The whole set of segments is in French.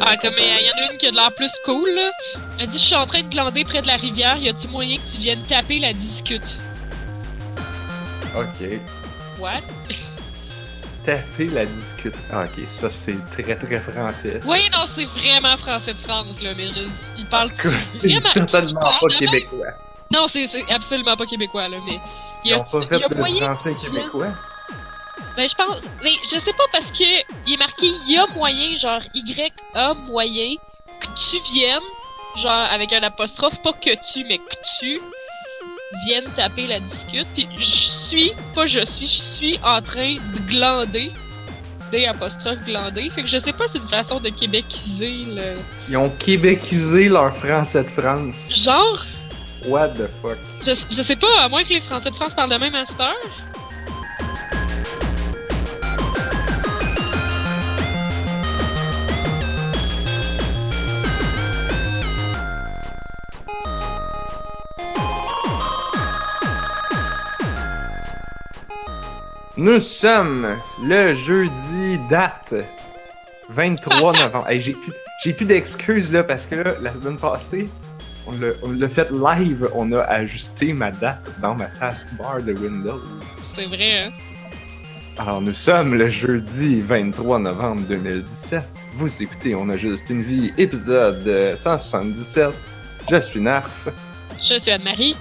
Ah, comme il y en a une qui a de l'air plus cool, là. Elle dit Je suis en train de glander près de la rivière, y a-tu moyen que tu viennes taper la discute? Ok. What? Taper la discute. Ah, ok, ça c'est très très français. ça. Oui, non, c'est vraiment français de France, là, mais je... il parle En tout cas, c'est vraiment. certainement pas québécois. Non, c'est absolument pas québécois, là, mais. Ils y a, ont pas y fait a de moyen français que tu viennes- québécois. Ben, je pense. Mais je sais pas parce que il est marqué y a moyen, genre Y-A moyen, que tu viennes, genre avec un apostrophe, pas que tu, mais que tu viennes taper la discute. Puis je suis, pas je suis, je suis en train de glander. D apostrophe glander. Fait que je sais pas si c'est une façon de québéciser le. Ils ont québécisé leur français de France. Genre, What the fuck? je, je sais pas, à moins que les Français de France parlent de même à cette heure. Nous sommes le jeudi date 23 novembre. Hey, j'ai plus, j'ai plus d'excuses là parce que là, la semaine passée, on l'a, on l'a fait live. On a ajusté ma date dans ma taskbar de Windows. C'est vrai, hein? Alors nous sommes le jeudi 23 novembre 2017. Vous écoutez On a juste une vie, épisode euh, 177. Je suis Narf. Je suis Anne-Marie.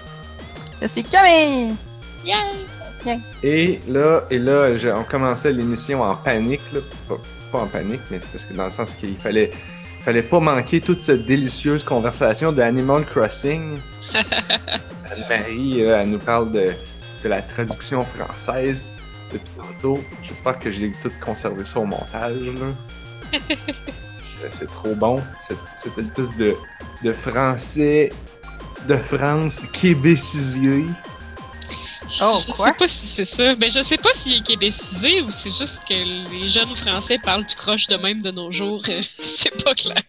Je suis Camille! Yay! Et là, et là, on commençait l'émission en panique, là. Pas, pas en panique, mais c'est parce que dans le sens qu'il fallait, fallait pas manquer toute cette délicieuse conversation d'Animal Crossing. Anne-Marie, euh, elle nous parle de, de la traduction française depuis tantôt. J'espère que j'ai tout conservé ça au montage. Euh, c'est trop bon, cette, cette espèce de, de français de France québécisé. Oh, je quoi? sais pas si c'est ça. Ben, je sais pas s'il est québécisé ou c'est juste que les jeunes français parlent du croche de même de nos jours. euh, c'est pas clair.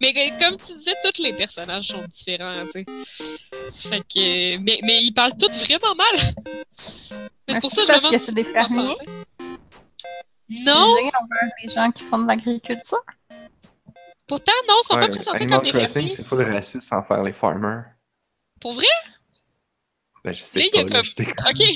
Mais que- comme tu disais, tous les personnages sont différents, tu sais. Fait que. Mais, mais ils parlent tous vraiment mal. Mais c'est pour ça que je me demande que c'est des fermiers? Non! Des gens envers les gens qui font de l'agriculture? Pourtant, non, ils sont Ouais, pas présentés Animal comme des Crossing, fermiers. c'est full raciste en faire les farmers. Pour vrai? Ben, je sais Là, il y a pas, là, comme-. OK.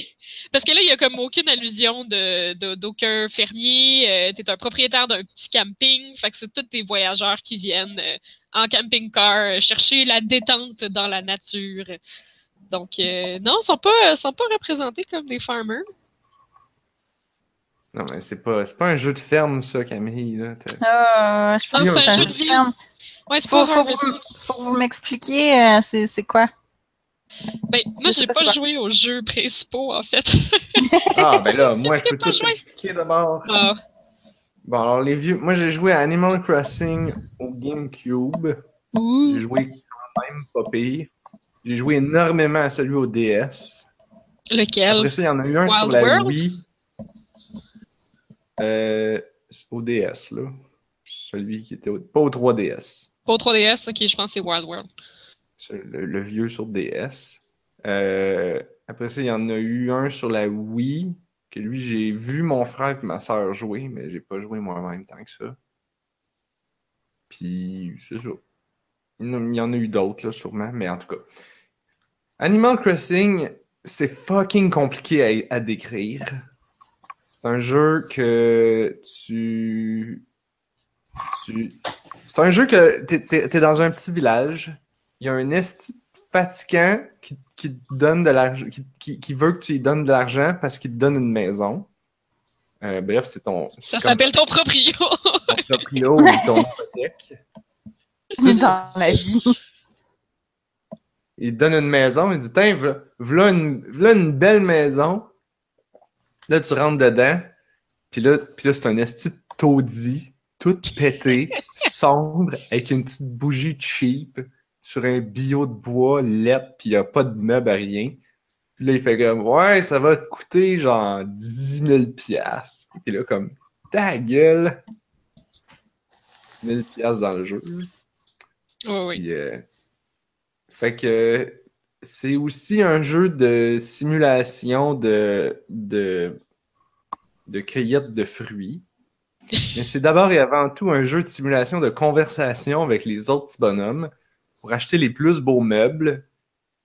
Parce que là, il y a comme aucune allusion de, de- d'aucun fermier. Euh, t'es un propriétaire d'un petit camping. Fait que c'est tous des voyageurs qui viennent euh, en camping-car euh, chercher la détente dans la nature. Donc, euh, non, ils sont pas, ils sont pas représentés comme des farmers. Non, mais c'est pas, c'est pas un jeu de ferme, ça, Camille, là. Euh, je pense Ah, que c'est un jeu de ferme. Ouais, Faut, pas faut, vous, faut vous m'expliquer euh, c'est c'est quoi? Ben, moi, j'ai pas joué aux jeux principaux, en fait. Ah, ben là, moi, je peux pas tout joué. expliquer d'abord. Ah, Bon, alors, les vieux. Moi, j'ai joué à Animal Crossing au GameCube. J'ai joué quand même pas pire. J'ai joué énormément à celui au DS. Lequel? Après ça, il y en a eu un Wild sur la World? Wii. Euh, au DS, là. Celui qui était au... pas au 3DS. Pas au 3DS, ok, je pense que c'est Wild World. Le, vieux sur DS. Euh, après ça, il y en a eu un sur la Wii. Que lui, j'ai vu mon frère et ma soeur jouer, mais j'ai pas joué moi-même tant que ça. Puis, c'est ça. Il y en a- eu d'autres, là, sûrement, mais en tout cas. Animal Crossing, c'est fucking compliqué à, décrire. C'est un jeu que tu. C'est un jeu que t'es, t'es dans un petit village. Il y a un esti fatigant qui, qui te donne de l'argent, qui, qui- qui veut que tu lui donnes de l'argent parce qu'il te donne une maison. Euh, bref, c'est ton. Ça comme s'appelle ton proprio. ton proprio ou ton hypothèque. Dans la vie. Il te donne une maison, il dit Tiens, v'là, v'là une, v'là une belle maison. Là, tu rentres dedans, puis là, puis là c'est un esti taudis, tout pété, sombre, avec une petite bougie cheap, sur un bio de bois, lettre, puis il a pas de meubles à rien. Puis là, il fait comme Ouais, ça va te coûter genre 10 000 piastres. Puis t'es là comme Ta gueule! 1000 piastres dans le jeu. Oui, oui. Euh, fait que c'est aussi un jeu de simulation de, de, de cueillette de fruits. Mais c'est d'abord et avant tout un jeu de simulation de conversation avec les autres petits bonhommes pour acheter les plus beaux meubles,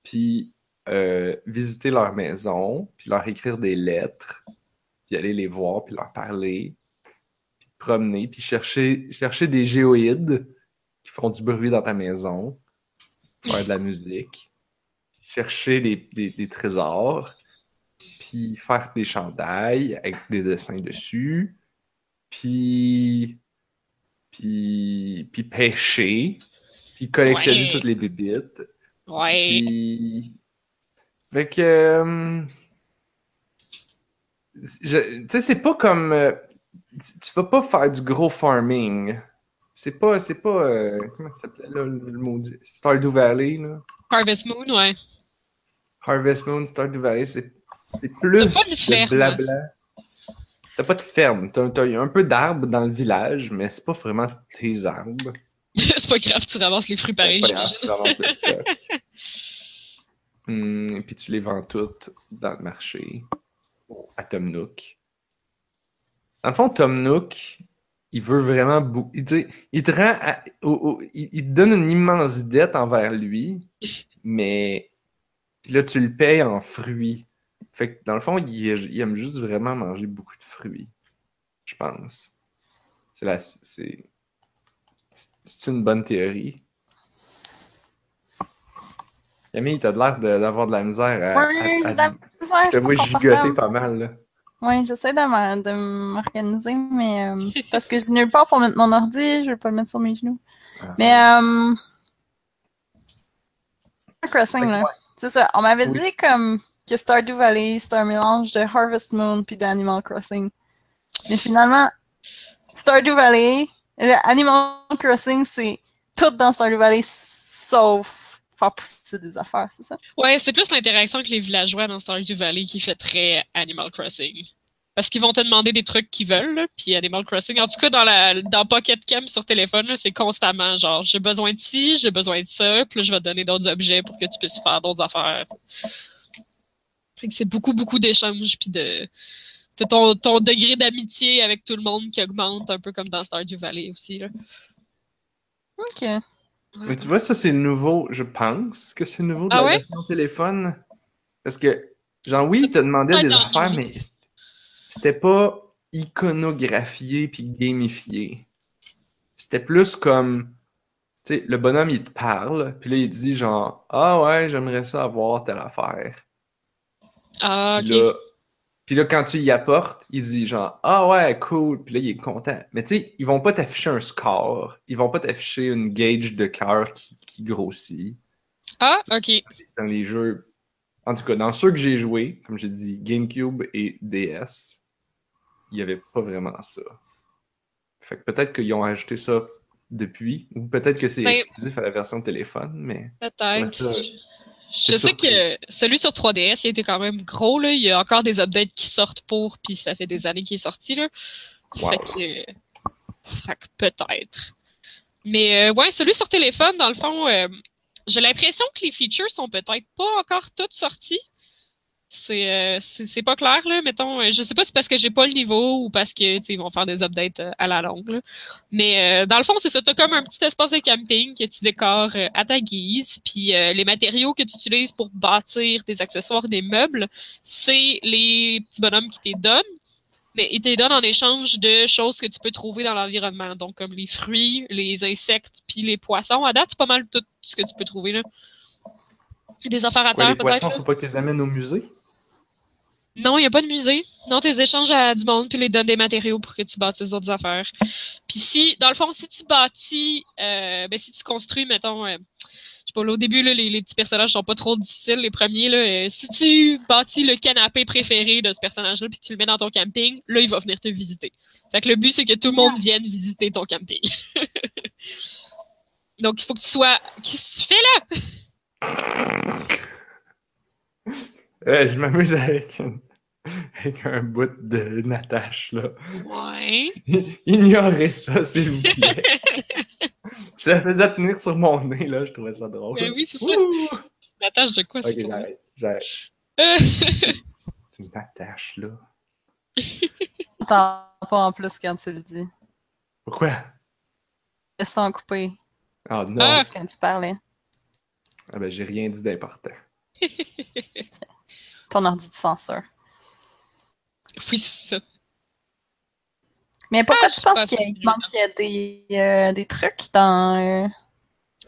puis euh, visiter leur maison, puis leur écrire des lettres, puis aller les voir, puis leur parler, puis te promener, puis chercher, chercher des géoïdes qui font du bruit dans ta maison, faire de la musique, chercher des, des- des trésors, puis faire des chandails avec des dessins dessus, puis, puis, puis pêcher, puis collectionner Ouais. toutes les bébites. Ouais. Puis. Fait que. euh, je- Tu sais, c'est pas comme. euh, tu- vas pas faire du gros farming. C'est pas. C'est pas. euh, comment ça s'appelait là, le le mot du- Stardew Valley, là? Harvest Moon, ouais. Harvest Moon, Stardew Valley, c'est c'est plus pas de ferme. de blabla. T'as pas de ferme. T'as t'as un peu d'arbres dans le village, mais c'est pas vraiment tes arbres. C'est pas grave, tu ramasses les fruits pareils, C'est pas grave, tu ramasses le stock. Hum, puis tu les vends toutes dans le marché à Tom Nook. Dans le fond, Tom Nook, il veut vraiment beaucoup. Il, te- il te rend. à- au- au- il, il te donne une immense dette envers lui, mais. Puis là, tu le payes en fruits. Fait que dans le fond, il, il aime juste vraiment manger beaucoup de fruits. Je pense. C'est la. C'est. C'est une bonne théorie. Camille, t'as de l'air d'avoir de la misère à. Oui, j'ai de la misère, je vois pas gigoter pas mal, là. Oui, j'essaie de m'organiser, mais euh, parce que je n'ai part pour mettre mon ordi, je vais pas le mettre sur mes genoux. Ah. Mais euh, Crossing, là. C'est ça. On m'avait Oui. dit comme que Stardew Valley, c'est un mélange de Harvest Moon puis d'Animal Crossing. Mais finalement, Stardew Valley, Animal Crossing, c'est tout dans Stardew Valley sauf faire pousser des affaires, c'est ça? Ouais, c'est plus l'interaction avec les villageois dans Stardew Valley qui fait très Animal Crossing. Parce qu'ils vont te demander des trucs qu'ils veulent, puis Animal Crossing, en tout cas dans la dans Pocket Cam sur téléphone, c'est constamment genre j'ai besoin de ci, j'ai besoin de ça, puis je vais te donner d'autres objets pour que tu puisses faire d'autres affaires. C'est beaucoup, beaucoup d'échanges, puis de ton, ton degré d'amitié avec tout le monde qui augmente, un peu comme dans Stardew Valley aussi. Là. Ok. Mais tu vois, ça, c'est nouveau. Je pense que c'est nouveau de Ah la ouais? version téléphone. Parce que, genre, oui, il te demandait Ah, des non, affaires, non. mais c'était pas iconographié puis gamifié. C'était plus comme, tu sais, le bonhomme, il te parle, puis là, il te dit genre, ah ouais, j'aimerais ça avoir telle affaire. Ah, Puis ok. là, puis là, quand tu y apportes, il dit genre Ah ouais, cool. Puis là, il est content. Mais tu sais, ils vont pas t'afficher un score. Ils vont pas t'afficher une gauge de cœur qui, qui grossit Ah, ok. dans les jeux. En tout cas, dans ceux que j'ai joués, comme j'ai dit, GameCube et DS, il y avait pas vraiment ça. Fait que peut-être qu'ils ont ajouté ça depuis, ou peut-être que c'est Ben- exclusif à la version téléphone, mais. Peut-être. Je sais surpris. que celui sur 3DS, il était quand même gros, là. Il y a encore des updates qui sortent pour, puis ça fait des années qu'il est sorti, là. Wow. Fait que, fait que peut-être. Mais euh, ouais, celui sur téléphone, dans le fond, euh, j'ai l'impression que les features sont peut-être pas encore toutes sorties. C'est euh, c'est c'est pas clair là, mettons. euh, Je sais pas si c'est parce que j'ai pas le niveau ou parce que ils vont faire des updates euh, à la longue. là. Mais euh, dans le fond, c'est ça. T'as comme un petit espace de camping que tu décores à ta guise, puis euh, les matériaux que tu utilises pour bâtir des accessoires, des meubles, c'est les petits bonhommes qui te donnent. Mais ils te les donnent en échange de choses que tu peux trouver dans l'environnement. Donc, comme les fruits, les insectes, puis les poissons. À date, c'est pas mal tout ce que tu peux trouver, là. Des affaires à terre, les peut-être. poissons, là. faut pas que tu les amènes au musée? Non, il n'y a pas de musée. Non, tu les échanges à du monde, puis les donnes des matériaux pour que tu bâtisses d'autres affaires. Puis si, dans le fond, si tu bâtis, euh, ben si tu construis, mettons, euh, je sais pas, là, au début, là, les, petits personnages sont pas trop difficiles, les premiers, là. euh, si tu bâtis le canapé préféré de ce personnage-là, puis tu le mets dans ton camping, là, il va venir te visiter. Fait que le but, c'est que tout le monde vienne visiter ton camping. Donc, il faut que tu sois... Qu'est-ce que tu fais là? Je m'amuse avec, une- avec un bout de Natache, là. Ouais. Ignorez ça, s'il vous plaît. je la faisais tenir sur mon nez, là, je trouvais ça drôle. Ben oui, c'est ça. Ouh! La tâche de quoi, Ok, c'est j'arrête, j'arrête. C'est une Natache, là. T'entends pas en plus quand tu le dis. Pourquoi? Laisse en couper Ah non. Ah. quand tu parlais. Ah ben, j'ai rien dit d'important. Ton ordi de censure. Oui, c'est ça. Mais pourquoi Ah, tu je penses qu'il manquait des, euh, des trucs dans. euh,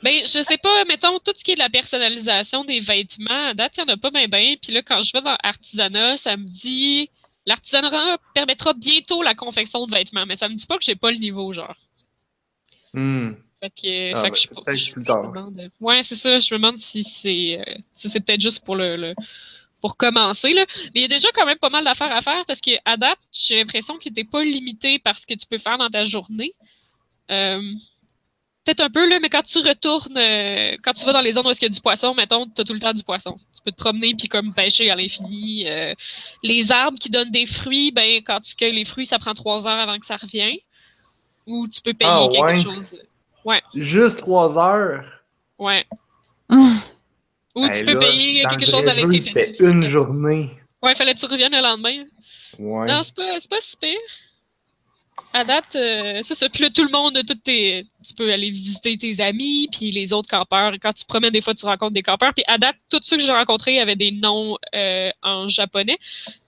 Ben, je sais pas, mettons, tout ce qui est de la personnalisation des vêtements, à date, il y en a pas bien ben. Puis là, quand je vais dans artisanat, ça me dit l'artisanat permettra bientôt la confection de vêtements, mais ça me dit pas que j'ai pas le niveau, genre. Hmm. Fait que, Ah, fait ben, que je je- je me demande- Ouais, c'est ça. Je me demande si c'est euh, si c'est peut-être juste pour le, le- pour commencer là. Mais il y a déjà quand même pas mal d'affaires à faire parce que à date, j'ai l'impression que t'es pas limité par ce que tu peux faire dans ta journée. Euh, peut-être un peu là, mais quand tu retournes, euh, quand tu vas dans les zones où est-ce qu'il y a du poisson, mettons, t'as tout le temps du poisson. Tu peux te promener puis comme pêcher à l'infini. Euh, les arbres qui donnent des fruits, ben quand tu cueilles les fruits, ça prend trois heures avant que ça revienne. Ou tu peux payer Ah, quelque ouais. chose. Juste trois heures? Ouais. Ou tu peux là, payer quelque chose vrai avec jeu, tes C'était une journée. Ouais, fallait que tu reviennes le lendemain. Ouais. Non, c'est pas, c'est pas si pire. À date, euh, c'est ça. Là, tout le monde, tout tes, tu peux aller visiter tes amis, puis les autres campeurs. Quand tu te promènes, des fois, tu rencontres des campeurs. Puis à date, tous ceux que j'ai rencontrés avaient des noms euh, en japonais.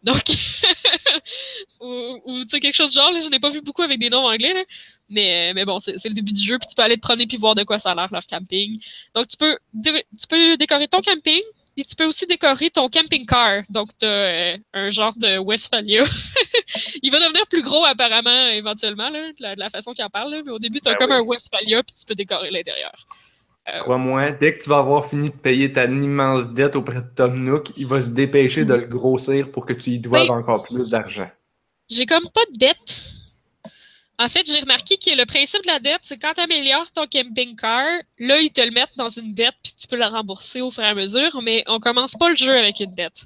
Donc, ou, ou tu sais, quelque chose de genre, là, j'en ai pas vu beaucoup avec des noms anglais, là. Mais, mais bon, c'est c'est le début du jeu, puis tu peux aller te promener puis voir de quoi ça a l'air, leur camping. Donc, tu peux, tu peux décorer ton camping, et tu peux aussi décorer ton camping car. Donc, tu as un genre de Westphalia. Il va devenir plus gros, apparemment, éventuellement, là, de, la, de la façon qu'il en parle. là. Mais au début, tu as Ben comme oui. un Westphalia, puis tu peux décorer l'intérieur. Crois-moi, dès que tu vas avoir fini de payer ta immense dette auprès de Tom Nook, il va se dépêcher de le grossir pour que tu y doives Oui. encore plus d'argent. J'ai comme pas de dette. En fait, j'ai remarqué que le principe de la dette, c'est quand tu améliores ton camping car, là, ils te le mettent dans une dette, puis tu peux la rembourser au fur et à mesure, mais on commence pas le jeu avec une dette.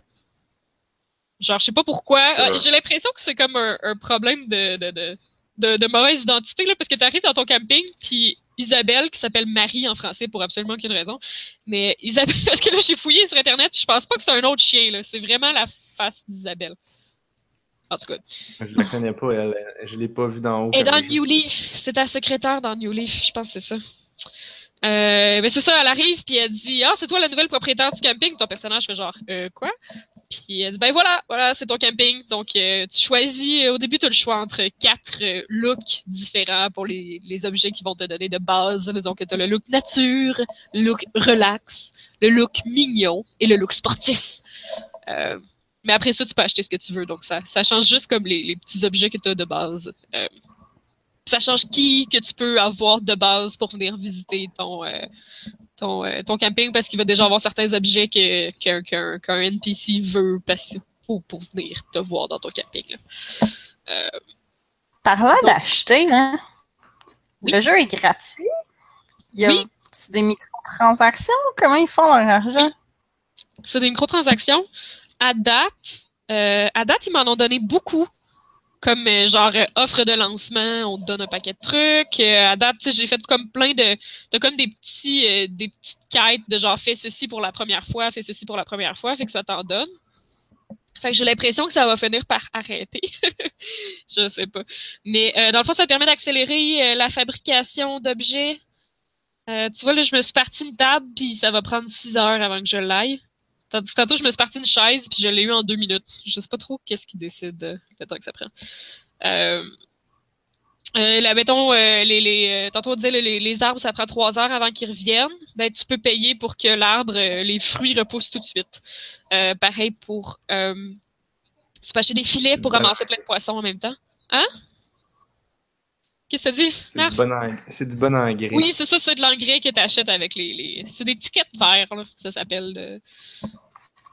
Genre, je sais pas pourquoi. Vrai. j'ai l'impression que c'est comme un, un problème de, de, de, de, de mauvaise identité, là, parce que tu arrives dans ton camping, puis Isabelle, qui s'appelle Marie en français pour absolument aucune raison, mais Isabelle, parce que là, j'ai fouillé sur Internet, puis je pense pas que c'est un autre chien, là. C'est vraiment la face d'Isabelle. En tout cas. Je la connais pas, elle. Je l'ai pas vue d'en haut. Et dans New Leaf, c'est ta secrétaire dans New Leaf, je pense que c'est ça. Euh, mais c'est ça, elle arrive puis elle dit ah c'est toi la nouvelle propriétaire du camping? Ton personnage fait genre euh, quoi? Puis elle dit ben voilà voilà c'est ton camping. Donc euh, tu choisis au début tu as le choix entre quatre euh, looks différents pour les, les objets qui vont te donner de base. Donc tu as le look nature, le look relax, le look mignon et le look sportif. Mais après ça, tu peux acheter ce que tu veux. Donc, ça, ça change juste comme les, les petits objets que tu as de base. Euh, ça change qui que tu peux avoir de base pour venir visiter ton, euh, ton, euh, ton camping parce qu'il va déjà avoir certains objets que, qu'un, qu'un, qu'un NPC veut passer pour, pour venir te voir dans ton camping. là. Parlant d'acheter, Oui. le jeu est gratuit. Il y a Oui. des microtransactions? Comment ils font leur argent? c'est des microtransactions. À date, euh, à date, ils m'en ont donné beaucoup. Comme euh, genre euh, offre de lancement, on te donne un paquet de trucs. À date, j'ai fait comme plein de. T'as comme des petits des petites quêtes de genre fais ceci pour la première fois, fais ceci pour la première fois, fait que ça t'en donne. Fait que j'ai l'impression que ça va finir par arrêter. je sais pas. Mais dans le fond, ça permet d'accélérer la fabrication d'objets. Tu vois, là, je me suis parti une table, puis ça va prendre six heures avant que je l'aille. Tandis que tantôt, je me suis parti une chaise, puis je l'ai eu en deux minutes. Je sais pas trop qu'est-ce qui décide euh, le temps que ça prend. Euh, euh, là, mettons, euh, les, les, tantôt on disait les, les arbres, ça prend trois heures avant qu'ils reviennent. Ben, tu peux payer pour que l'arbre, euh, les fruits repoussent tout de suite. Pareil pour... Tu peux acheter des filets pour ramasser plein de poissons en même temps. Hein? Qu'est-ce que tu dis? C'est du bon. C'est du bon engrais. Oui, c'est ça, c'est de l'engrais que tu achètes avec les, les... C'est des tickets verts, là, ça s'appelle.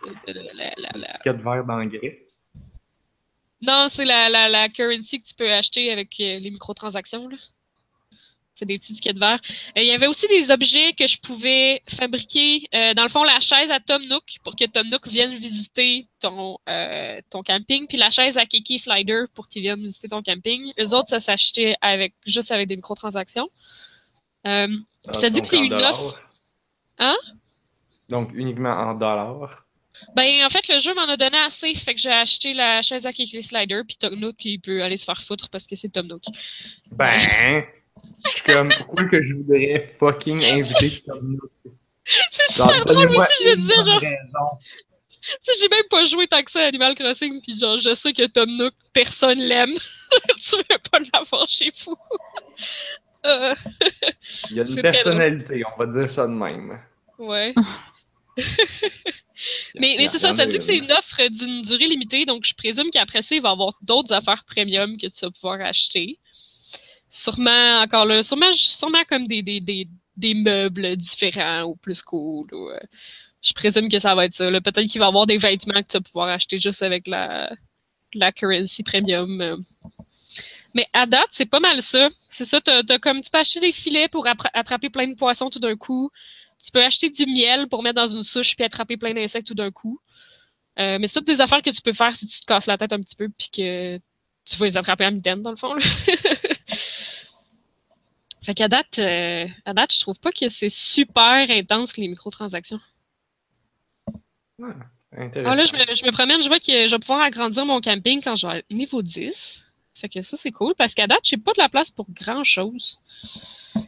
De... de- de- de- la- la- la- Quatre verres d'engrais? Non, c'est la, la, la currency que tu peux acheter avec euh, les microtransactions. Là. C'est des petits tickets verts. Euh, Il y avait aussi des objets que je pouvais fabriquer. Euh, dans le fond, la chaise à Tom Nook pour que Tom Nook vienne visiter ton, euh, ton camping, puis la chaise à Kiki Slider pour qu'il vienne visiter ton camping. Les autres, ça s'achetait avec juste avec des microtransactions. Euh, Ah, ça dit que c'est une offre. Hein? Donc uniquement en dollars. Ben, en fait, le jeu m'en a donné assez, fait que j'ai acheté la chaise à kick les sliders, puis Tom Nook, il peut aller se faire foutre parce que c'est Tom Nook. Ben, je suis comme, pourquoi que je voudrais fucking inviter Tom Nook? c'est super drôle, moi aussi, je disais, bonne genre, raison. tu sais, j'ai même pas joué tant que ça à Animal Crossing, puis genre, je sais que Tom Nook, personne l'aime. tu veux pas l'avoir chez vous. Euh, Il y a une personnalité, on va dire ça de même. ouais. Mais, c'est ça, ça dit que c'est une offre d'une durée limitée, donc je présume qu'après ça, il va y avoir d'autres affaires premium que tu vas pouvoir acheter. Sûrement, encore là, sûrement, sûrement comme des, des, des, des meubles différents ou plus cool. Ou, euh, je présume que ça va être ça. là. Peut-être qu'il va y avoir des vêtements que tu vas pouvoir acheter juste avec la, la currency premium. euh. Mais à date, c'est pas mal ça. C'est ça, t'as, t'as comme tu peux acheter des filets pour attraper plein de poissons tout d'un coup. Tu peux acheter du miel pour mettre dans une souche puis attraper plein d'insectes tout d'un coup. Euh, mais c'est toutes des affaires que tu peux faire si tu te casses la tête un petit peu puis que tu vas les attraper à mitaine, dans le fond. Là. fait qu'à date, euh, à date, je trouve pas que c'est super intense les microtransactions. Intéressant. Ah là, je me, je me promène, je vois que je vais pouvoir agrandir mon camping quand je vais être niveau 10. Fait que ça, c'est cool parce qu'à date, j'ai pas de la place pour grand chose.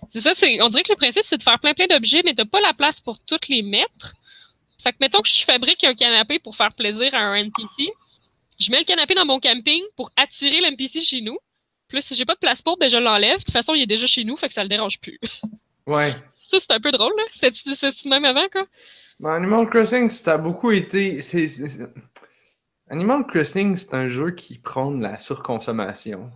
C'est ça, c'est, on dirait que le principe, c'est de faire plein plein d'objets, mais t'as pas la place pour toutes les mettre. Fait que mettons que je fabrique un canapé pour faire plaisir à un NPC. Je mets le canapé dans mon camping pour attirer l'NPC chez nous. Puis là, si j'ai pas de place pour, ben je l'enlève. De toute façon, il est déjà chez nous, fait que ça le dérange plus. Ouais. Ça, c'est un peu drôle, là. C'était, c'était même avant, quoi? Animal Crossing, ça a beaucoup été. c'est- Animal Crossing, c'est un jeu qui prône la surconsommation.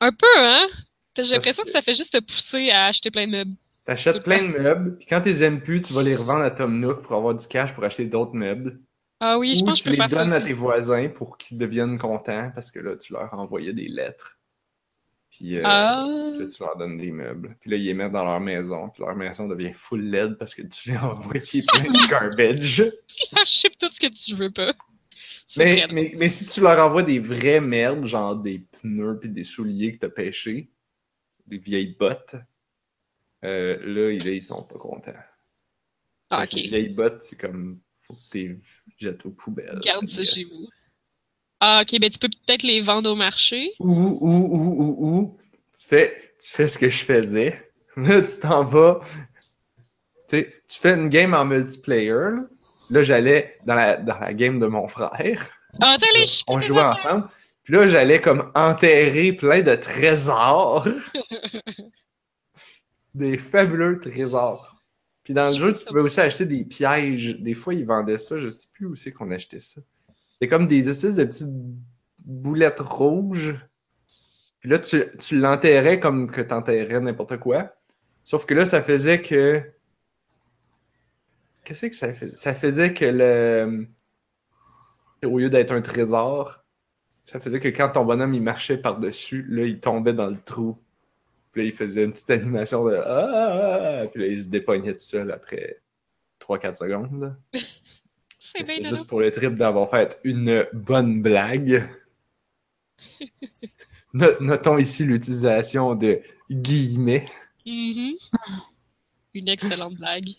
Un peu, hein? J'ai l'impression que que- ça fait juste te pousser à acheter plein de meubles. T'achètes plein de meubles, puis quand t'es aimes plus, tu vas les revendre à Tom Nook pour avoir du cash pour acheter d'autres meubles. Ah oui, je pense que tu je peux les faire ça donnes à tes voisins pour qu'ils deviennent contents parce que là, tu leur envoyais des lettres. Puis, euh, Ah. puis là, tu leur donnes des meubles. Puis là, ils les mettent dans leur maison. Puis leur maison devient full LED parce que tu les as envoyé plein de garbage. Achète tout ce que tu veux pas. Mais, mais, mais si tu leur envoies des vraies merdes, genre des pneus puis des souliers que t'as pêchés, des vieilles bottes, euh, là, ils, là, ils sont pas contents. Ah, que Les ok. vieilles bottes, c'est comme, faut que tu jettes aux poubelles. Garde ça Yes. chez vous. Ah, ok, ben tu peux peut-être les vendre au marché. Ou, ou, ou, ou, ou, tu fais, tu fais ce que je faisais. Là, tu t'en vas. Tu fais une game en multiplayer. Là, Là, j'allais dans la, dans la game de mon frère. Ah, On jouait ensemble. Puis là, j'allais comme enterrer plein de trésors. des fabuleux trésors. Puis dans le Je jeu, tu pouvais aussi acheter des pièges. Des fois, ils vendaient ça. Je sais plus où c'est qu'on achetait ça. C'était comme des espèces de petites boulettes rouges. Puis là, tu, tu l'enterrais comme que tu enterrais n'importe quoi. Sauf que là, ça faisait que. Qu'est-ce que ça faisait? Ça faisait que le. Au lieu d'être un trésor, ça faisait que quand ton bonhomme il marchait par-dessus, là, il tombait dans le trou. Puis là, il faisait une petite animation de Ah! Puis là, il se dépognait tout seul après 3-4 secondes. C'est bien juste pour le trip d'avoir fait une bonne blague. No- Notons ici l'utilisation de guillemets. Mhm. Une excellente blague.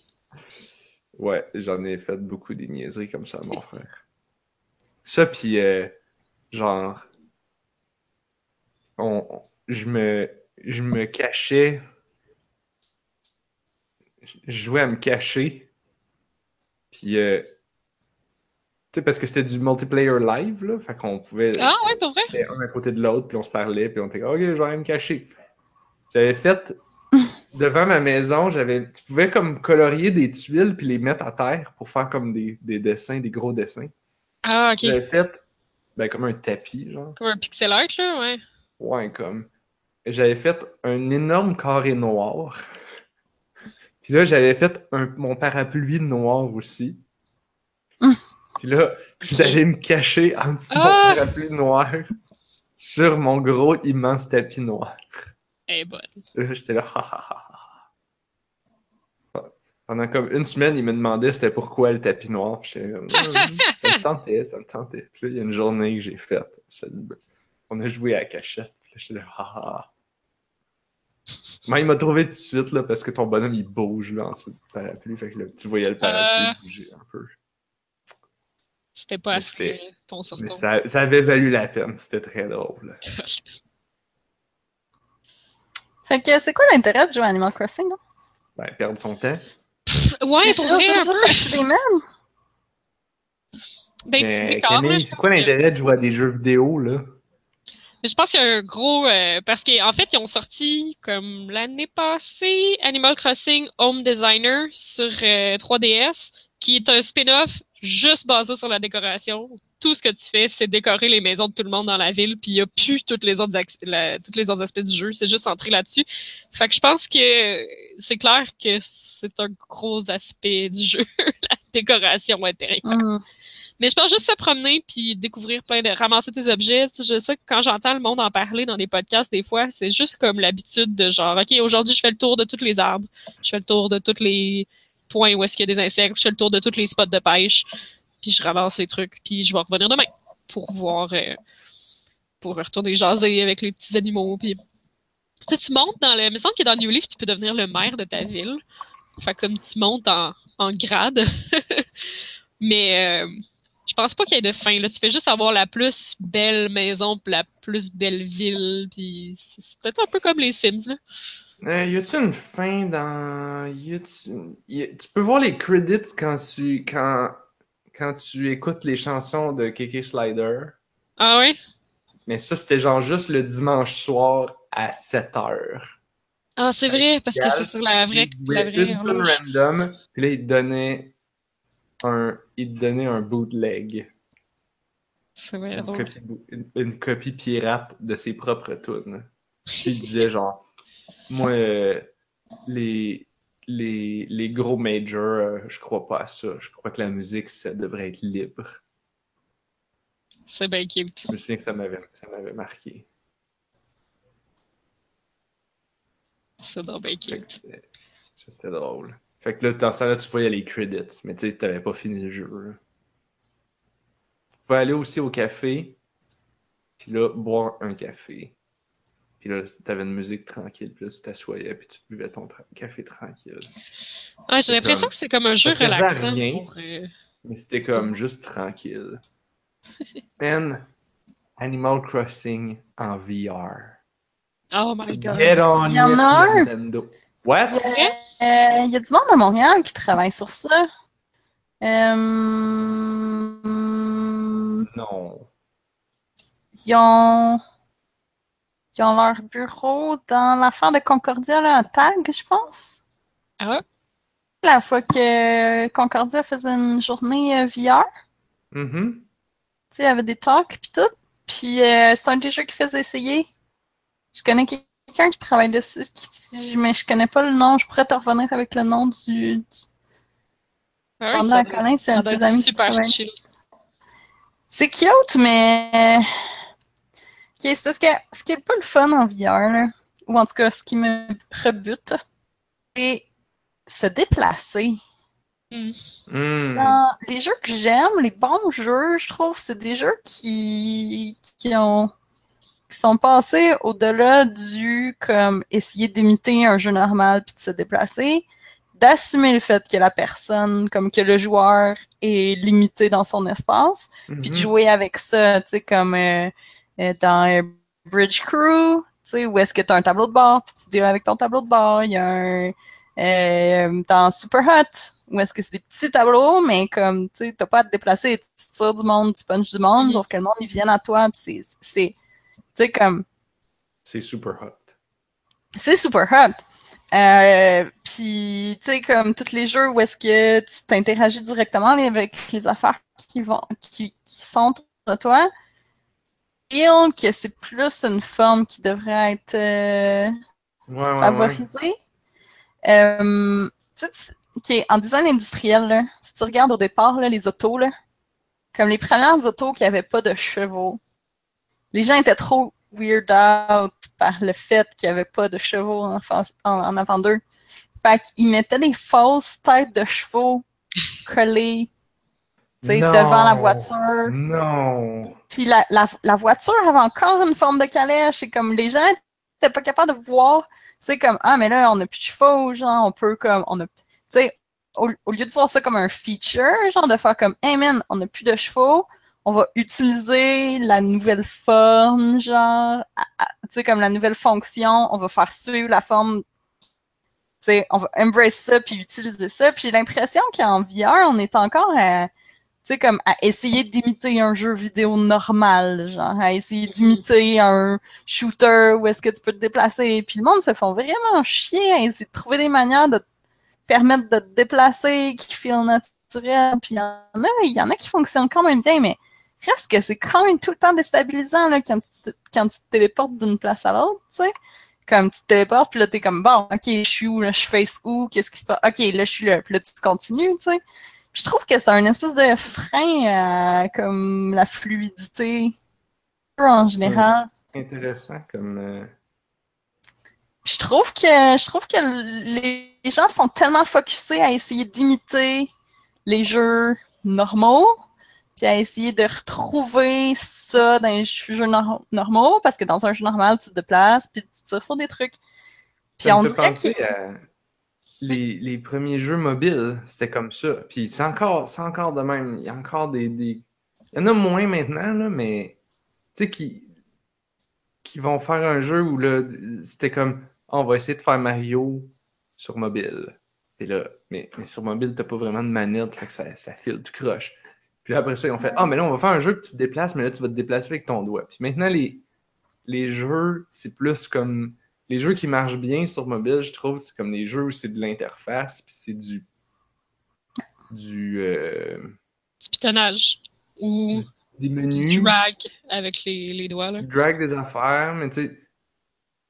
Ouais, j'en ai fait beaucoup des niaiseries comme ça, mon frère. Ça, puis euh, genre, on, on- je me, je me cachais, je jouais à me cacher, puis euh, tu sais, parce que c'était du multiplayer live, là, fait qu'on pouvait Ah ouais, pour vrai? était un à côté de l'autre, puis on se parlait, puis on était comme, ok, je vais aller me cacher. J'avais fait devant ma maison, j'avais, tu pouvais comme colorier des tuiles puis les mettre à terre pour faire comme des, des dessins, des gros dessins. Ah, ok. J'avais fait ben, comme un tapis, genre. Comme un pixel art, là, ouais. Ouais, comme. J'avais fait un énorme carré noir. Puis là, j'avais fait un- mon parapluie noir aussi. Puis là, j'allais me cacher en dessous de Ah! mon parapluie noir sur mon gros immense tapis noir. Elle est bonne. J'étais là. Pendant comme une semaine, il me demandait c'était pourquoi le tapis noir. Puis comme, ça me tentait, ça me tentait. Puis là, il y a une journée que j'ai faite. ben, On a joué à la cachette. Puis là, j'étais là, ha. Mais il m'a trouvé tout de suite là, parce que ton bonhomme il bouge là, en dessous du parapluie. Fait que là, tu voyais le parapluie Euh. bouger un peu. C'était pas assez ton sur Mais ça avait valu la peine, c'était très drôle. Fait que c'est quoi l'intérêt de jouer à Animal Crossing? hein? Ben, perdre son temps. Ouais, pour C'est vrai, un peu. des? Ben, tu Mais Camille, c'est quoi l'intérêt de jouer à des jeux vidéo, là? Je pense qu'il y a un gros euh, parce qu'en fait ils ont sorti comme l'année passée Animal Crossing Home Designer sur euh, 3DS qui est un spin-off juste basé sur la décoration. Tout ce que tu fais c'est décorer les maisons de tout le monde dans la ville puis il y a plus toutes les autres ac- la- toutes les autres aspects du jeu, c'est juste centré là-dessus. Fait que je pense que c'est clair que c'est un gros aspect du jeu la décoration intérieure. Hmm. Mais je pense juste se promener puis découvrir plein de ramasser tes objets. Je sais que quand j'entends le monde en parler dans des podcasts, des fois, c'est juste comme l'habitude de genre, OK, aujourd'hui, je fais le tour de tous les arbres. Je fais le tour de tous les points où est-ce qu'il y a des insectes. Je fais le tour de tous les spots de pêche. Puis je ramasse les trucs. Puis je vais revenir demain pour voir, euh, pour retourner jaser avec les petits animaux. Puis tu sais, tu montes dans le, il me semble que dans New Leaf, tu peux devenir le maire de ta ville. Fait comme tu montes en, grade. Mais euh, je pense pas qu'il y ait de fin. Là. Tu fais juste avoir la plus belle maison puis la plus belle ville. Puis c'est peut-être un peu comme les Sims. Là. Euh, y a-tu une fin dans. A- Tu peux voir les credits quand tu. Quand... quand tu écoutes les chansons de Kiki Slider. Ah ouais? Mais ça, c'était genre juste le dimanche soir à 7 heures. Ah, c'est vrai, parce que c'est sur la vraie, Il la vraie une random, puis là, il te donnait un, il te donnait un bootleg. C'est vrai, Une drôle. copie, une, une copie pirate de ses propres tunes. Il disait genre, moi, euh, les, les, les gros majors, euh, je crois pas à ça. Je crois que la musique, ça devrait être libre. C'est bien cute. Je me souviens que ça m'avait, ça m'avait marqué. C'est donc bien cute. c'était- Ça, c'était drôle. Fait que là, dans ce temps-là, tu voyais les credits, mais tu sais, t'avais pas fini le jeu. là. Tu pouvais aller aussi au café, puis là, boire un café. Puis là, t'avais une musique tranquille, puis là, tu t'assoyais, puis tu buvais ton tra- café tranquille. Ouais, j'ai l'impression comme- que c'est comme un jeu relaxant rien. pour. euh, Mais c'était comme juste tranquille. And Animal Crossing en VR. Oh my god. Get on Il y en a un? Nintendo. What? vrai? Euh, Il y a du monde à Montréal qui travaille sur ça? Euh, Non. Ils ont... Ils ont leur bureau dans l'affaire de Concordia, là, à Tag, je pense. Ah ouais? La fois que Concordia faisait une journée euh, VR, Mhm. tu sais, il y avait des talks puis tout. Puis euh, c'est un des jeux qui faisait essayer. Je connais quelqu'un qui travaille dessus, qui- mais je connais pas le nom. Je pourrais te revenir avec le nom du... du... Ah Colin, c'est un de ses amis qui super chill. C'est cute, mais. Ok, c'est parce que ce qui est pas le fun en VR, là, ou en tout cas ce qui me rebute, c'est se déplacer. Hmm. Genre, les jeux que j'aime, les bons jeux, je trouve, c'est des jeux qui, qui ont qui sont passés au-delà du comme essayer d'imiter un jeu normal puis de se déplacer, d'assumer le fait que la personne, comme que le joueur est limité dans son espace, puis de Mhm. jouer avec ça, tu sais, comme euh, dans euh, Bridge Crew, tu sais, où est-ce que tu as un tableau de bord, puis tu deals avec ton tableau de bord. Il y a un. euh, dans Super Hot, où est-ce que c'est des petits tableaux, mais comme, tu sais, t'as pas à te déplacer, tu tires du monde, tu punches du monde, Mhm. sauf que le monde, ils viennent à toi, puis c'est. c'est- Tu sais, comme. C'est super hot. C'est super hot. Euh, puis, tu sais, comme tous les jeux où est-ce que tu t'interagis directement avec les affaires qui vont, qui, qui sont autour de toi, que c'est plus une forme qui devrait être euh, Ouais, ouais, ouais. favorisée. Euh, tu sais, en design industriel, là, si tu regardes au départ, là, les autos, là, comme les premières autos qui n'avaient pas de chevaux, les gens étaient trop weird out par le fait qu'il n'y avait pas de chevaux en, en, en avant d'eux. Fait qu'ils mettaient des fausses têtes de chevaux collées Non. devant la voiture. Non. Puis la, la, la voiture avait encore une forme de calèche. Et comme les gens n'étaient pas capables de voir, tu sais, comme, ah, mais là, on n'a plus de chevaux, genre, on peut comme, on a, tu sais, au, au lieu de voir ça comme un feature, genre de faire comme, hey man, on n'a plus de chevaux, on va utiliser la nouvelle forme, genre, tu sais, comme la nouvelle fonction, on va faire suivre la forme, tu sais, on va embrace ça puis utiliser ça. Puis j'ai l'impression qu'en VR, on est encore à, sais, comme à essayer d'imiter un jeu vidéo normal, genre, à essayer d'imiter un shooter où est-ce que tu peux te déplacer. Puis le monde se font vraiment chier à essayer de trouver des manières de te permettre de te déplacer qui feel naturel. Puis il y en a, il y en a qui fonctionnent quand même bien, mais reste que c'est quand même tout le temps déstabilisant là, quand, tu te, quand tu te téléportes d'une place à l'autre, tu sais. Comme tu te téléportes, puis là, t'es comme, bon, ok, je suis où, là, je face où, qu'est-ce qui se passe? Ok, là, je suis là, puis là, tu continues, tu sais. Je trouve que c'est un espèce de frein à, comme, la fluidité en général. Intéressant comme. euh, je trouve que je trouve que les gens sont tellement focusés à essayer d'imiter les jeux normaux, puis à essayer de retrouver ça dans les jeux nor- normaux, parce que dans un jeu normal, tu te déplaces, puis tu tires sur des trucs. Puis Ça on me fait dirait penser à les, premiers jeux mobiles, c'était comme ça. Puis c'est encore, c'est encore de même. Il y a encore des, Il y en a moins maintenant, là, mais tu sais, qui... qui vont faire un jeu où là, c'était comme Ah, on va essayer de faire Mario sur mobile. Et là, mais, sur mobile, t'as pas vraiment de manette, ça, ça file, tu croches. Puis après ça, ils ont fait Ah, mais là, on va faire un jeu que tu te déplaces, mais là, tu vas te déplacer avec ton doigt. Puis maintenant, les, les jeux, c'est plus comme les jeux qui marchent bien sur mobile, je trouve, c'est comme des jeux où c'est de l'interface, puis c'est du. du. euh, Du pitonnage. Ou des du menus, drag avec les, les doigts, là. tu drag des affaires, mais tu sais.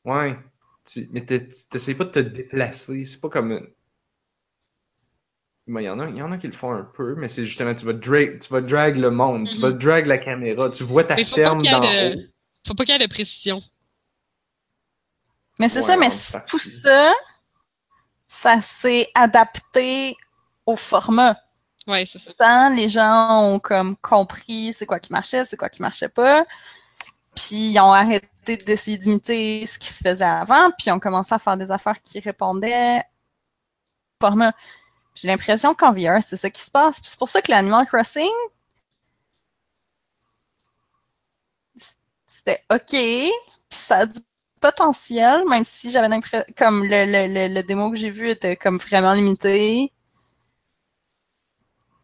Ouais. Tu, mais t'es- t'essayes pas de te déplacer, c'est pas comme. une- Ben, Il y, en a, il y en a qui le font un peu, mais c'est justement, tu vas drag, tu vas drag le monde, tu vas drag la caméra, tu vois ta ferme d'en ait haut. de... Faut pas qu'il y ait de précision. Mais c'est Ouais, ça, mais tout ça, ça s'est adapté au format. Ouais, c'est ça. temps, les gens ont comme compris c'est quoi qui marchait, c'est quoi qui marchait pas. Puis ils ont arrêté d'essayer d'imiter ce qui se faisait avant, puis ils ont commencé à faire des affaires qui répondaient au format. J'ai l'impression qu'en VR, c'est ça qui se passe. Puis c'est pour ça que l'Animal Crossing, c'était OK, puis ça a du potentiel, même si j'avais l'impression, comme le, le, le, le démo que j'ai vu était comme vraiment limité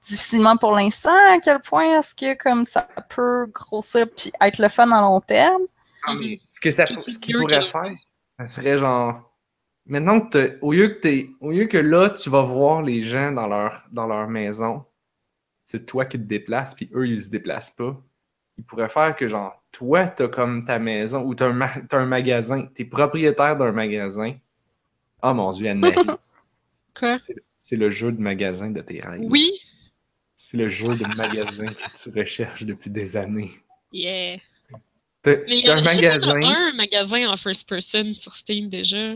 difficilement pour l'instant à quel point est-ce que comme ça peut grossir puis être le fun à long terme? Ce que ça, ce qu'il pourrait faire, ça serait genre. Maintenant que au lieu que t'es, au lieu que là, tu vas voir les gens dans leur, dans leur maison, c'est toi qui te déplaces, puis eux, ils se déplacent pas. Ils pourraient faire que, genre, toi, t'as comme ta maison, ou t'as un, ma- un magasin, t'es propriétaire d'un magasin. Oh mon dieu, Anne-Marie, Quoi? c'est le jeu de magasin de tes rêves. Oui? C'est le jeu de magasin que tu recherches depuis des années. Yeah. T'as un magasin. un magasin en first person sur Steam déjà.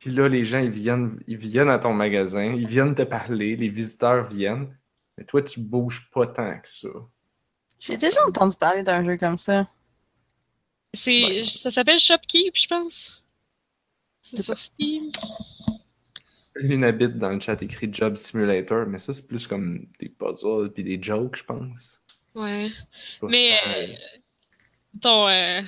Puis là, les gens, ils viennent, ils viennent à ton magasin, ils viennent te parler, les visiteurs viennent, mais toi, tu bouges pas tant que ça. J'ai déjà entendu parler d'un jeu comme ça. C'est, Ouais. ça s'appelle Shopkeep, je pense. C'est sur Steam. Une habite dans le chat écrit Job Simulator, mais ça, c'est plus comme des puzzles puis des jokes, je pense. Ouais. Mais euh, ton, euh,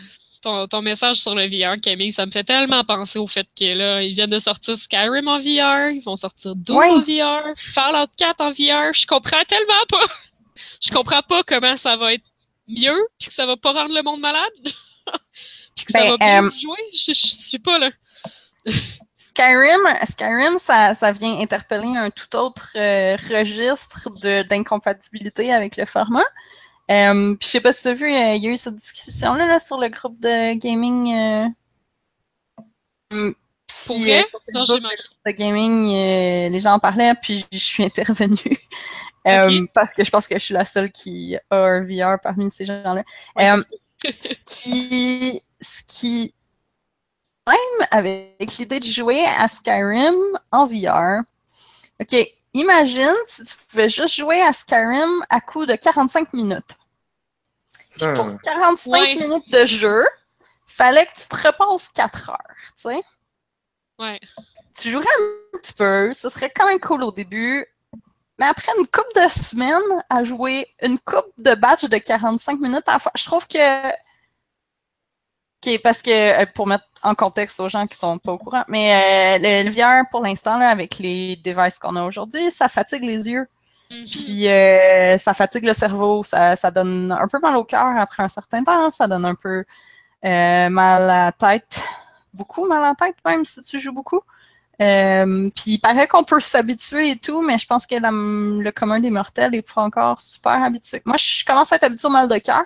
ton, ton message sur le VR, Camille, ça me fait tellement penser au fait que là, ils viennent de sortir Skyrim en VR, ils vont sortir Doom Ouais. en VR, Fallout 4 en VR. Je comprends tellement pas. Je comprends pas comment ça va être mieux, puis que ça va pas rendre le monde malade. puis que ça Ben, va bien euh, se jouer. Je, je suis pas là. Skyrim, Skyrim, ça, ça vient interpeller un tout autre euh, registre d'incompatibilité avec le format. Euh, puis je sais pas si tu as vu, euh, il y a eu cette discussion-là là, sur le groupe de gaming. puis, Pour vrai? euh, sur Non, de gaming, euh, les gens en parlaient, puis je suis intervenue. Euh. Parce que je pense que je suis la seule qui a un VR parmi ces gens-là. Ouais, Euh, ce qui, ce qui, même avec l'idée de jouer à Skyrim en VR, ok, imagine si tu pouvais juste jouer à Skyrim à coup de 45 minutes. Puis pour Ah. 45 Ouais. minutes de jeu, fallait que tu te reposes 4 heures, tu sais. Ouais. Tu jouerais un petit peu, ce serait quand même cool au début. Mais après une coupe de semaines à jouer une coupe de batch de 45 minutes à la fois, je trouve que. Ok, parce que euh, pour mettre en contexte aux gens qui sont pas au courant, mais euh, le, VR pour l'instant, là, avec les devices qu'on a aujourd'hui, ça fatigue les yeux. Mhm. Puis euh, ça fatigue le cerveau, ça, ça donne un peu mal au cœur après un certain temps, ça donne un peu euh, mal à la tête, beaucoup mal à la tête même si tu joues beaucoup. Euh, puis il paraît qu'on peut s'habituer et tout, mais je pense que la- le commun des mortels est pas encore super habitué. Moi, je commence à être habitué au mal de cœur,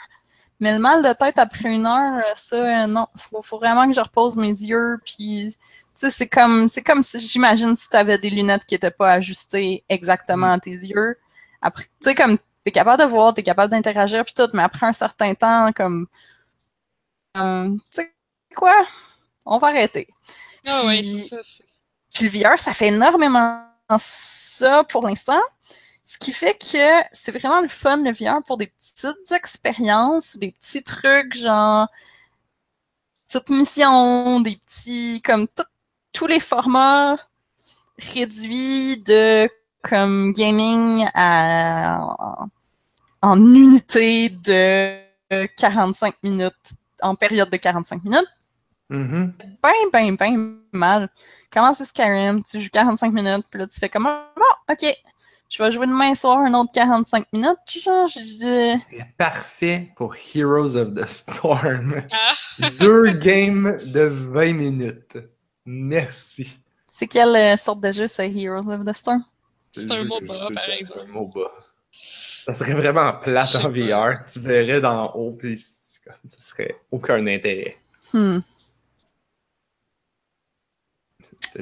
mais le mal de tête après une heure, euh, ça, euh, non. Faut, faut vraiment que je repose mes yeux, puis tu sais, c'est comme, c'est comme si, j'imagine, si tu avais des lunettes qui étaient pas ajustées exactement à tes yeux. Après, tu sais, comme, t'es capable de voir, t'es capable d'interagir puis tout, mais après un certain temps, comme, euh, tu sais quoi? On va arrêter. Ah c'est- Puis le VR, ça fait énormément ça pour l'instant. Ce qui fait que c'est vraiment le fun, le VR, pour des petites expériences des petits trucs, genre petites missions, des petits, comme tous les formats réduits de comme gaming à, en unité de 45 minutes, en période de 45 minutes Mhm. ben, ben, ben mal. Comment c'est Skyrim? Tu joues 45 minutes, puis là, tu fais comme, bon, ok, je vais jouer demain soir un autre 45 minutes. Genre, je... C'est parfait pour Heroes of the Storm. Ah, Deux games de 20 minutes. Merci. C'est quelle euh, sorte de jeu, c'est Heroes of the Storm? C'est un MOBA, par exemple. C'est un MOBA. Ça serait vraiment plate en VR. Tu verrais d'en haut, puis ça serait aucun intérêt. Hmm.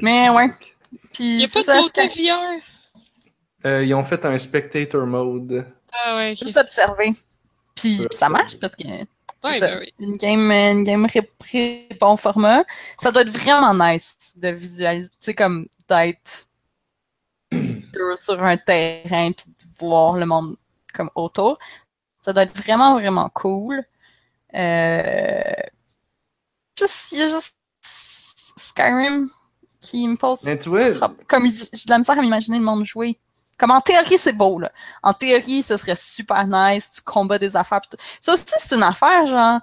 Mais ouais. il Puis, y a pas ça, de côté VR. Euh, ils ont fait un spectator mode. Ah ouais, ok. juste observer. Puis, Ouais, ça marche parce que c'est Ouais, ça. ben oui. une game, une game ré- bon format. Ça doit être vraiment nice de visualiser, tu sais, comme d'être sur un terrain puis de voir le monde comme autour. Ça doit être vraiment, vraiment cool. Euh... Juste, il y a juste Skyrim qui me pose Mais tu vois, comme j'ai de la misère à m'imaginer le monde jouer. Comme en théorie, c'est beau, là. En théorie, ce serait super nice, tu combats des affaires. pis tout. Ça aussi, c'est une affaire, genre.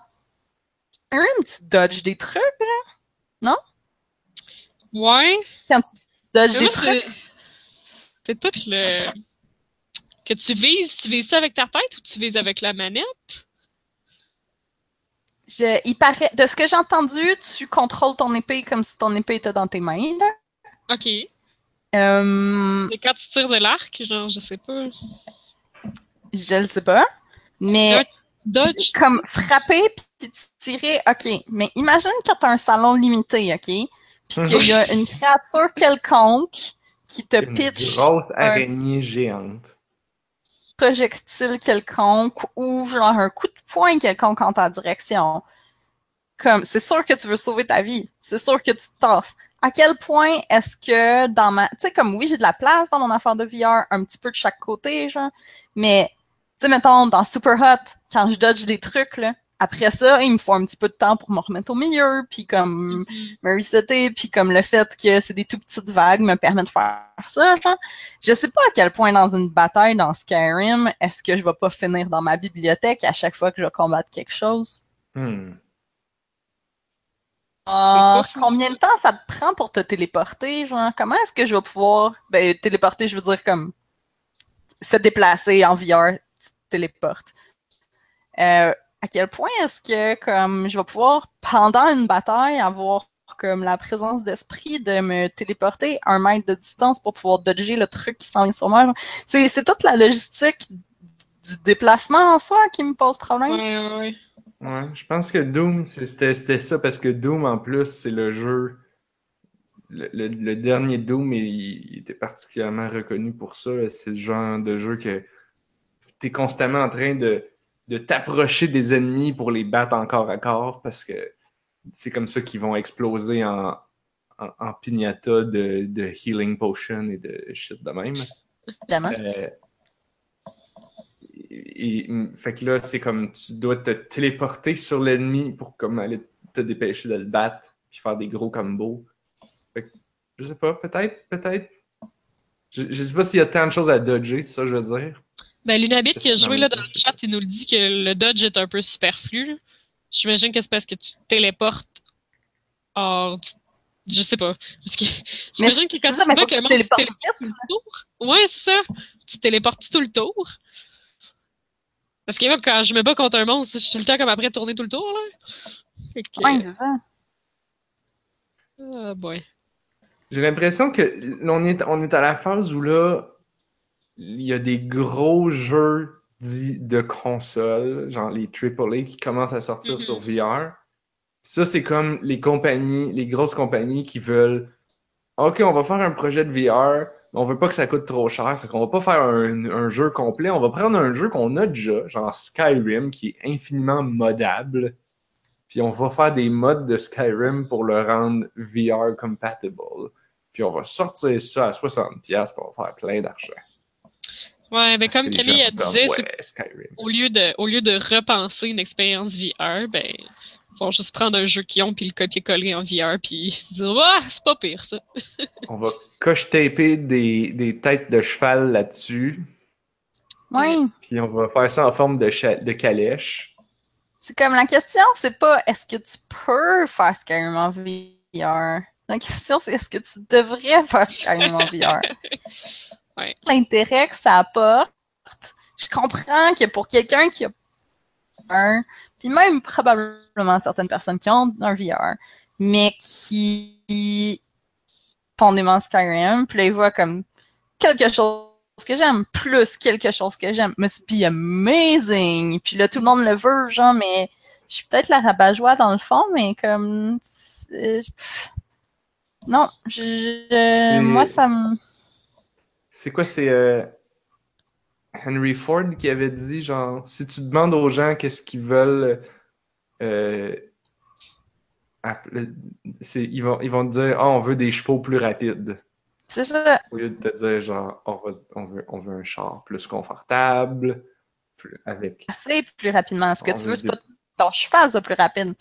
Skyrim, tu dodges des trucs, Ouais. quand tu dodges des trucs. c'est- C'est tout le. Que tu vises, tu vises ça avec ta tête ou tu vises avec la manette? Je, il paraît, de ce que j'ai entendu, tu contrôles ton épée comme si ton épée était dans tes mains, là. Ok. Euh, Et quand tu tires de l'arc, genre, je sais pas. je le sais pas. Mais tu dodges. comme frapper puis tirer, ok. Mais imagine que tu as un salon limité, ok? Puis qu'il y a une créature quelconque qui te une pitch grosse araignée géante. Projectile quelconque ou genre un coup de poing quelconque en ta direction. Comme, c'est sûr que tu veux sauver ta vie. C'est sûr que tu te. À quel point est-ce que dans ma, tu sais, comme oui, j'ai de la place dans mon affaire de VR, un petit peu de chaque côté, genre, mais, tu sais, mettons, dans Super Hot, quand je dodge des trucs, là, après ça, il me faut un petit peu de temps pour me remettre au milieu, puis comme, Mhm. me resetter, puis comme le fait que c'est des tout petites vagues me permet de faire ça, genre. Je sais pas à quel point dans une bataille dans Skyrim, est-ce que je vais pas finir dans ma bibliothèque à chaque fois que je vais combattre quelque chose? Hmm. Fou, combien de temps ça te prend pour te téléporter, genre? Comment est-ce que je vais pouvoir, ben, téléporter, je veux dire comme se déplacer en VR, tu te téléportes. Euh, à quel point est-ce que comme je vais pouvoir pendant une bataille avoir comme la présence d'esprit de me téléporter un mètre de distance pour pouvoir dodger le truc qui s'en vient sur moi. C'est c'est toute la logistique du déplacement en soi qui me pose problème. Ouais, ouais, ouais. Je pense que Doom, c'était c'était ça parce que Doom, en plus, c'est le jeu. Le, le- le dernier Doom, il, il était particulièrement reconnu pour ça. là. C'est le genre de jeu que tu es constamment en train de, de t'approcher des ennemis pour les battre encore à corps parce que c'est comme ça qu'ils vont exploser en, en, en piñata de, de healing potion et de shit de même. Évidemment. Euh, et, et- fait que là, c'est comme tu dois te téléporter sur l'ennemi pour comme aller te dépêcher de le battre puis faire des gros combos. Fait que, je sais pas, peut-être, peut-être. Je, je sais pas s'il y a tant de choses à dodger, c'est ça que je veux dire. Ben, Lunabit qui a joué là, dans le chat, il nous le dit que le dodge est un peu superflu. J'imagine que c'est parce que tu te téléportes hors du- Je sais pas. Parce que j'imagine que quand ça, tu vois que qu'un tu monstre se téléportes téléporte tout le tour. Ouais, c'est ça. Tu te téléportes tout le tour. Parce que moi, quand je me bats contre un monstre, je suis tout le temps comme après tourner tout le tour, là. Que... Ouais, c'est ça. Ah, boy. J'ai l'impression que on est, on est à la phase où là, il y a des gros jeux dits de console, genre les AAA qui commencent à sortir Mhm. sur VR. Ça, c'est comme les compagnies, les grosses compagnies qui veulent OK, on va faire un projet de VR, mais on veut pas que ça coûte trop cher. Fait qu'on va pas faire un, un jeu complet. On va prendre un jeu qu'on a déjà, genre Skyrim, qui est infiniment modable. Puis on va faire des mods de Skyrim pour le rendre VR compatible. Puis on va sortir ça à 60$, puis on va faire plein d'argent. Ouais, ben comme Camille comme, disait, ouais, au lieu de au lieu de repenser une expérience VR, ben ils vont juste prendre un jeu qu'ils ont puis le copier-coller en VR puis se dire ah c'est pas pire ça. On va coche-taper des, des têtes de cheval là-dessus, Ouais. puis on va faire ça en forme de, cha- de calèche. C'est comme la question, c'est pas est-ce que tu peux faire Skyrim en VR. La question, c'est est-ce que tu devrais faire Skyrim en VR. Ouais. L'intérêt que ça apporte, je comprends que pour quelqu'un qui a un, puis même probablement certaines personnes qui ont un VR, mais qui font des mondes Skyrim, puis là, ils voient comme quelque chose que j'aime, plus quelque chose que j'aime. Must be amazing! Puis là, tout le monde le veut, genre, mais je suis peut-être la rabat-joie dans le fond, mais comme... Non, je, je- moi, ça me... C'est quoi, c'est euh, Henry Ford qui avait dit, genre, si tu demandes aux gens qu'est-ce qu'ils veulent, euh, c'est, ils, vont, ils vont te dire, ah, on veut des chevaux plus rapides. C'est ça. Au lieu de te dire, genre, on, va- on veut, on veut un char plus confortable, plus, avec. assez plus rapidement. Ce que On tu veut veux, c'est pas ton cheval soit plus rapide.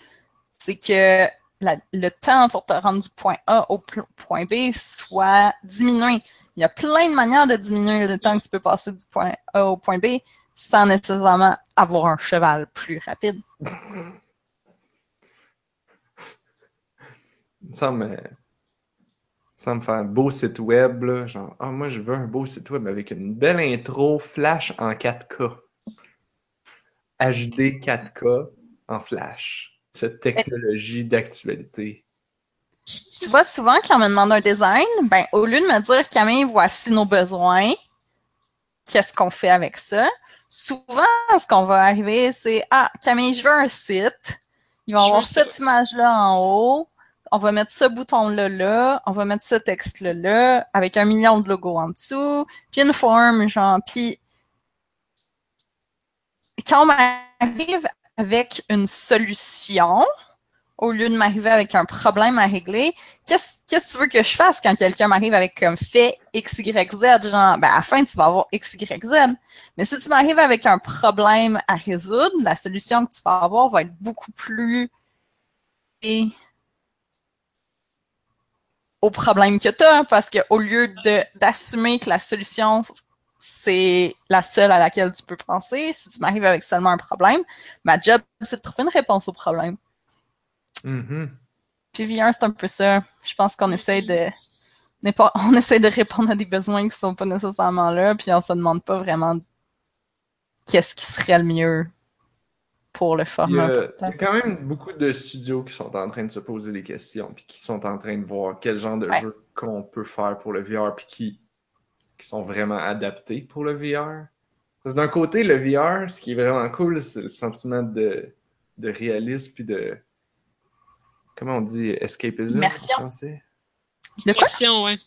C'est que le temps pour te rendre du point A au point B soit diminué. Il y a plein de manières de diminuer le temps que tu peux passer du point A au point B sans nécessairement avoir un cheval plus rapide. Ça me, ça me fait un beau site web, genre, ah, moi, je veux un beau site web avec une belle intro flash en 4K. HD 4K en flash. Cette technologie d'actualité. Tu vois, souvent, quand on me demande un design, ben, au lieu de me dire, Camille, voici nos besoins, qu'est-ce qu'on fait avec ça? Souvent, ce qu'on va arriver, c'est, ah, Camille, je veux un site. Ils vont Je avoir cette image-là en haut. On va mettre ce bouton-là là. On va mettre ce texte-là là, avec un million de logos en dessous. Puis une forme, genre, puis quand on m'arrive avec une solution, au lieu de m'arriver avec un problème à régler, qu'est-ce que tu veux que je fasse quand quelqu'un m'arrive avec comme fait X, Y, Z? Genre, ben, à la fin, tu vas avoir X, Y, Z. Mais si tu m'arrives avec un problème à résoudre, la solution que tu vas avoir va être beaucoup plus au problème que tu as, parce qu'au lieu d'assumer que la solution c'est la seule à laquelle tu peux penser, si tu m'arrives avec seulement un problème, ma job, c'est de trouver une réponse au problème. Mhm. Puis VR, c'est un peu ça. Je pense qu'on essaie de. On essaie de répondre à des besoins qui sont pas nécessairement là, puis on se demande pas vraiment qu'est-ce qui serait le mieux pour le Il y, format. a, il y a quand même beaucoup de studios qui sont en train de se poser des questions, puis qui sont en train de voir quel genre de Ouais. jeu qu'on peut faire pour le VR, puis qui, qui sont vraiment adaptés pour le VR. Parce que d'un côté, le VR, ce qui est vraiment cool, c'est le sentiment de, de réalisme, puis de. Comment on dit Escapism Immersion. en français? De quoi? Immersion, ouais.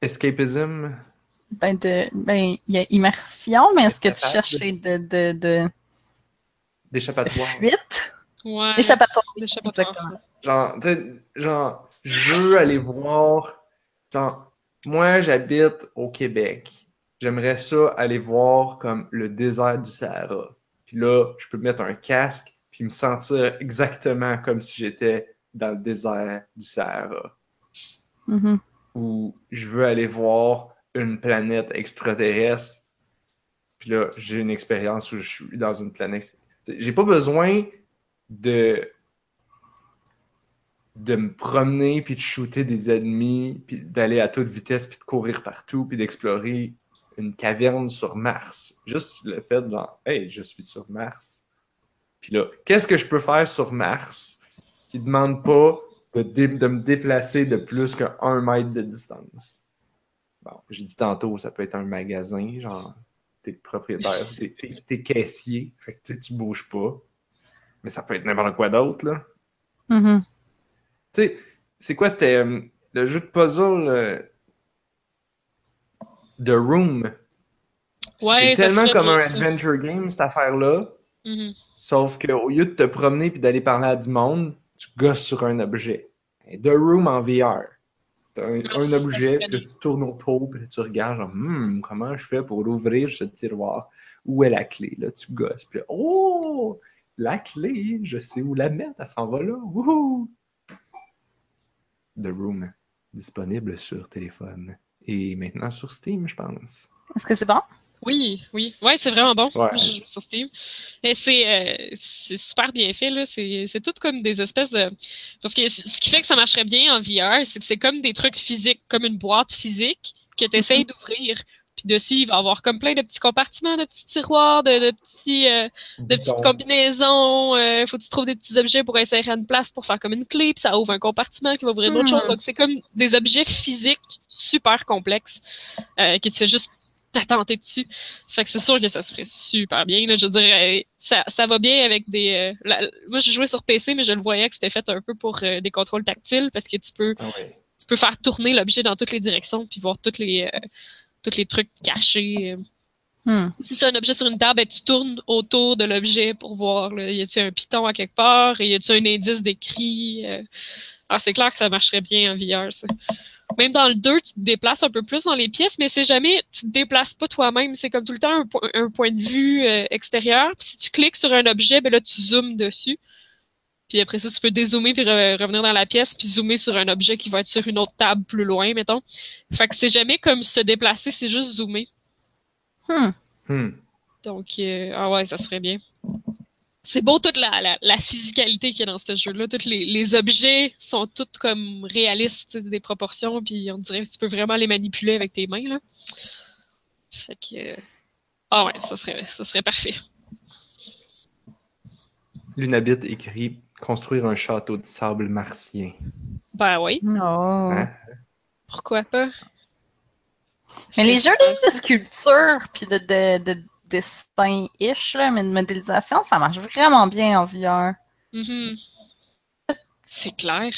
Escapism Ben, de, ben, il y a immersion, mais est-ce que tu c'est de, de, de, de d'échappatoire. fuite? Ouais. Échappatoire. Exactement. Genre, tu sais, genre, je veux aller voir. Genre, moi, j'habite au Québec. J'aimerais ça aller voir comme le désert du Sahara. Puis là, je peux mettre un casque puis me sentir exactement comme si j'étais dans le désert du Sahara. Mhm. Ou je veux aller voir une planète extraterrestre. Puis là, j'ai une expérience où je suis dans une planète. J'ai pas besoin de de me promener puis de shooter des ennemis puis d'aller à toute vitesse puis de courir partout puis d'explorer une caverne sur Mars. Juste le fait genre hey, je suis sur Mars. Puis là, qu'est-ce que je peux faire sur Mars qui demande pas de, de me déplacer de plus qu'un mètre de distance? Bon, j'ai dit tantôt, ça peut être un magasin, genre t'es propriétaire, t'es, t'es, caissier, fait que tu bouges pas. Mais ça peut être n'importe quoi d'autre, là. Mm-hmm. Tu sais, c'est quoi, c'était euh, le jeu de puzzle euh, The Room? Ouais, c'est tellement comme un ça. adventure game, cette affaire-là. Mhm. Sauf qu'au lieu de te promener puis d'aller parler à du monde, tu gosses sur un objet. Et The Room en VR. T'as un, Ah, un objet, puis tu tournes autour, puis là, tu regardes, genre, Hmm, comment je fais pour ouvrir ce tiroir? Où est la clé? Là, tu gosses, puis oh, la clé, je sais où la mettre, elle s'en va là. Wouhou! The Room, disponible sur téléphone. Et maintenant sur Steam, je pense. Est-ce que c'est bon? Oui, oui. Ouais, c'est vraiment bon. Ouais. Je joue sur Steam. Et c'est euh, c'est super bien fait, là. C'est c'est tout comme des espèces de. Parce que ce qui fait que ça marcherait bien en VR, c'est que c'est comme des trucs physiques, comme une boîte physique que tu essayes d'ouvrir. Puis dessus, il va y avoir comme plein de petits compartiments, de petits tiroirs, de, de petits. euh, de petites combinaisons. euh, faut que tu trouves des petits objets pour insérer une place pour faire comme une clé, puis ça ouvre un compartiment qui va ouvrir une autre Hmm. chose. Donc c'est comme des objets physiques super complexes euh, que tu fais juste t'attenter dessus. Fait que c'est sûr que ça se ferait super bien. Là, je dirais, ça, ça va bien avec des. euh, la- moi, j'ai joué sur PC, mais je le voyais que c'était fait un peu pour euh, des contrôles tactiles parce que tu peux, Ah ouais. tu peux faire tourner l'objet dans toutes les directions puis voir toutes les, euh, tous les trucs cachés. Hmm. si c'est un objet sur une table, ben, tu tournes autour de l'objet pour voir, là, y a-tu un piton à quelque part, et y a-tu un indice d'écrit. euh. Ah, c'est clair que ça marcherait bien en VR, ça. Même dans le 2, tu te déplaces un peu plus dans les pièces, mais c'est jamais, tu te déplaces pas toi-même, c'est comme tout le temps un, po- un point de vue euh, extérieur. Puis si tu cliques sur un objet, ben là, tu zoomes dessus. Puis après ça, tu peux dézoomer puis re- revenir dans la pièce puis zoomer sur un objet qui va être sur une autre table plus loin, mettons. Fait que c'est jamais comme se déplacer, c'est juste zoomer. Hmm. Hmm. Donc, euh, ah ouais, ça serait bien. C'est beau toute la, la, la physicalité qu'il y a dans ce jeu-là. Tous les, les objets sont tous comme réalistes, tu sais, des proportions, puis on dirait que tu peux vraiment les manipuler avec tes mains, là. Fait que... euh, Ah ouais, ça serait, ça serait parfait. Lunabit écrit Construire un château de sable martien. Ben oui, Non. Hein? pourquoi pas? Mais les jeux de sculpture puis de, de, de dessin-ish, là, mais de modélisation, ça marche vraiment bien en VR. Mhm. C'est clair.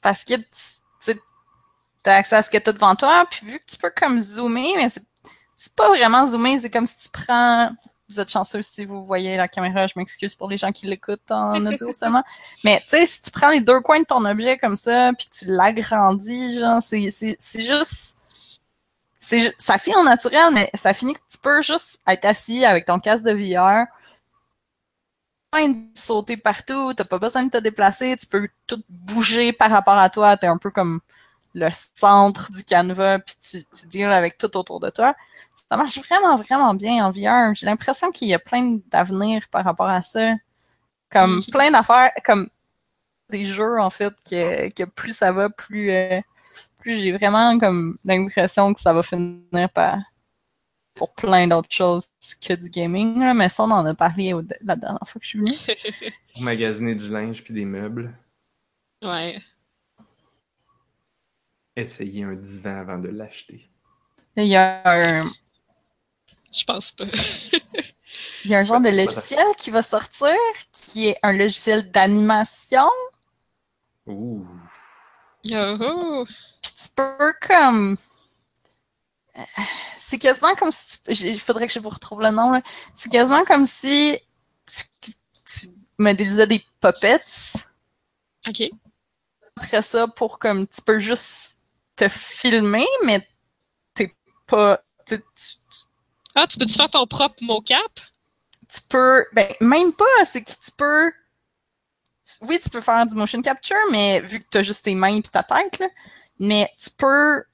Parce que tu as accès à ce que tu as devant toi, puis vu que tu peux comme zoomer, mais c'est c'est pas vraiment zoomer, c'est comme si tu prends. Vous êtes chanceux si vous voyez la caméra, je m'excuse pour les gens qui l'écoutent en audio seulement. Mais tu sais, si tu prends les deux coins de ton objet comme ça, puis que tu l'agrandis, genre, c'est c'est- c'est juste. c'est Ça finit en naturel, mais ça finit que tu peux juste être assis avec ton casque de VR, pas besoin de sauter partout, t'as pas besoin de te déplacer, tu peux tout bouger par rapport à toi, t'es un peu comme le centre du canevas, puis tu, tu deals avec tout autour de toi. Ça marche vraiment, vraiment bien en VR. J'ai l'impression qu'il y a plein d'avenir par rapport à ça. Comme plein d'affaires, comme des jeux, en fait, que, que plus ça va, plus, euh, plus j'ai vraiment comme l'impression que ça va finir par pour plein d'autres choses que du gaming. là. Mais ça, on en a parlé au- la dernière fois que je suis venue. Pour magasiner du linge puis des meubles. Ouais. Essayer un divan avant de l'acheter. Il y a un, Je pense pas. il y a un genre de logiciel qui va sortir, qui est un logiciel d'animation. Ouh. Puis tu peux comme. C'est quasiment comme si. tu- Il faudrait que je vous retrouve le nom. là. C'est quasiment comme si tu, tu modélisais des puppets. Ok. Après ça, pour comme. Tu peux juste te filmer, mais t'es pas. Tu, tu, tu- Ah, tu peux-tu faire ton propre mocap? tu peux. Ben, même pas. C'est que tu peux. tu- oui, tu peux faire du motion capture, mais vu que tu as juste tes mains et ta tête, là, mais tu peux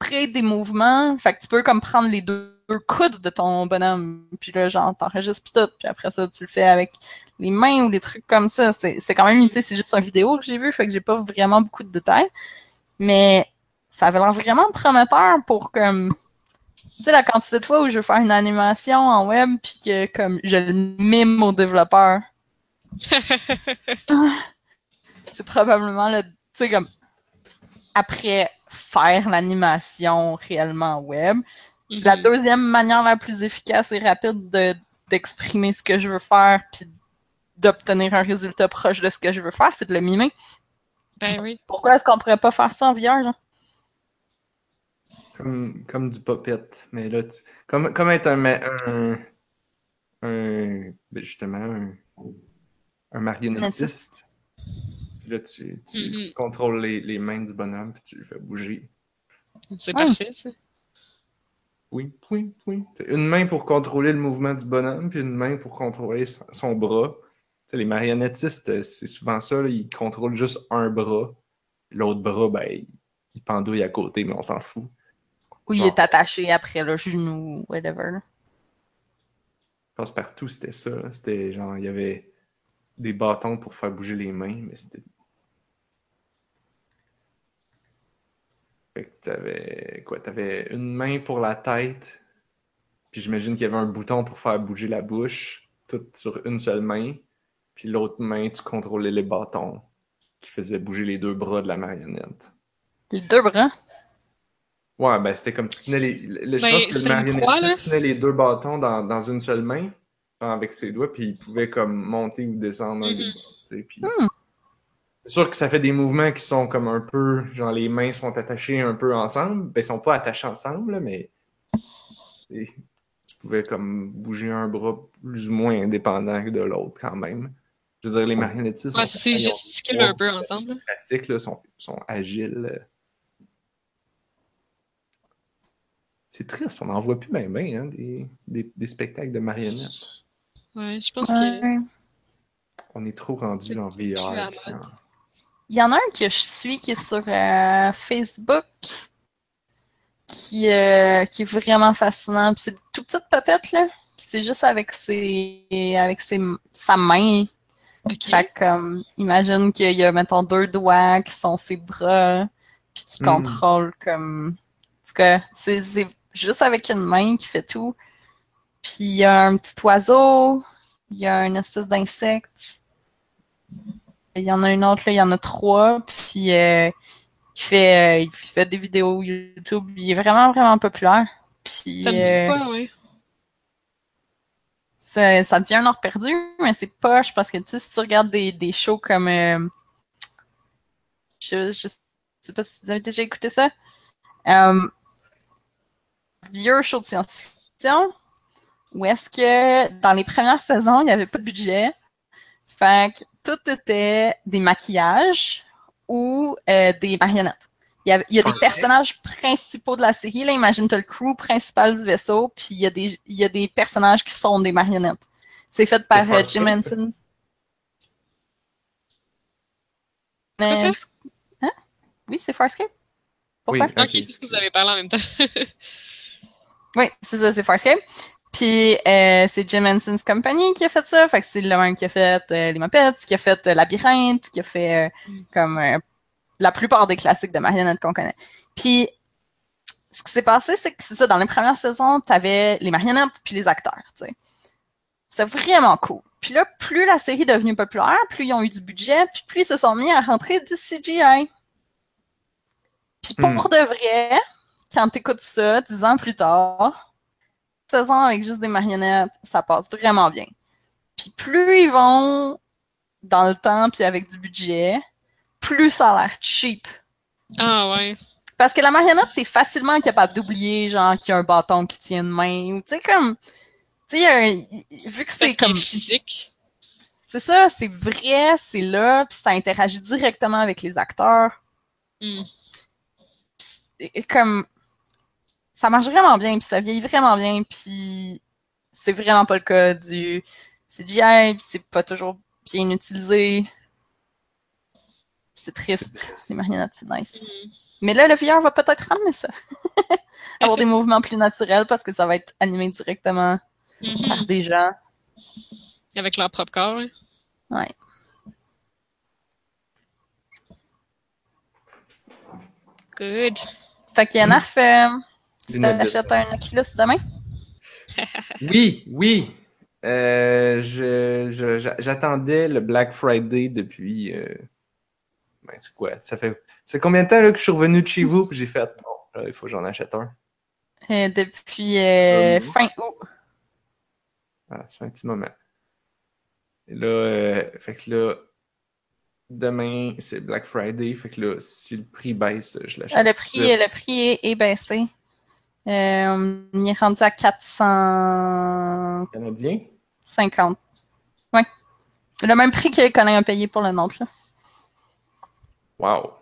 enregistrer des mouvements. Fait que tu peux comme prendre les deux, coudes de ton bonhomme, puis là, genre, t'enregistres pis tout, puis après ça, tu le fais avec les mains ou des trucs comme ça. C'est quand même limité, c'est juste une vidéo que j'ai vu, fait que j'ai pas vraiment beaucoup de détails. Mais ça avait l'air vraiment prometteur pour comme tu sais la quantité de fois où je veux faire une animation en web puis que comme je le mime au développeur. c'est probablement le tu sais comme après faire l'animation réellement web, la Mhm. deuxième manière la plus efficace et rapide de d'exprimer ce que je veux faire puis d'obtenir un résultat proche de ce que je veux faire, c'est de le mimer. Ben oui. Pourquoi est-ce qu'on pourrait pas faire ça en VR, genre? Comme, comme du puppet. Mais là, tu... comme, comme être un, ma- un, un- ben justement, un, un marionnettiste. Puis là, tu, tu Mhm. contrôles les, les mains du bonhomme, puis tu le fais bouger. C'est Ah. parfait, ça. Oui, oui, oui. Une main pour contrôler le mouvement du bonhomme, puis une main pour contrôler son, bras. Tu sais, les marionnettistes, c'est souvent ça, là, ils contrôlent juste un bras. L'autre bras, ben, il pendouille à côté, mais on s'en fout. Ou il est attaché après le genou, whatever. Je pense partout, c'était ça. C'était genre, il y avait des bâtons pour faire bouger les mains, mais c'était. Fait que t'avais quoi? T'avais une main pour la tête, puis j'imagine qu'il y avait un bouton pour faire bouger la bouche, tout sur une seule main, puis l'autre main, tu contrôlais les bâtons qui faisaient bouger les deux bras de la marionnette. Les deux bras? Ouais, ben c'était comme tu tenais les. le- je Ben, pense que le marionnettiste tenait les deux bâtons dans, dans une seule main, avec ses doigts, puis il pouvait comme monter ou descendre un des Mhm. sais, puis- Hmm. C'est sûr que ça fait des mouvements qui sont comme un peu. Genre les mains sont attachées un peu ensemble. Ben, ils sont pas attachés ensemble, mais. et tu pouvais comme bouger un bras plus ou moins indépendant que de l'autre quand même. Je veux dire, les marionnettistes Ouais, sont, c'est ils ont gesticule un peu ensemble. là. pratiques, là, sont, sont agiles. C'est triste, on n'en voit plus bien, bien, hein, des, des, des spectacles de marionnettes. Ouais, je pense que. Ouais. On est trop rendu en VR. Il y en a un que je suis qui est sur euh, Facebook qui, euh, qui est vraiment fascinant. Puis c'est une toute petite papette, là. Puis c'est juste avec ses avec ses, sa main. Fait que, comme, imagine qu'il y a, mettons, deux doigts qui sont ses bras, puis qui Hmm. contrôlent comme. En tout cas, c'est c'est juste avec une main qui fait tout. Puis il y a un petit oiseau, il y a une espèce d'insecte. Il y en a une autre, là, il y en a trois, puis euh, il, fait, euh, il fait des vidéos YouTube. Il est vraiment, vraiment populaire. Puis, Ça me dit euh, quoi, ouais? ça, ça devient un heure perdu, mais c'est poche parce que tu sais, si tu regardes des, des shows comme euh, je, je sais pas si vous avez déjà écouté ça. Vieux show de science-fiction où est-ce que dans les premières saisons, il n'y avait pas de budget. Fait que tout était des maquillages ou euh, des marionnettes. Il y a, il y a des personnages principaux de la série. Là, imagine, tu le crew principal du vaisseau, puis il y, a des, il y a des personnages qui sont des marionnettes. C'est fait par euh, Jim Henson. Euh, hein? Oui, c'est Farscape. Pourquoi? Oui, c'est ce que vous avez parlé en même temps. Oui, c'est ça, c'est Farscape. Puis euh, c'est Jim Henson's Company qui a fait ça. Fait que c'est le même qui a fait euh, les Muppets, qui a fait euh, Labyrinthe, qui a fait euh, Mm. comme euh, la plupart des classiques de marionnettes qu'on connaît. Puis ce qui s'est passé, c'est que c'est ça, dans les premières saisons, t'avais les marionnettes puis les acteurs, tu sais. C'était vraiment cool. Puis là, plus la série est devenue populaire, plus ils ont eu du budget, puis plus ils se sont mis à rentrer du CGI. Puis pour Hmm. de vrai, quand t'écoutes ça, dix ans plus tard, 16 ans avec juste des marionnettes, ça passe vraiment bien. Puis plus ils vont dans le temps puis avec du budget, plus ça a l'air cheap. ah ouais. Parce que la marionnette, t'es facilement capable d'oublier, genre, qu'il y a un bâton qui tient une main. Ou, tu sais, comme... Tu sais, vu que C'est c'est comme... physique. C'est ça, c'est vrai, c'est là, puis ça interagit directement avec les acteurs. Hmm. et comme ça marche vraiment bien puis ça vieillit vraiment bien puis c'est vraiment pas le cas du CGI puis c'est pas toujours bien utilisé c'est triste les marionnettes c'est nice Mhm. Mais là, le VR va peut-être ramener ça. Avoir des mouvements plus naturels parce que ça va être animé directement Mhm. par des gens. Avec leur propre corps. là. Ouais. Good. Fait qu'il y en a fait. Tu t'achètes un Oculus demain? Oui, oui. Euh, j'attendais le Black Friday depuis. euh, ben, c'est quoi? Ça fait, c'est combien de temps là, que je suis revenu de chez vous? J'ai fait, bon, là, il faut que j'en achète un. Euh, depuis fin août. Voilà, ça fait un petit moment. Et là, fait que là, demain, c'est Black Friday. Fait que là, si le prix baisse, je l'achète. Euh, le prix, le prix est, est baissé. Euh, il est rendu à 450. Canadien? Ouais. Le même prix que Colin a payé pour le nôtre. là. Wow.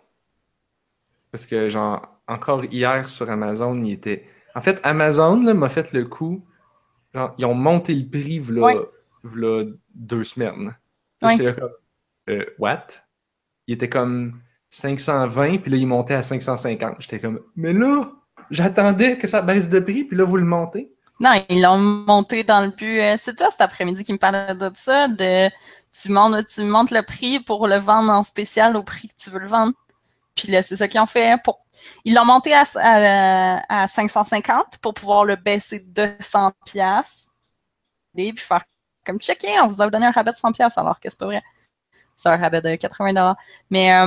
Parce que, genre, encore hier sur Amazon, il était. En fait, Amazon là, m'a fait le coup. Genre, ils ont monté le prix, v'là, Ouais. v'là deux semaines. J'étais là comme, euh, what? Il était comme 520, puis là, il montait à 550. J'étais comme, mais là, j'attendais que ça baisse de prix, puis là, vous le montez. Non, ils l'ont monté dans le but. euh, c'est toi cet après-midi qui me parlait de ça, de tu montes, le prix pour le vendre en spécial au prix que tu veux le vendre. Puis là, c'est ça qu'ils ont fait. hein, Pour... Ils l'ont monté à, à, à 550 pour pouvoir le baisser de 200 pièces et puis faire comme checker, on vous a donné un rabais de 100 pièces alors que c'est pas vrai. C'est un rabais de 80 dollars. Mais euh,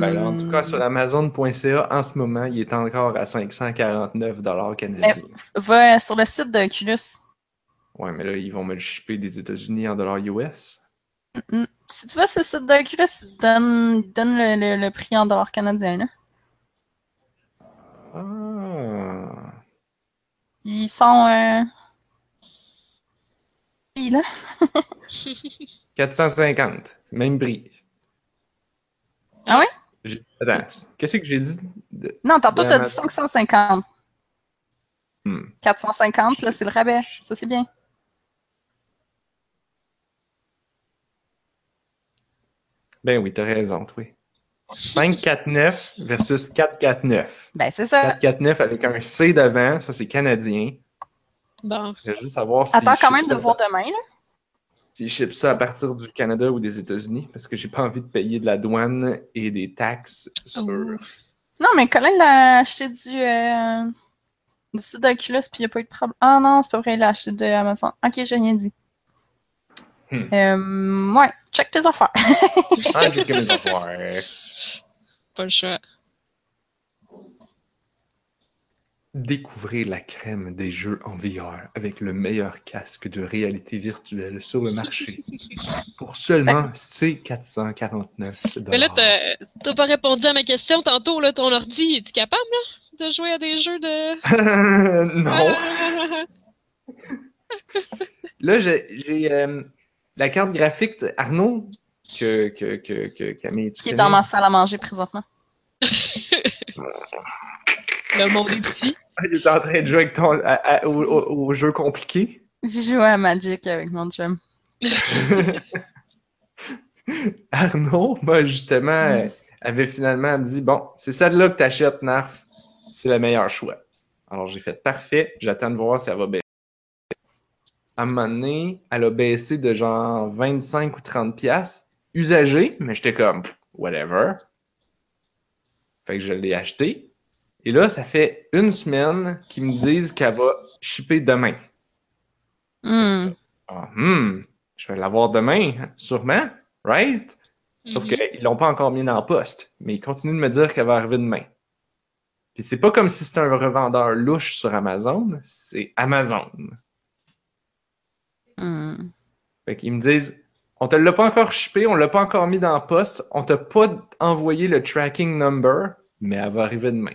Ben là, en tout cas, sur Amazon.ca, en ce moment, il est encore à 549 canadiens. va sur le site de Oculus. Ouais, mais là, ils vont me le shipper des États-Unis en dollars US. Mm. Si tu vas sur le site d'Oculus, donne, donne le, le- le prix en dollars canadiens. Là. Ah. Ils sont. Euh... là. 450, même prix. Ah ouais? J'ai- Attends, qu'est-ce que j'ai dit? de- Non, tantôt, t'as dit Amazon? 550. Hmm. 450, là, c'est le rabais. Ça, c'est bien. Ben oui, t'as raison, toi. 549 versus 449. Ben, c'est ça. 449 avec un C devant, ça c'est canadien. Bon. Je veux juste savoir si Attends quand même de voir demain, là. si je ship ça à partir du Canada ou des États-Unis, parce que j'ai pas envie de payer de la douane et des taxes sur. Ouh. Non, mais Colin l'a acheté du, euh, du site d'Oculus, puis il n'y a pas eu de problème. Ah non, c'est pas vrai, il l'a acheté de Amazon. Ok, j'ai rien dit. Hmm. Euh, ouais, check tes affaires. Ah, que mes affaires. Pas le choix. Découvrez la crème des jeux en VR avec le meilleur casque de réalité virtuelle sur le marché pour seulement C449 Mais là, t'as pas répondu à ma question tantôt, là, ton ordi, es-tu capable, là, de jouer à des jeux de... non. Là, j'ai j'ai, euh, la carte graphique de Arnaud que, que, que, que Camille. qui est dans ma salle à manger présentement. Le monde est petit. Il est en train de jouer avec ton, à- à- au, au- au jeu compliqué. J'ai joué à Magic avec mon chum. Arnaud, moi, justement, euh, avait finalement dit Bon, c'est celle-là que t'achètes, Narf. C'est le meilleur choix. Alors, j'ai fait parfait. J'attends de voir si elle va baisser. À un moment donné, elle a baissé de genre 25 ou 30 piastres. Usagée, mais j'étais comme whatever. Fait que je l'ai acheté. Et là, ça fait une semaine qu'ils me disent qu'elle va shipper demain. Hmm. Ah, hmm, je vais l'avoir demain, sûrement, right? Sauf Mhm. qu'ils l'ont pas encore mis dans le poste, mais ils continuent de me dire qu'elle va arriver demain. Puis c'est pas comme si c'était un revendeur louche sur Amazon, c'est Amazon. Hmm. Fait qu'ils me disent, on te l'a pas encore shippé, on l'a pas encore mis dans le poste, on t'a pas envoyé le tracking number, mais elle va arriver demain.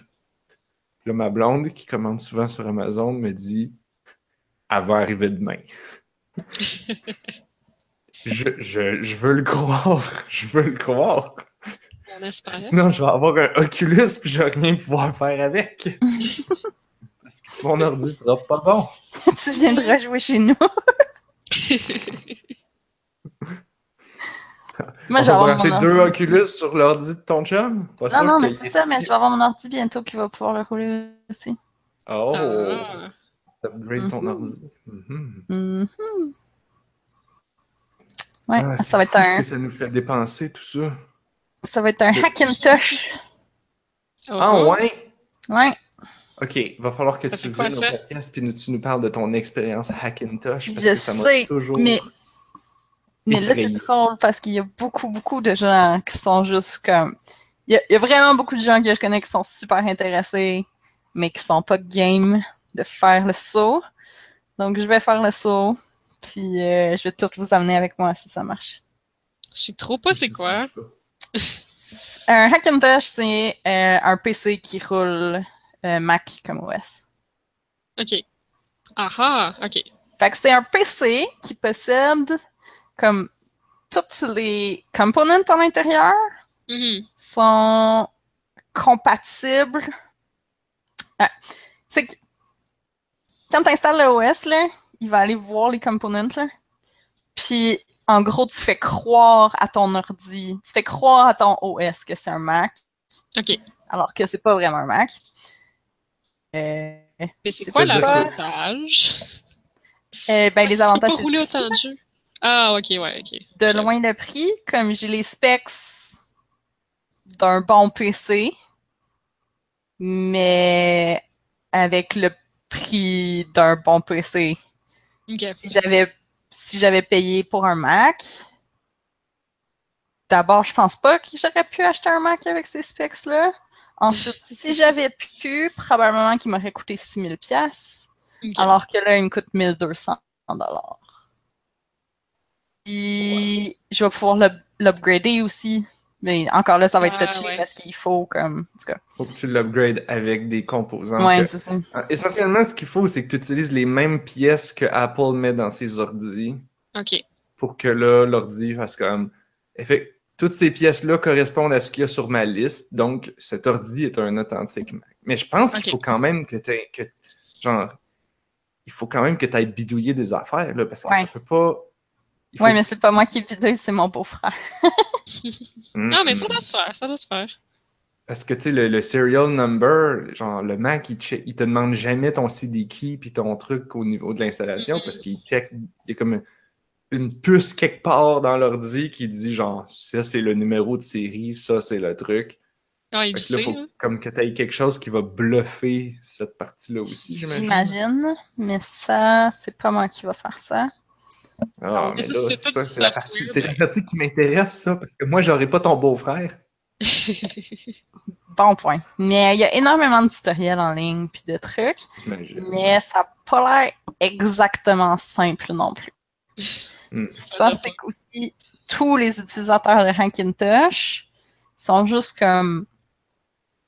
Là, ma blonde, qui commande souvent sur Amazon, me dit, elle va arriver demain. je, je, je veux le croire, je veux le croire. On espère. Sinon, je vais avoir un Oculus puis je vais rien pouvoir faire avec. Parce que mon ordi sera pas bon. tu viendras jouer chez nous. Moi, On je vais va avoir mon deux ordi. Oculus sur l'ordi de ton chum? Pas Non, non, mais c'est ça, mais je vais avoir mon ordi bientôt qui va pouvoir le rouler aussi. Oh! Ah. Upgrade ton Mhm. ordi. Mhm. Ouais, Ah, ça va être un, que ça nous fait dépenser, tout ça. ça va être un Hackintosh. Oh, Ah, oh. ouais? Ouais, Ok, va falloir que Ça tu viennes au podcast puis tu nous parles de ton expérience Hackintosh. Parce Je que ça m'a sais, toujours... mais, mais là, c'est drôle parce qu'il y a beaucoup, beaucoup de gens qui sont juste comme. Il y, a, il y a vraiment beaucoup de gens que je connais qui sont super intéressés, mais qui sont pas game de faire le saut. Donc, je vais faire le saut, puis euh, je vais tout vous amener avec moi si ça marche. Je sais trop pas c'est quoi. Un Hackintosh, c'est euh, un PC qui roule euh, Mac comme OS. Ok. Ah ah, ok. Fait que c'est un PC qui possède comme toutes les components à l'intérieur Mhm. sont compatibles. Ah, c'est que quand tu installes l'OS, là, il va aller voir les components, là. Puis, en gros, tu fais croire à ton ordi, tu fais croire à ton OS que c'est un Mac, Ok. alors que c'est pas vraiment un Mac. Euh, Mais c'est quoi l'avantage? euh, ben, les Tu peux avantages, pas rouler autant de jeux. Ah, ok, ouais, ok. de loin le prix, comme j'ai les specs d'un bon PC, mais avec le prix d'un bon PC. Si j'avais si j'avais payé pour un Mac, d'abord, je pense pas que j'aurais pu acheter un Mac avec ces specs-là. Ensuite, si j'avais pu, probablement qu'il m'aurait coûté 6000 pièces, ok. alors que là, il me coûte 1200 dollars. Puis, je vais pouvoir l'up- l'upgrader aussi. Mais encore là, ça va être Ah, touché ouais. parce qu'il faut comme. En tout cas. Faut que tu l'upgrades avec des composants. Ouais, que- c'est ça. Ah, Essentiellement, ce qu'il faut, c'est que tu utilises les mêmes pièces que Apple met dans ses ordis Ok. pour que là, l'ordi fasse comme. Effect- Toutes ces pièces-là correspondent à ce qu'il y a sur ma liste, donc cet ordi est un authentique Mac. Mais je pense qu'il faut quand même que tu que genre il faut quand même que tu ailles bidouiller des affaires là, parce que Ouais. ça peut pas. Faut- Ouais, mais c'est pas moi qui bidouille, c'est mon beau-frère. Mm, Non, mais ça doit se faire, ça doit se faire. Parce que tu sais, le, le serial number, genre le Mac, il, check- il te demande jamais ton CD key puis ton truc au niveau de l'installation Mhm. parce qu'il check, il y a comme une puce quelque part dans l'ordi qui dit genre ça c'est le numéro de série, ça c'est le truc. Non, il le Fait que là, sait, faut là. comme que tu aies quelque chose qui va bluffer cette partie-là aussi, j'imagine. J'imagine. Mais ça, c'est pas moi qui va faire ça. Ah, Mais mais ça, là, c'est ça, la partie, c'est la partie qui m'intéresse, ça, parce que moi, j'aurais pas ton beau-frère. Bon point. Mais il y a énormément de tutoriels en ligne puis de trucs. Mais ça n'a pas l'air exactement simple non plus. Ce qui se passe, c'est qu'aussi, tous les utilisateurs de Hackintosh sont juste comme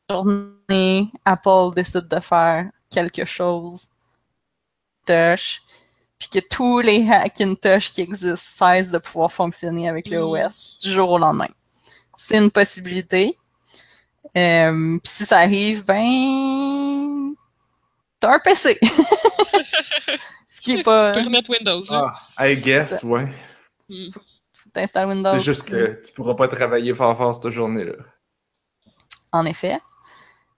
journée, Apple décide de faire quelque chose puis que tous les Hackintosh qui existent cessent de pouvoir fonctionner avec le. OS du jour au lendemain. C'est une possibilité. Euh, puis si ça arrive, ben t'as un PC. Ce qui est pas. Tu peux remettre Windows. Ah, I guess, ouais. Hmm. T'installes Windows. C'est juste que tu pourras pas travailler fort fort cette journée-là. En effet.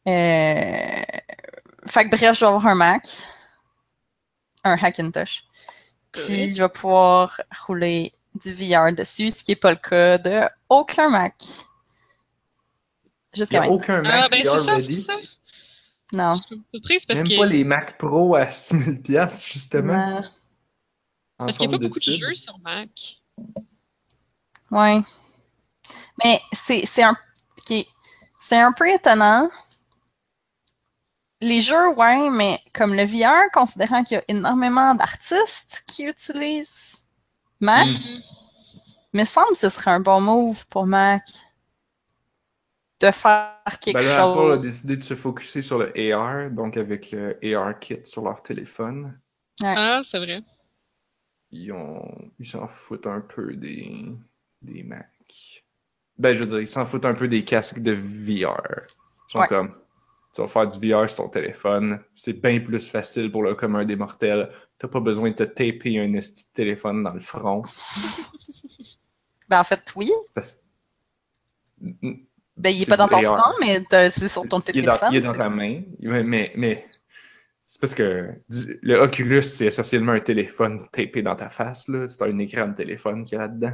Euh... Fait que bref, je vais avoir un Mac. Un Hackintosh. Puis je vais pouvoir rouler du VR dessus, ce qui n'est pas le cas de aucun Mac. Il Jusqu'à maintenant. aucun Ah, Mac ben, VR c'est ça, c'est ready. ça. Non. Je suis surprise parce Même que. pas les Mac Pro à 6000$, piastres, justement. Non. Parce qu'il n'y a pas beaucoup de jeux sur Mac. Ouais. Mais c'est c'est un ok. c'est un peu étonnant. Les jeux, ouais, mais comme le VR, considérant qu'il y a énormément d'artistes qui utilisent Mac, Mm. me semble que ce serait un bon move pour Mac de faire quelque Ben là, Apple a chose. décidé de se focuser sur le AR, donc avec le AR Kit sur leur téléphone. Ah, c'est vrai. Ils ont, ils s'en foutent un peu des, des Mac. Ben, je veux dire, ils s'en foutent un peu des casques de VR. Ils sont Ouais. comme, tu vas faire du VR sur ton téléphone, c'est bien plus facile pour le commun des mortels. T'as pas besoin de te taper un esti de téléphone dans le front. Ben, en fait, oui. Parce- Ben, il est C'est pas dans ton AR. front, mais c'est sur ton il, est dans, téléphone. il est dans ta main. Mais, mais, mais c'est parce que du- le Oculus, c'est essentiellement un téléphone tapé dans ta face. là. C'est un écran de téléphone qu'il y a là-dedans.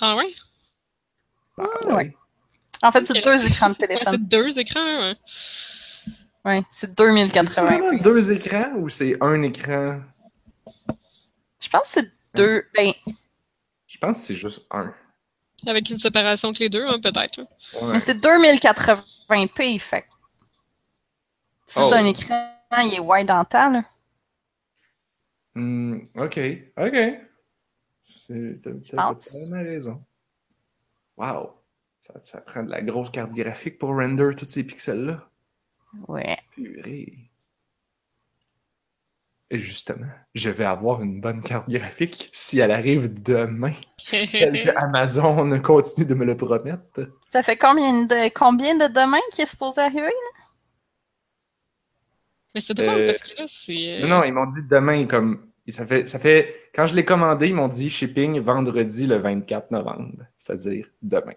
Ah ouais? Ah, ouais. En fait, c'est deux écrans de Ouais, téléphone. c'est deux écrans. Ouais, c'est C'est 2080. vraiment deux écrans ou c'est un écran? Je pense que c'est deux. Ben, Je pense que c'est juste un. Avec une séparation entre les deux, hein, peut-être. Ouais. mais c'est 2080p, fait. que Si Oh. c'est un écran, il est wide en temps, là. Hmm, ok, ok. C'est- T'as totalement raison. Wow. Ça, ça prend de la grosse carte graphique pour render tous ces pixels-là. Ouais. Purée. Et justement, je vais avoir une bonne carte graphique si elle arrive demain. Tel que Amazon continue de me le promettre. Ça fait combien de combien de demain qui est supposé arriver? Mais c'est drôle Euh, parce que là, c'est. euh, Non, non, ils m'ont dit demain comme. Ça fait, ça fait. Quand je l'ai commandé, ils m'ont dit shipping vendredi le 24 novembre. C'est-à-dire demain.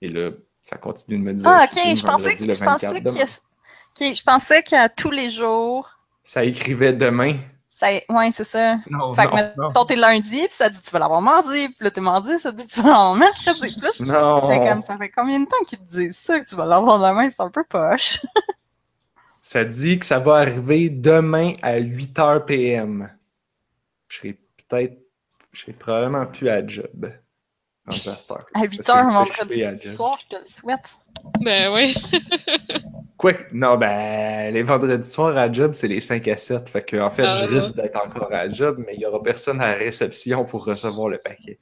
Et là, ça continue de me dire. Ah, ok, je pensais, que- je pensais 24 qu'il- demain. ok, je pensais qu'à tous les jours, Ça écrivait demain. ça, ouais, c'est ça. Non, Fait que non, mettons, t'es lundi, puis ça dit tu vas l'avoir mardi, puis là t'es mardi, ça dit tu vas l'avoir mercredi. Puis là, je Non. je fais comme, ça fait combien de temps qu'ils te disent ça, que tu vas l'avoir demain, c'est un peu poche. Ça dit que ça va arriver demain à 8h PM. Je serai peut-être. Je serai probablement plus à la job. Rendu à cette heure. À Parce 8 que heures vendredi soir, je te le souhaite. Ben ouais. Quoi non, ben, les vendredis soirs à job, c'est les 5 à 7. Fait que, en fait, Ah, je ouais. risque d'être encore à la job, mais il n'y aura personne à la réception pour recevoir le paquet.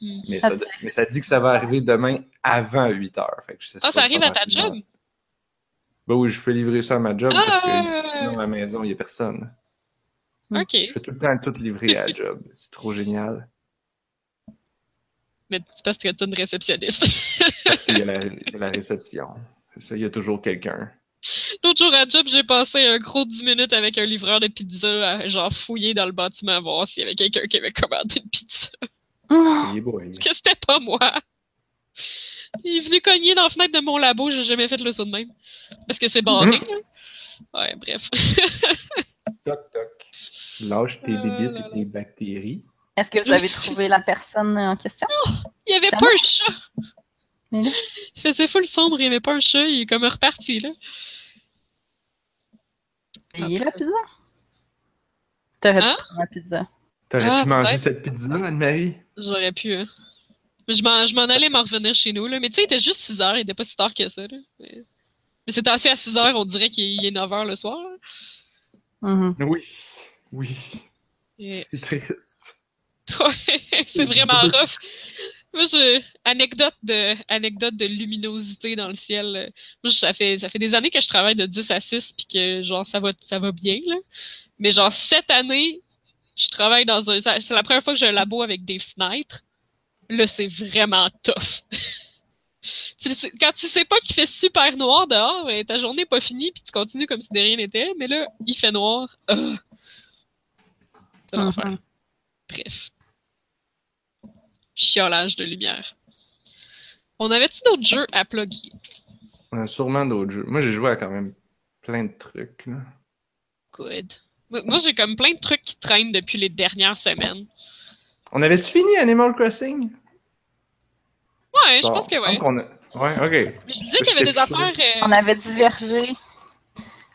Hmm. Mais Ah, ça, mais ça dit que ça va arriver demain avant 8 heures. Fait que je sais Ah, ça arrive à ta job? Ben oui, je fais livrer ça à ma job Ah, parce que ouais, sinon, à la maison, il n'y a personne. Ok. Je fais tout le temps tout livrer à la job. C'est trop génial. Mais c'est parce que t'as une réceptionniste. Parce qu'il y, a la- il y a la réception. C'est ça, il y a toujours quelqu'un. L'autre jour à job, j'ai passé un gros 10 minutes avec un livreur de pizza à genre fouiller dans le bâtiment à voir s'il y avait quelqu'un qui avait commandé une pizza. Il est beau, il- Parce que c'était pas moi. Il est venu cogner dans la fenêtre de mon labo, j'ai jamais fait le saut de même. Parce que c'est barré, là. Ouais, bref. Toc, toc. Lâche tes Ah bébites là et tes bactéries. Est-ce que vous avez trouvé la personne en question? Il y avait Jamais. pas un chat. Mais là- Il faisait full sombre, il y avait pas un chat, il est comme reparti, là. Payé la pizza? T'aurais dû Hein? prendre la pizza. T'aurais Ah, pu manger cette pizza, Anne-Marie? J'aurais pu, hein. Mais je m'en, je m'en allais m'en revenir chez nous, là. Mais tu sais, il était juste 6 heures, il était pas si tard que ça, là. Mais, mais c'était assez à 6 heures, on dirait qu'il est, il est 9 heures le soir. Mhm. Oui. Oui. Et- C'est triste. Ouais, c'est vraiment rough. Moi, je... Anecdote de... Anecdote de luminosité dans le ciel. Moi, ça fait... ça fait des années que je travaille de 10 à 6 puis que, genre, ça va, ça va bien, là. Mais, genre, cette année, je travaille dans un... C'est la première fois que j'ai un labo avec des fenêtres. Là, c'est vraiment tough. Quand tu sais pas qu'il fait super noir dehors, ben, ta journée est pas finie puis tu continues comme si de rien n'était. Mais là, il fait noir. C'est l'enfer. Mhm. Bref. Chiolage de lumière. On avait-tu d'autres jeux à plugger? On a sûrement d'autres jeux. Moi, j'ai joué à quand même plein de trucs. Là. Good. Moi, j'ai comme plein de trucs qui traînent depuis les dernières semaines. On avait-tu fini Animal Crossing? Ouais, je pense que ouais. a- Ouais, ok. Mais je disais qu'il y avait des affaires. euh, On avait divergé.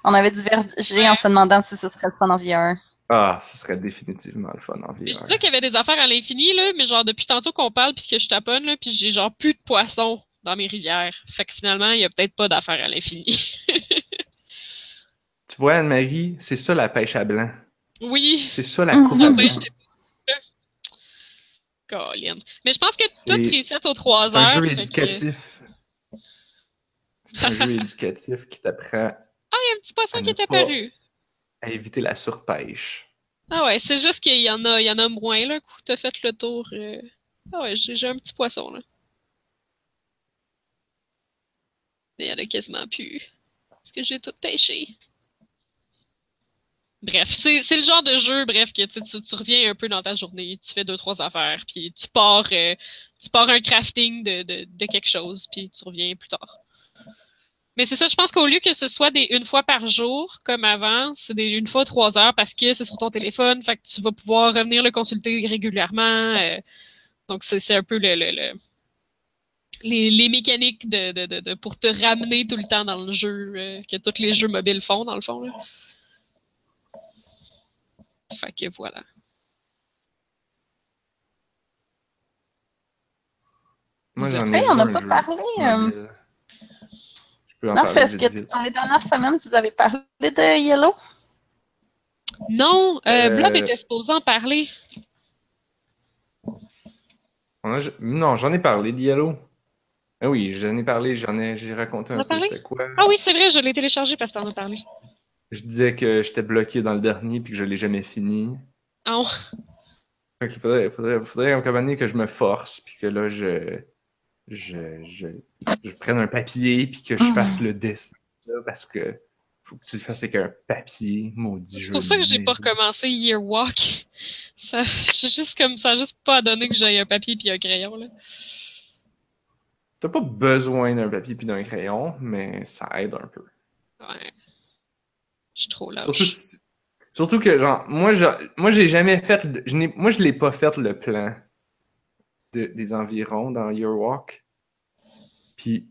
On avait divergé en se demandant si ce serait le fun en VR. Ah, ce serait définitivement le fun en mais je disais qu'il y avait des affaires à l'infini, là, mais genre depuis tantôt qu'on parle puis que je taponne, là, puis j'ai genre plus de poissons dans mes rivières. Fait que finalement, il y a peut-être pas d'affaires à l'infini. Tu vois, Anne-Marie, c'est ça la pêche à blanc. oui. C'est ça la Mhm. coupe à blanc. Mais je pense que C'est- tout reset aux 3 C'est heures. un jeu que- éducatif. C'est un jeu éducatif qui t'apprend Ah, il y a un petit poisson qui est pas- apparu. À éviter la surpêche. Ah ouais, c'est juste qu'il y en a, y en a moins, là, que t'as fait le tour. euh. Ah ouais, j'ai un petit poisson, là. Mais il y en a quasiment plus. Parce que j'ai tout pêché. Bref, c'est le genre de jeu, bref, que tu, tu, reviens un peu dans ta journée, tu fais deux, trois affaires, puis tu pars, euh, tu pars un crafting de, de quelque chose, puis tu reviens plus tard. Mais c'est ça, je pense qu'au lieu que ce soit des une fois par jour, comme avant, c'est des une fois trois heures parce que c'est sur ton téléphone, fait que tu vas pouvoir revenir le consulter régulièrement. euh, donc c'est un peu le, le, le- les, les mécaniques de, de, de, de- pour te ramener tout le temps dans le jeu euh, que tous les jeux mobiles font dans le fond. Là. Fait que voilà. Moi, j'en ai On n'a pas jeu parlé, euh, peux en Non, parler vite, que vite. dans les dernières semaines, vous avez parlé de Yellow? Non, euh, Euh, Blob était supposé en parler. On a- Non, j'en ai parlé de Yellow. Ah oui, j'en ai parlé, j'en ai, j'ai raconté On un peu parlé? c'était quoi. Ah oui, c'est vrai, je l'ai téléchargé parce que t'en as parlé. Je disais que j'étais bloqué dans le dernier puis que je l'ai jamais fini. Ah, Fait qu'il faudrait, faudrait, faudrait un moment donné que je me force puis que là je, je, je, je prenne un papier puis que je fasse le dessin là, parce que faut que tu le fasses avec un papier, maudit jeu. C'est pour ça que j'ai pas recommencé Year Walk. Ça, je suis juste comme ça, juste pas donné que j'ai un papier puis un crayon, là. T'as pas besoin d'un papier puis d'un crayon, mais ça aide un peu. Ouais. Je suis trop lâche. Surtout, surtout que, genre, moi, je, moi, j'ai jamais fait, je moi, je l'ai pas fait le plan de- des environs dans Your Walk. Puis,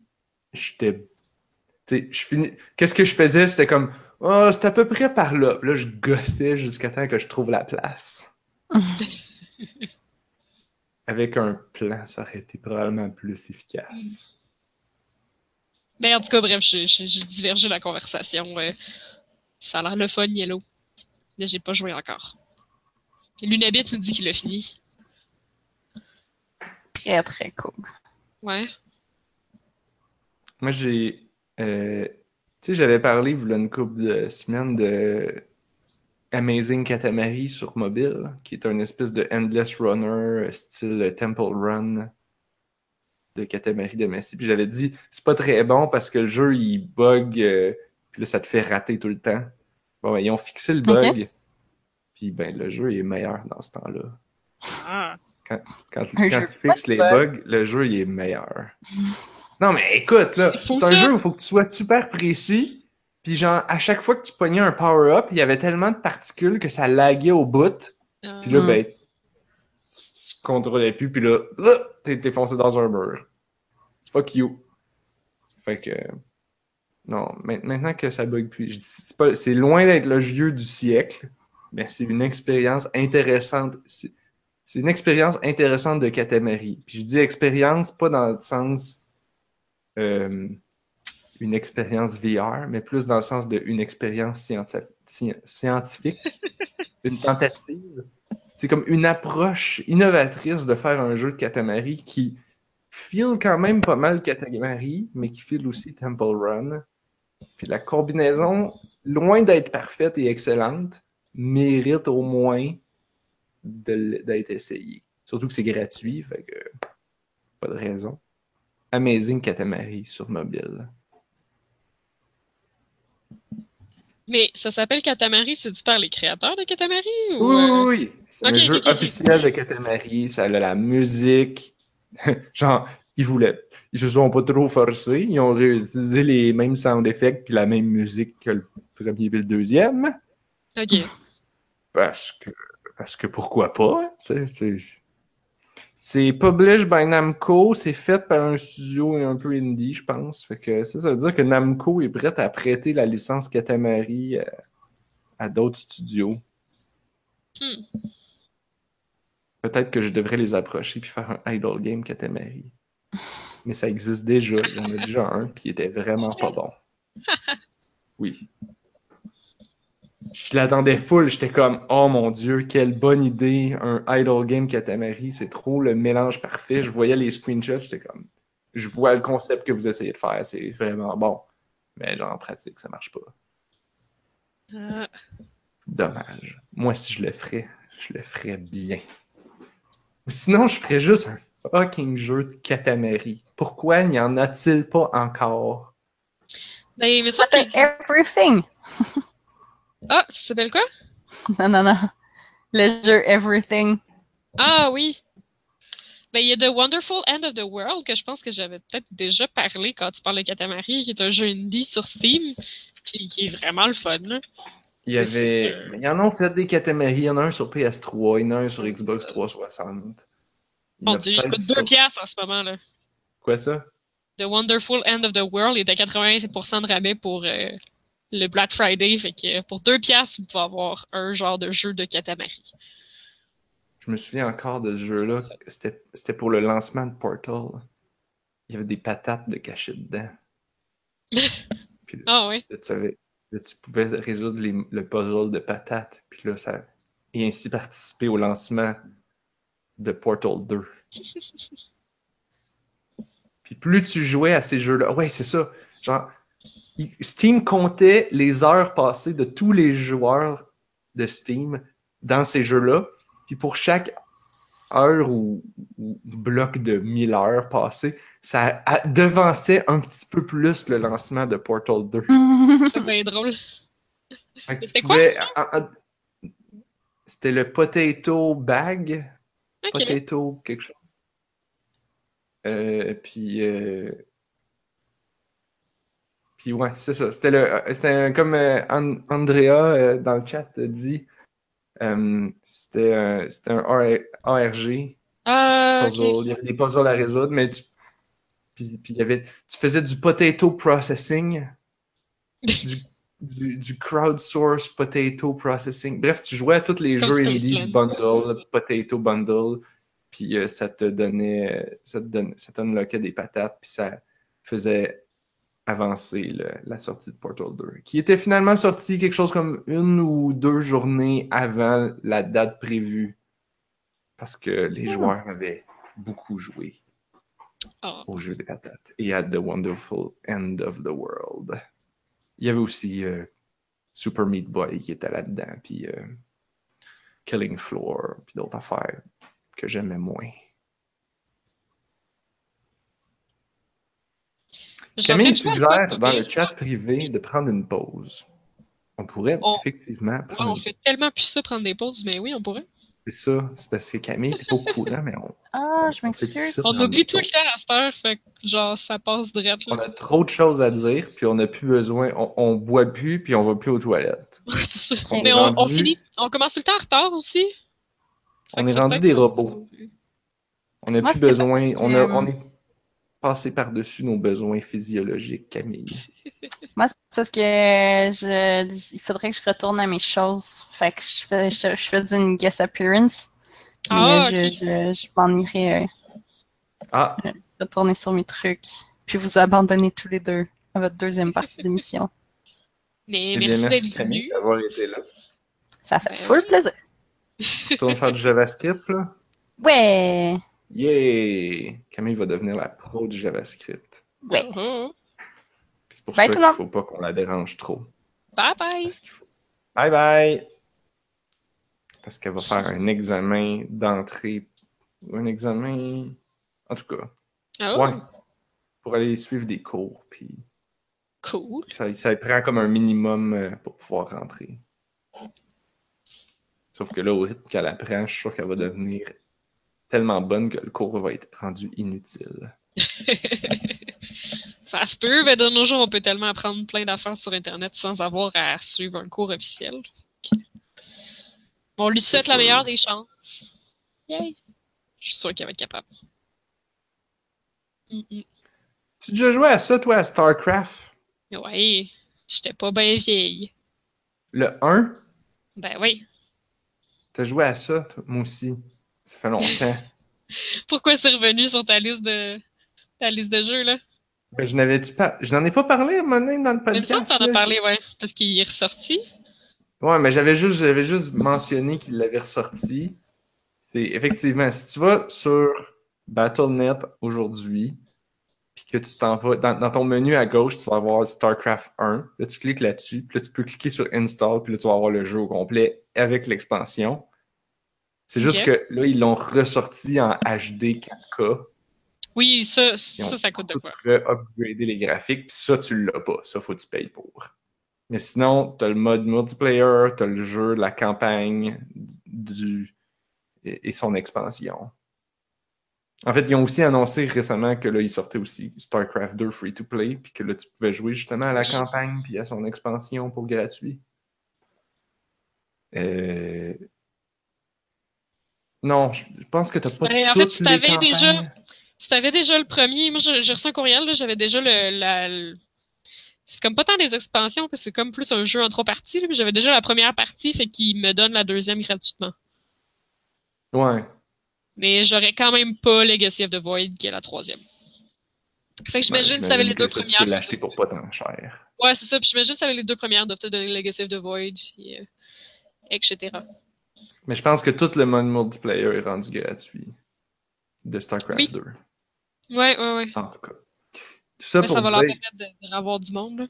j'étais, tu sais, je finis, qu'est-ce que je faisais? C'était comme, oh, c'est à peu près par là. Puis là, je gossais jusqu'à temps que je trouve la place. Avec un plan, ça aurait été probablement plus efficace. Ben, en tout cas, bref, j'ai divergé la conversation. euh, ça a l'air le fun, Yellow. Mais j'ai pas joué encore. Lunabit nous dit qu'il l'a fini. Très, très cool. Ouais. Moi, j'ai. euh, tu sais, j'avais parlé, il y a une couple de semaines, de Amazing Katamari sur mobile, qui est un espèce de Endless Runner, euh, style Temple Run de Katamari de Messi. Puis j'avais dit, c'est pas très bon parce que le jeu, il bug, euh, puis là, ça te fait rater tout le temps. Bon, ben, ils ont fixé le bug, puis ben, le jeu est meilleur dans ce temps-là. Ah. Quand, tu fixes les bug. bugs, le jeu il est meilleur. Non, mais écoute, là, C'est un jeu où il faut que tu sois super précis. Puis genre, à chaque fois que tu pognais un power-up, il y avait tellement de particules que ça laguait au bout. Puis là, Mm. ben, tu tu contrôlais plus, puis là, ah, t'es t'es foncé dans un mur. Fuck you. Fait que... Non, ma- maintenant que ça bug plus, je dis, c'est pas- c'est loin d'être le jeu du siècle, mais c'est une expérience intéressante. C'est c'est une expérience intéressante de Katamari. Puis je dis expérience pas dans le sens euh, une expérience VR, mais plus dans le sens de une expérience scienti- sci- scientifique, une tentative. C'est comme une approche innovatrice de faire un jeu de Katamari qui file quand même pas mal Katamari, mais qui file aussi Temple Run. Puis la combinaison, loin d'être parfaite et excellente, mérite au moins d'être essayée. Surtout que c'est gratuit, fait que pas de raison. Amazing Katamari sur mobile. Mais ça s'appelle Katamari, c'est-tu par les créateurs de Katamari? Ou, Oui, oui, oui. C'est Ok, un ok, jeu officiel de Katamari. Ça a la musique. Genre, ils voulaient. Ils se sont pas trop forcés. Ils ont utilisé les mêmes sound effects puis la même musique que le premier et le deuxième. Ok. Parce que, parce que pourquoi pas? hein? C'est, published by Namco, c'est fait par un studio un peu indie, je pense. Fait que ça, ça veut dire que Namco est prête à prêter la licence Katamari à, à d'autres studios. Hmm. Peut-être que je devrais les approcher puis faire un idle game Katamari. Mais ça existe déjà. J'en ai déjà un, puis il était vraiment pas bon. Oui. Je l'attendais full. J'étais comme, oh mon dieu, quelle bonne idée. Un idle game Katamari, c'est trop le mélange parfait. Je voyais les screenshots, j'étais comme, je vois le concept que vous essayez de faire, c'est vraiment bon. Mais genre, en pratique, ça marche pas. Ah. Dommage. Moi, si je le ferais, je le ferais bien. Sinon, je ferais juste un fucking jeu de Katamari. Pourquoi n'y en a-t-il pas encore? Ben, mais Ça Everything. Ah, ça s'appelle quoi? Non, non, non. Le jeu Everything. Ah oui! Ben, il y a The Wonderful End of the World, que je pense que j'avais peut-être déjà parlé quand tu parles de Katamari, qui est un jeu indie sur Steam, puis qui est vraiment le fun, là. Il y avait. Il y en a fait des Katamari. Il y en a un sur PS3, il y en a un sur Xbox 360. Il y en Mon a dieu, il coûte sur- 2 piastres en ce moment, là. Quoi ça? The Wonderful End of the World est à 80% de rabais pour euh, le Black Friday, fait que pour 2 piastres, vous pouvez avoir un genre de jeu de Katamari. Je me souviens encore de ce jeu-là. C'était pour le lancement de Portal. Il y avait des patates de cachées dedans. Puis Ah là, tu, savais- là, tu pouvais résoudre les- le puzzle de patates. Puis là, ça. Et ainsi participer au lancement de Portal 2. Puis plus tu jouais à ces jeux-là. Ouais, c'est ça. Genre, Steam comptait les heures passées de tous les joueurs de Steam dans ces jeux-là. Puis pour chaque heure ou, ou bloc de 1000 heures passées, ça a- devançait un petit peu plus le lancement de Portal 2. C'est bien drôle. C'était quoi? C'était le Potato Bag. Potato quelque chose. Euh, puis, euh, puis ouais, c'est ça. C'était le, euh, c'était comme euh, An- Andrea euh, dans le chat dit, euh, c'était un, c'était un AR- ARG Ah. Il y avait des puzzles à résoudre, mais tu, puis, puis il y avait, tu faisais du potato processing, du, du, du crowdsource potato processing. Bref, tu jouais à tous les Comme jeux indie du bundle, potato bundle, puis ça te donnait, ça te donne, ça t'unlockait des patates, puis ça faisait avancer le- la sortie de Portal 2, qui était finalement sorti quelque chose comme une ou deux journées avant la date prévue, parce que les Ah. joueurs avaient beaucoup joué Ah. au jeu des patates et à The Wonderful End of the World. Il y avait aussi euh, Super Meat Boy qui était là-dedans, puis euh, Killing Floor, puis d'autres affaires que j'aimais moins. J'ai en train Camille suggère dans le chat privé de prendre une pause. On pourrait On- effectivement Ouais, prendre on une fait tellement plus ça prendre des pauses, mais oui, on pourrait. C'est ça, c'est parce que Camille était pas au courant, mais on, Ah, je on m'excuse. On oublie tout le temps à cette heure, fait que genre, ça passe direct, On là. a trop de choses à dire, puis on n'a plus besoin, on, on boit plus, puis on va plus aux toilettes. Ouais, c'est ça. On Mais on, on finit, on commence tout le temps en retard aussi. Fait On est rendu des robots. On n'a plus besoin, on, a, on est passé par-dessus nos besoins physiologiques, Camille? Moi, c'est parce que je, il faudrait que je retourne à mes choses. Fait que je, fais, je, je faisais une guest appearance. Mais Ah, euh, je, je, je m'en irai euh, Ah, retourner sur mes trucs. Puis vous abandonner tous les deux à votre deuxième partie d'émission. Mais eh merci Camille d'avoir été là. Ça fait Ben full oui. plaisir. Tu retournes faire du JavaScript, là? Ouais. Yeah! Camille va devenir la pro du JavaScript. Ouais. Puis C'est pour Bye, ça tout qu'il le monde. faut pas qu'on la dérange trop. Bye bye! Faut... Bye bye! Parce qu'elle va faire un examen d'entrée. Un examen. En tout cas. Oh, Ouais. Pour aller suivre des cours. Puis cool. ça, ça prend comme un minimum euh, pour pouvoir rentrer. Sauf que là, au rythme qu'elle apprend, je suis sûr qu'elle va devenir tellement bonne que le cours va être rendu inutile. Ça se peut, mais de nos jours, on peut tellement apprendre plein d'affaires sur Internet sans avoir à suivre un cours officiel. Ok. On lui souhaite la meilleure des chances. Yay! Je suis sûr qu'elle va être capable. Mm, mm. Tu as déjà joué à ça, toi, à StarCraft? Ouais, j'étais pas bien vieille. Le 1? Ben oui. T'as joué à ça, toi? Moi aussi. Ça fait longtemps. Pourquoi c'est revenu sur ta liste de ta liste de jeux, là? Ben, je n'avais-tu pas... Je n'en ai pas parlé à un moment donné dans le podcast. que t'en as parlé, ouais. Parce qu'il est ressorti. Ouais, mais j'avais juste, j'avais juste mentionné qu'il l'avait ressorti. C'est effectivement, si tu vas sur Battle.net aujourd'hui, puis que tu t'en vas dans, dans ton menu à gauche, tu vas avoir StarCraft 1. Là, tu cliques là-dessus, puis là, tu peux cliquer sur Install, puis là, tu vas avoir le jeu au complet avec l'expansion. C'est juste que là, ils l'ont ressorti en HD 4K. Oui, ça, Ils ça, ça coûte de quoi? upgrader les graphiques, puis ça, tu l'as pas. Ça, faut que tu payes pour. Mais sinon, t'as le mode multiplayer, t'as le jeu, la campagne du et, son expansion. En fait, ils ont aussi annoncé récemment que là, il sortait aussi StarCraft 2 free to play, puis que là, tu pouvais jouer justement à la campagne puis à son expansion pour gratuit. Euh... Non, je pense que t'as pas Ben, en fait, t'avais campagnes. déjà- Si t'avais déjà le premier, moi j'ai reçu un courriel, là, j'avais déjà le, la, le- C'est comme pas tant des expansions, parce que c'est comme plus un jeu en trois parties, là, mais j'avais déjà la première partie, fait qu'il me donne la deuxième gratuitement. Ouais. Mais j'aurais quand même pas Legacy of the Void, qui est la troisième. Fait que j'imagine que si t'avais les deux ça, premières. Tu peux l'acheter pour pas tant cher. Ouais, c'est ça. Puis j'imagine que si t'avais les deux premières, doivent te donner Legacy of the Void, puis, euh, etc. Mais je pense que tout le mode multiplayer est rendu gratuit de StarCraft Oui. 2. Ouais, ouais, ouais. En tout cas. Tout ça Mais pour ça va leur permettre de, de revoir du monde, là.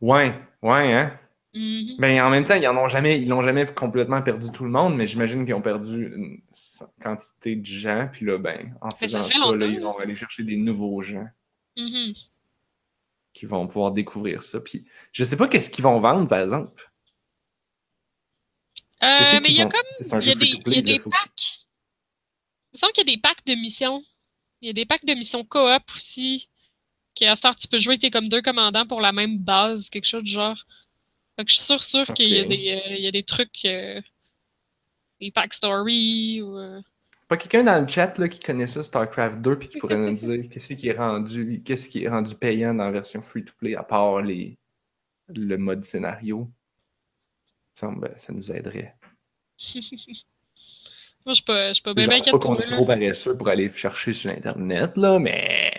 Ouais, ouais, hein. Ben, en même temps, ils en ont jamais, ils l'ont jamais complètement perdu tout le monde, mais j'imagine qu'ils ont perdu une quantité de gens, puis là, ben, en Mais faisant ça, là, ils vont aller chercher des nouveaux gens Mhm. qui vont pouvoir découvrir ça. Puis, je sais pas qu'est-ce qu'ils vont vendre, par exemple. Euh, mais il y a comme. Il y a des, y a des packs. Il me semble qu'il y a des packs de missions. Il y a des packs de missions coop aussi. Qui à tu peux jouer, t'es comme deux commandants pour la même base, quelque chose du genre. Fait que je suis sûr, sûr qu'il y a Ok. des, euh, y a des trucs, euh, des pack story ou. euh, Pas quelqu'un dans le chat là, qui connaît ça, StarCraft 2, puis qui pourrait nous dire qu'est-ce qui est rendu, qu'est-ce qui est rendu payant dans la version free-to-play, à part les, le mode scénario. Semble, ben, ça nous aiderait. Moi, je suis pas, je suis pas bien inquiète qu'on pour est trop paresseux pour aller chercher sur Internet, là, mais...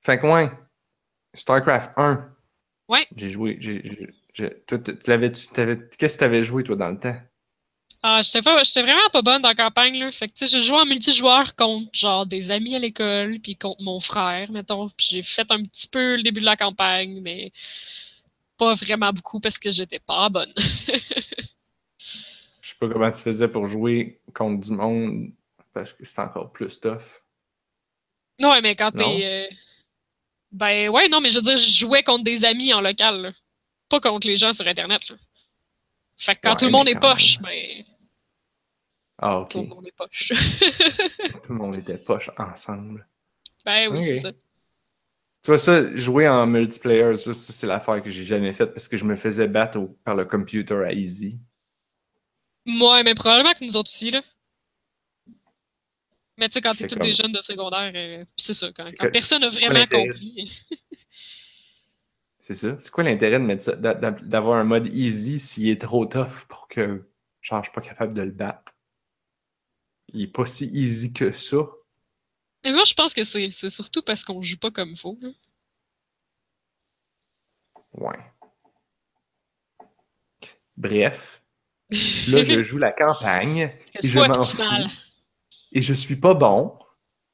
Fait que, ouais. StarCraft 1. Ouais. J'ai joué. Qu'est-ce que t'avais joué, toi, dans le temps? Ah, j'étais pas, j'étais vraiment pas bonne dans la campagne, là. Fait que, tu sais, j'ai joué en multijoueur contre, genre, des amis à l'école, puis contre mon frère, mettons. Puis j'ai fait un petit peu le début de la campagne, mais pas vraiment beaucoup parce que j'étais pas bonne. Je sais pas comment tu faisais pour jouer contre du monde, parce que c'est encore plus tough. Ouais, mais quand Non? t'es... euh, Ben ouais, non, mais je veux dire, je jouais contre des amis en local, là. Pas contre les gens sur Internet, là. Fait que quand Ouais, tout le monde est poche, ben, Ah, ok. tout le monde est poche. Tout le monde était poche ensemble. ben oui, c'est ça. Tu vois, ça, jouer en multiplayer, ça, ça, c'est l'affaire que j'ai jamais faite parce que je me faisais battre au- par le computer à easy. Ouais, mais probablement que nous autres aussi, là. Mais tu sais, quand t'es tous comme- des jeunes de secondaire, euh, c'est ça, quand, C'est quand que- personne n'a vraiment compris. C'est ça. C'est quoi l'intérêt de mettre d'avoir un mode easy s'il est trop tough pour que, genre, je suis pas capable de le battre? Il est pas si easy que ça. Mais moi, je pense que c'est surtout parce qu'on joue pas comme faut. Ouais. Bref. Là, je joue la campagne et je m'en fous. Et je suis pas bon.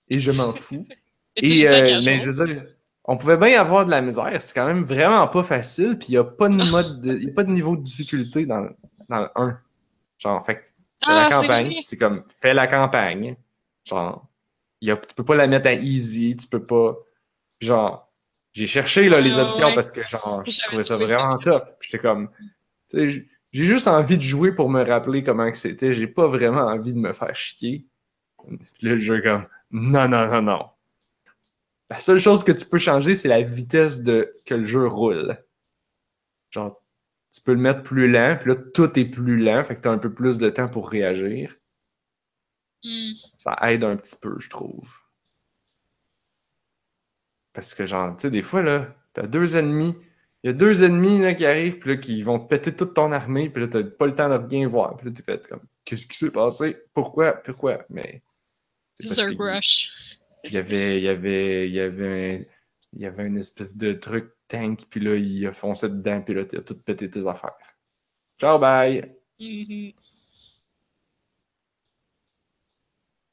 Et je m'en fous. Et, euh, mais je veux dire, on pouvait bien avoir de la misère. C'est quand même vraiment pas facile. Puis il n'y a pas de mode, de, il y a pas de niveau de difficulté dans, dans le 1. Genre, fait t'as la Ah, c'est campagne. C'est comme, fais la campagne. Genre, y a, tu peux pas la mettre à easy. Tu peux pas. Genre, j'ai cherché là, les Ouais, options ouais. parce que genre, je trouvais ça vraiment tough. J'étais comme, tu j'ai juste envie de jouer pour me rappeler comment que c'était. J'ai pas vraiment envie de me faire chier. Puis là, le jeu est comme, non, non, non, non. La seule chose que tu peux changer, c'est la vitesse de que le jeu roule. Genre, tu peux le mettre plus lent, puis là, tout est plus lent, fait que t'as un peu plus de temps pour réagir. Hmm. Ça aide un petit peu, je trouve. Parce que, genre, tu sais, des fois, là, t'as deux ennemis, il y a deux ennemis là, qui arrivent, puis là, qui vont te péter toute ton armée, puis là, t'as pas le temps de rien voir. Puis là, t'es fait comme, qu'est-ce qui s'est passé? Pourquoi? Pourquoi? Mais. Rush. il y avait, il y avait, il y avait, il y avait une espèce de truc tank, puis là, il a foncé dedans, puis là, t'as tout pété tes affaires. Ciao, bye! Mhm.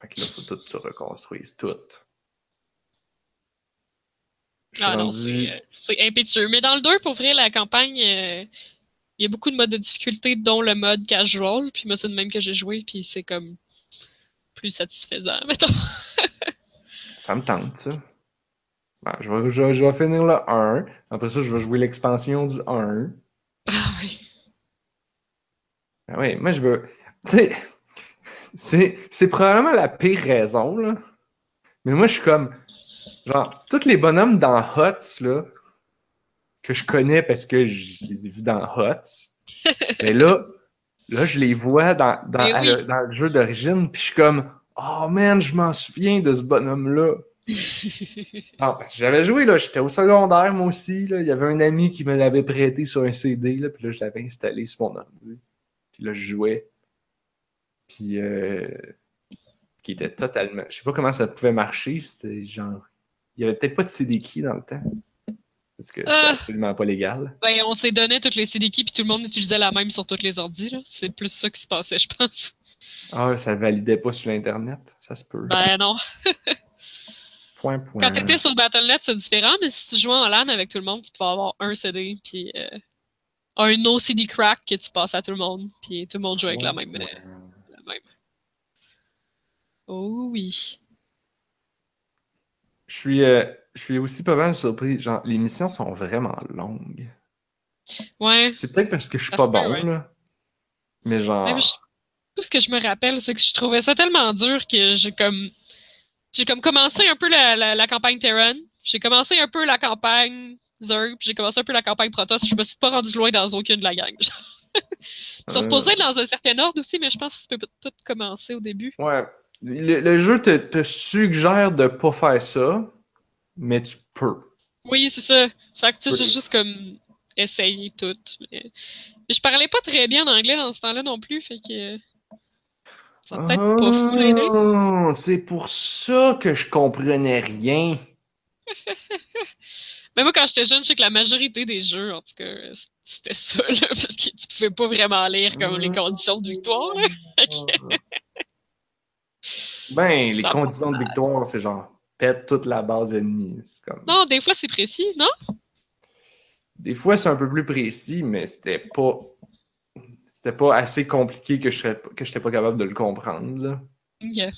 Fait que là, faut tout que tu reconstruises tout. Ah non, c'est euh, c'est impétueux. Mais dans le 2, pour vrai, la campagne, euh, il y a beaucoup de modes de difficulté, dont le mode casual. Puis moi, c'est le même que j'ai joué, puis c'est comme plus satisfaisant, mettons. Ça me tente, ça. Ben, je, vais, je, vais- je vais finir le 1. Après ça, je vais jouer l'expansion du 1. Ah oui. Ben oui, moi je veux. Tu sais, c'est, probablement la pire raison, là. Mais moi je suis comme. Genre, tous les bonhommes dans Hots, là, que je connais parce que je les ai vus dans Hots. mais là, là, je les vois dans, oui. le, dans le jeu d'origine, puis je suis comme. Oh man, je m'en souviens de ce bonhomme-là. Ah, parce que j'avais joué, là, j'étais au secondaire, moi aussi, là. Il y avait un ami qui me l'avait prêté sur un CD, là, puis là, je l'avais installé sur mon ordi. Puis là, je jouais. Puis, euh, qui était totalement... Je sais pas comment ça pouvait marcher, c'était genre... Il y avait peut-être pas de CD key dans le temps. Parce que c'était Ah. absolument pas légal. Ben, on s'est donné toutes les CDK puis tout le monde utilisait la même sur toutes les ordis. C'est plus ça qui se passait, je pense. Ah, ça validait pas sur l'Internet, ça se peut. Ben non. Point, point. Quand t'étais sur Battle.net, c'est différent, mais si tu jouais en LAN avec tout le monde, tu pouvais avoir un CD, puis euh, un no CD crack que tu passes à tout le monde, puis tout le monde joue avec la même. même. Oh oui. Je suis, euh, je suis aussi pas mal surpris. Genre, les missions sont vraiment longues. Ouais. C'est peut-être parce que je suis pas bon, ouais. là. Mais genre. Je- Tout ce que je me rappelle, c'est que je trouvais ça tellement dur que j'ai comme. J'ai comme commencé un peu la, la, la campagne Terran. J'ai commencé un peu la campagne Zerg, puis j'ai commencé un peu la campagne Protoss. Je me suis pas rendu loin dans aucune de la gang. Ils sont Euh. supposés être dans un certain ordre aussi, mais je pense que tu peux tout commencer au début. Ouais. Le, le jeu te, te suggère de pas faire ça, mais tu peux. Oui, c'est ça. Fait que tu sais, Oui. j'ai juste comme essayé tout. Mais... mais je parlais pas très bien anglais dans ce temps-là non plus, fait que. Ça peut-être pas fou l'aider. Ah, C'est pour ça que je comprenais rien. Mais moi, quand j'étais jeune, je sais que la majorité des jeux, en tout cas, c'était ça, là, parce que tu pouvais pas vraiment lire comme les conditions de victoire, là. Ben, les conditions de victoire, c'est genre pète toute la base ennemie. Comme... Non, des fois, c'est précis, non? Des fois, c'est un peu plus précis, mais c'était pas. C'était pas assez compliqué que je serais que j'étais pas capable de le comprendre. Là. Ok.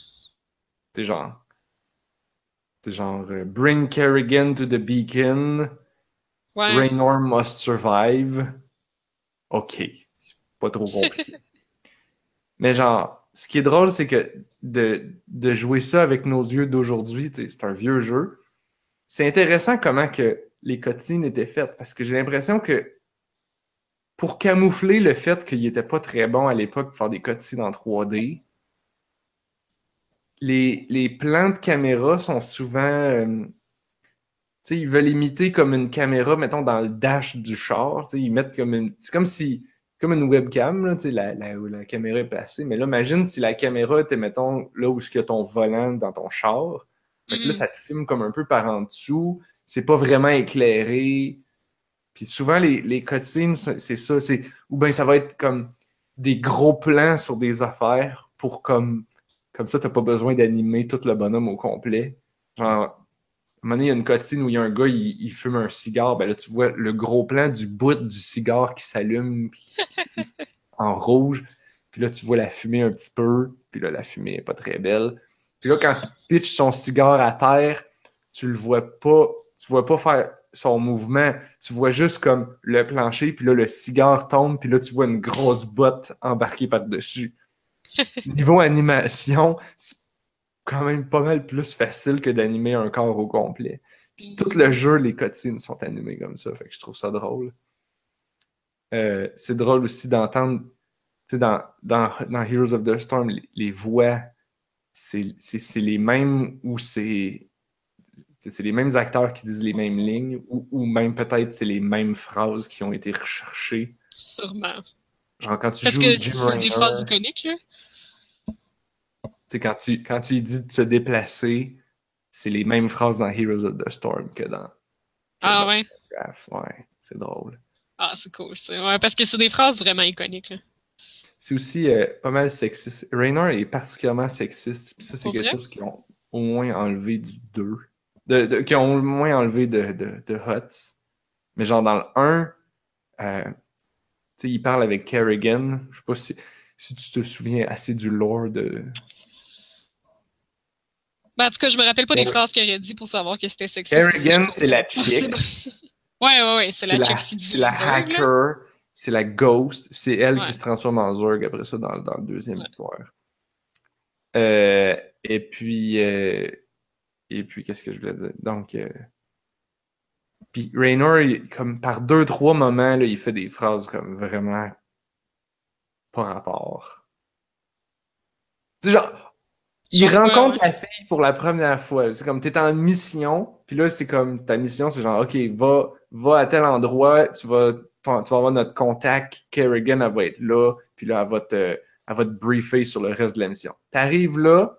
C'est genre. C'est genre euh, Bring Kerrigan to the beacon. Ouais. Raynor must survive. Ok. C'est pas trop compliqué. Mais genre, ce qui est drôle, c'est que de, de jouer ça avec nos yeux d'aujourd'hui, c'est un vieux jeu. C'est intéressant comment que les cutscenes étaient faites, parce que j'ai l'impression que pour camoufler le fait qu'il était pas très bon à l'époque pour faire des cutscenes en 3D, les, les plans de caméra sont souvent... euh, ils veulent imiter comme une caméra, mettons, dans le dash du char. Ils mettent comme une. C'est comme si. Comme une webcam, là, tu sais, la, la, où la caméra est placée. Mais là, imagine si la caméra était, mettons, là où il y a ton volant dans ton char. Fait que là, Mhm. ça te filme comme un peu par en dessous. C'est pas vraiment éclairé. Puis souvent, les, les cutscenes, c'est ça. C'est, ou bien ça va être comme des gros plans sur des affaires pour comme. Comme ça, t'as pas besoin d'animer tout le bonhomme au complet. Genre, un moment donné, il y a une cutscene où il y a un gars, il, il fume un cigare. Ben là, tu vois le gros plan du bout du cigare qui s'allume en rouge. Puis là, tu vois la fumée un petit peu. Puis là, la fumée est pas très belle. Puis là, quand il pitch son cigare à terre, tu le vois pas. Tu vois pas faire son mouvement. Tu vois juste comme le plancher. Puis là, le cigare tombe. Puis là, tu vois une grosse botte embarquée par-dessus. Niveau animation, c'est quand même pas mal plus facile que d'animer un corps au complet. Puis tout le jeu, les cutscenes sont animées comme ça, fait que je trouve ça drôle. Euh, c'est drôle aussi d'entendre, tu sais, dans, dans, dans Heroes of the Storm, les, les voix, c'est les mêmes ou c'est c'est les mêmes acteurs qui disent les mêmes lignes ou, ou même peut-être c'est les mêmes phrases qui ont été recherchées. Sûrement. Genre quand tu Parce joues que c'est des phrases iconiques, là. Sais, quand tu, quand tu dis de se déplacer, c'est les mêmes phrases dans Heroes of the Storm que dans, que Ah dans ouais? Ouais, c'est drôle. Ah, c'est cool. ça. Ouais, parce que c'est des phrases vraiment iconiques. C'est aussi euh, pas mal sexiste. Raynor est particulièrement sexiste. Puis ça, c'est quelque vrai? chose qu'ils ont au moins enlevé du 2. De, de- qu'ils ont au moins enlevé de, de, de. Mais genre dans le 1, euh, il parle avec Kerrigan. Je sais pas si, si tu te souviens assez du lore de. Ben, en tout cas, je me rappelle pas des phrases qu'il aurait dit pour savoir que c'était sexy. Kerrigan, c'est la chick. Ouais, ouais, ouais, c'est la la, chick. c'est la hacker, c'est la ghost, c'est elle Ouais. qui se transforme en Zurg après ça dans, dans la deuxième Ouais. histoire. Euh, et puis, euh, et puis qu'est-ce que je voulais dire? Donc, euh, puis Raynor, il- comme par deux, trois moments, là, il fait des phrases comme vraiment pas rapport. C'est genre, il rencontre ouais. la fille pour la première fois. C'est comme t'es en mission, puis là c'est comme ta mission, c'est genre ok, va, va à tel endroit, tu vas, ton- tu vas avoir notre contact, Kerrigan, elle va être là, puis là elle va te, elle va te briefer sur le reste de la mission. T'arrives là,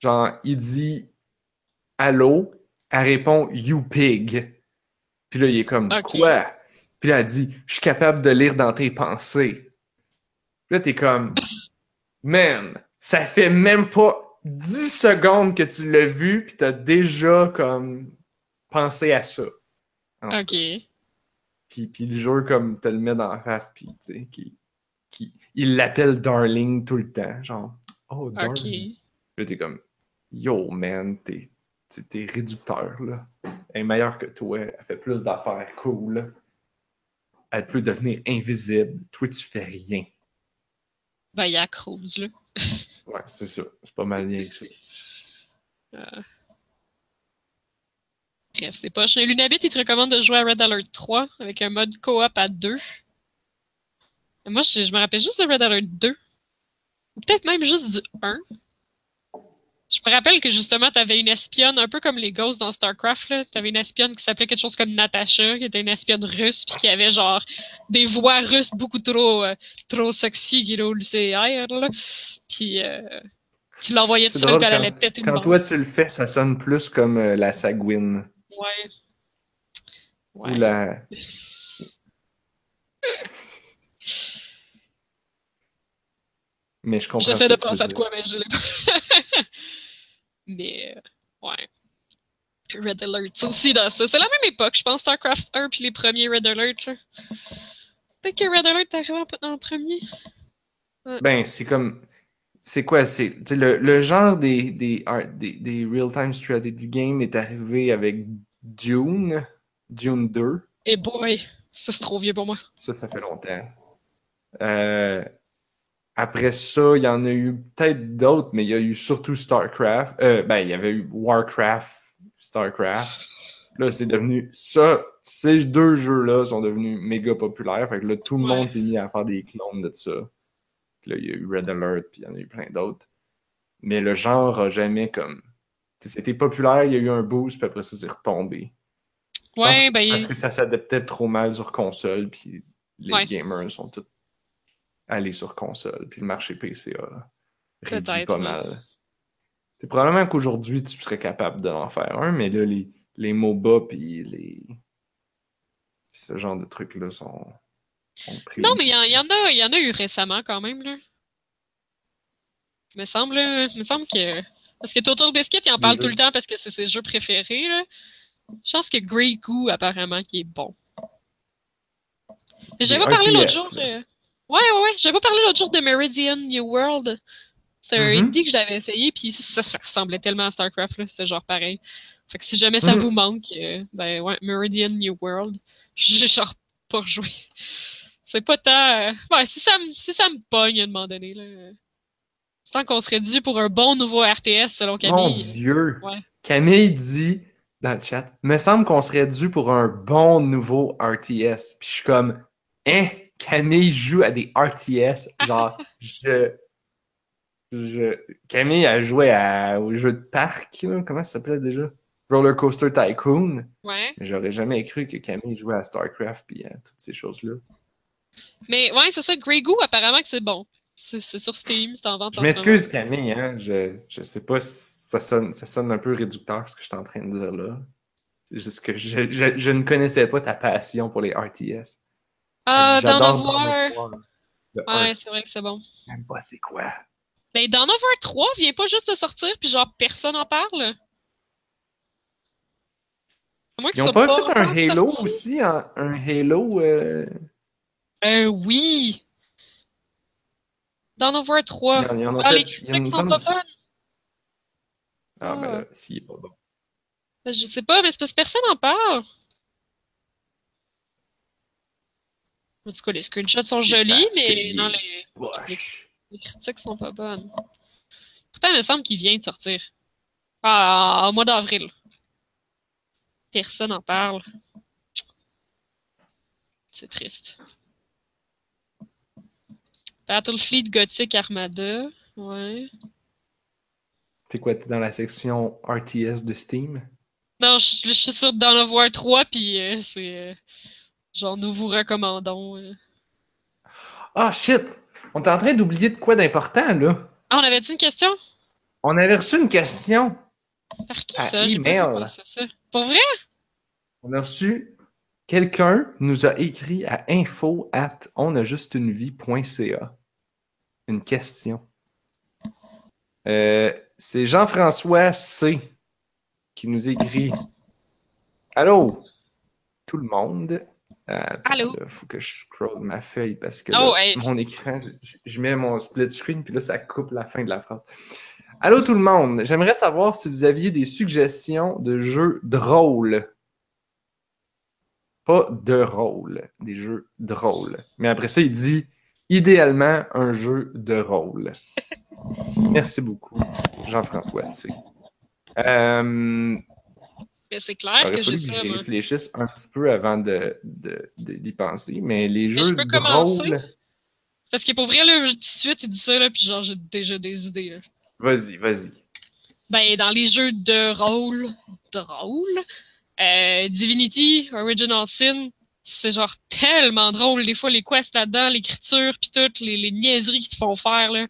genre il dit allô, elle répond you pig, puis là il est comme quoi, puis là elle dit je suis capable de lire dans tes pensées. Puis là t'es comme Man, ça fait même pas 10 secondes que tu l'as vu, puis t'as déjà comme pensé à ça. Ok. Puis, puis le jeu comme te le met dans la face, puis tu sais, qui, qui, il l'appelle Darling tout le temps, genre oh Ok. Darling. Là t'es comme yo man, t'es t'es- t'es réducteur là. Elle est meilleure que toi, elle fait plus d'affaires cool. Elle peut devenir invisible. Toi tu fais rien. Ben, il y a Cruz, là. Ouais, c'est ça. C'est pas mal lié avec ça. Bref, c'est pas. Lunabit, il te recommande de jouer à Red Alert 3 avec un mode coop à 2. Et Moi, je, je me rappelle juste de Red Alert 2. Ou peut-être même juste du 1. Je me rappelle que justement, t'avais une espionne, un peu comme les Ghosts dans StarCraft, là. T'avais une espionne qui s'appelait quelque chose comme Natasha, qui était une espionne russe, puis qui avait genre des voix russes beaucoup trop, euh, trop sexy qui roulent ses airs, là. Puis, euh, tu l'envoyais dessus, puis elle quand- allait péter Quand bande. toi tu le fais, ça sonne plus comme euh, la Sagouine. Ouais. Ou la. Mais je comprends. J'essaie de penser à de quoi, mais je l'ai pas. mais, euh, ouais. Red Alert, c'est aussi dans ça. C'est la même époque, je pense, StarCraft 1 puis les premiers Red Alert, là. Peut-être que Red Alert est arrivé en, en premier. Ben, c'est comme. C'est quoi? C'est le, le genre des, des, des, des real-time strategy games est arrivé avec Dune, Dune 2. Et boy, ça c'est trop vieux pour moi. Ça, ça fait longtemps. Euh, après ça, il y en a eu peut-être d'autres, mais il y a eu surtout StarCraft. Euh, ben, il y avait eu Warcraft, StarCraft. Là, c'est devenu ça. Ces deux jeux-là sont devenus méga populaires. Fait que là, tout le Ouais. monde s'est mis à faire des clones de ça. Puis là, il y a eu Red Alert, puis il y en a eu plein d'autres. Mais le genre a jamais comme. C'était populaire, il y a eu un boost, puis après ça, c'est retombé. Ouais, Parce- ben, Parce que ça s'adaptait trop mal sur console, puis les Ouais. gamers sont tous allés sur console, puis le marché PC a réduit pas mal. C'est probablement qu'aujourd'hui, tu serais capable de faire un, mais là, les, les MOBA puis les... ce genre de trucs-là sont, sont pris. non, mais il y, en- il y en a, y en a eu récemment quand même, là. Il me semble, me semble que. Parce que Total Biscuit, il en parle tout le temps parce que c'est ses jeux préférés, là. Je pense que Grey Goo, apparemment, qui est bon. J'avais parlé l'autre RTS, jour. euh, Ouais, ouais, ouais. J'avais pas parlé l'autre jour de Meridian New World. C'était un Mhm. indie que j'avais essayé, puis ça, ça ressemblait tellement à StarCraft, là. C'était genre pareil. Fait que si jamais ça Mhm. vous manque, euh, ben ouais, Meridian New World. J'ai genre pas rejoué. C'est pas tant. euh, Ouais, si ça me, si ça me pogne à un moment donné, là. euh, Je sens qu'on serait dû pour un bon nouveau RTS selon Mon Camille. Dieu! Ouais. Camille dit dans le chat, me semble qu'on serait dû pour un bon nouveau RTS. Puis je suis comme, hein? Camille joue à des RTS. Genre, je. je... Camille a joué à... au jeu de parc, là. comment ça s'appelait déjà? Roller Coaster Tycoon. Ouais. J'aurais jamais cru que Camille jouait à StarCraft puis à toutes ces choses-là. Mais ouais, c'est ça, Grey Goo, apparemment que c'est bon. C'est sur Steam, c'est en vente Je m'excuse, Camille, hein. Je, je sais pas si ça sonne, ça sonne un peu réducteur ce que je suis en train de dire là. C'est juste que je, je, je ne connaissais pas ta passion pour les RTS. Ah, Dawn J'adore of War. Ouais, c'est vrai que c'est bon. Même pas c'est quoi? Ben, Dawn of War 3 vient pas juste de sortir, puis genre, personne en parle. À moins Ils ont pas fait un Halo aussi? Un, un Halo. euh, Euh, oui! Dawn of War 3. Il y en, il y en a Ah, fait- les critiques a- sont pas bonnes. Ah, mais Ah. là, s'il est pas bon. Ben, Je sais pas, mais c'est parce que personne n'en parle. En tout cas, les screenshots sont jolis, mais non, les, les critiques sont pas bonnes. Pourtant, il me semble qu'il vient de sortir. Ah, au mois d'avril. Personne n'en parle. C'est triste. Battlefleet Gothic Armada. Ouais. C'est quoi, t'es dans la section RTS de Steam? Non, je, je suis sur Dawn of War 3, puis euh, c'est euh, genre nous vous recommandons. euh. Ah, shit! On est en train d'oublier de quoi d'important, là. Ah, on avait-tu une question? On avait reçu une question. Par qui Par ça? J'ai pas vu email. passer ça. Pour vrai? On a reçu. Quelqu'un nous a écrit à info at onajustunevie.ca une question. Euh, c'est Jean-François C. qui nous écrit Allô, tout le monde? Euh, Allô? là, faut que je scroll ma feuille parce que Oh, là, hey. mon écran, je, je mets mon split screen puis là, ça coupe la fin de la phrase. Allô tout le monde, j'aimerais savoir si vous aviez des suggestions de jeux drôles. Pas de rôle, des jeux drôles. Mais après ça, il dit idéalement un jeu de rôle. Merci beaucoup, Jean-François C. Euh, C'est clair que j'ai que ça, moi. réfléchisse un petit peu avant de, de- de- d'y penser. Mais les je jeux peux commencer? Parce que pour vrai, là, tout de suite, il dit ça, là, puis genre, j'ai déjà des idées, là. Vas-y, vas-y. Ben, dans les jeux de rôle, drôle, euh, Divinity, Original Sin, c'est genre tellement drôle, des fois, les quests là-dedans, l'écriture, puis toutes les, les niaiseries qu'ils te font faire, là.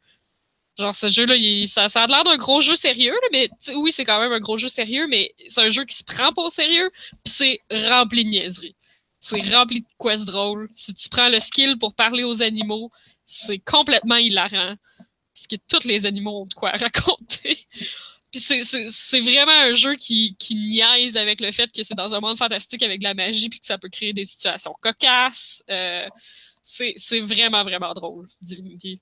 Genre, ce jeu-là, il- ça, ça a l'air d'un gros jeu sérieux, là, mais oui, c'est quand même un gros jeu sérieux, mais c'est un jeu qui se prend pas au sérieux, puis c'est rempli de niaiseries. C'est rempli de quests drôles. Si tu prends le skill pour parler aux animaux, c'est complètement hilarant. Parce que tous les animaux ont de quoi raconter. Puis c'est- c'est c'est vraiment un jeu qui, qui niaise avec le fait que c'est dans un monde fantastique avec de la magie puis que ça peut créer des situations cocasses. Euh, c'est c'est vraiment, vraiment drôle, Divinity.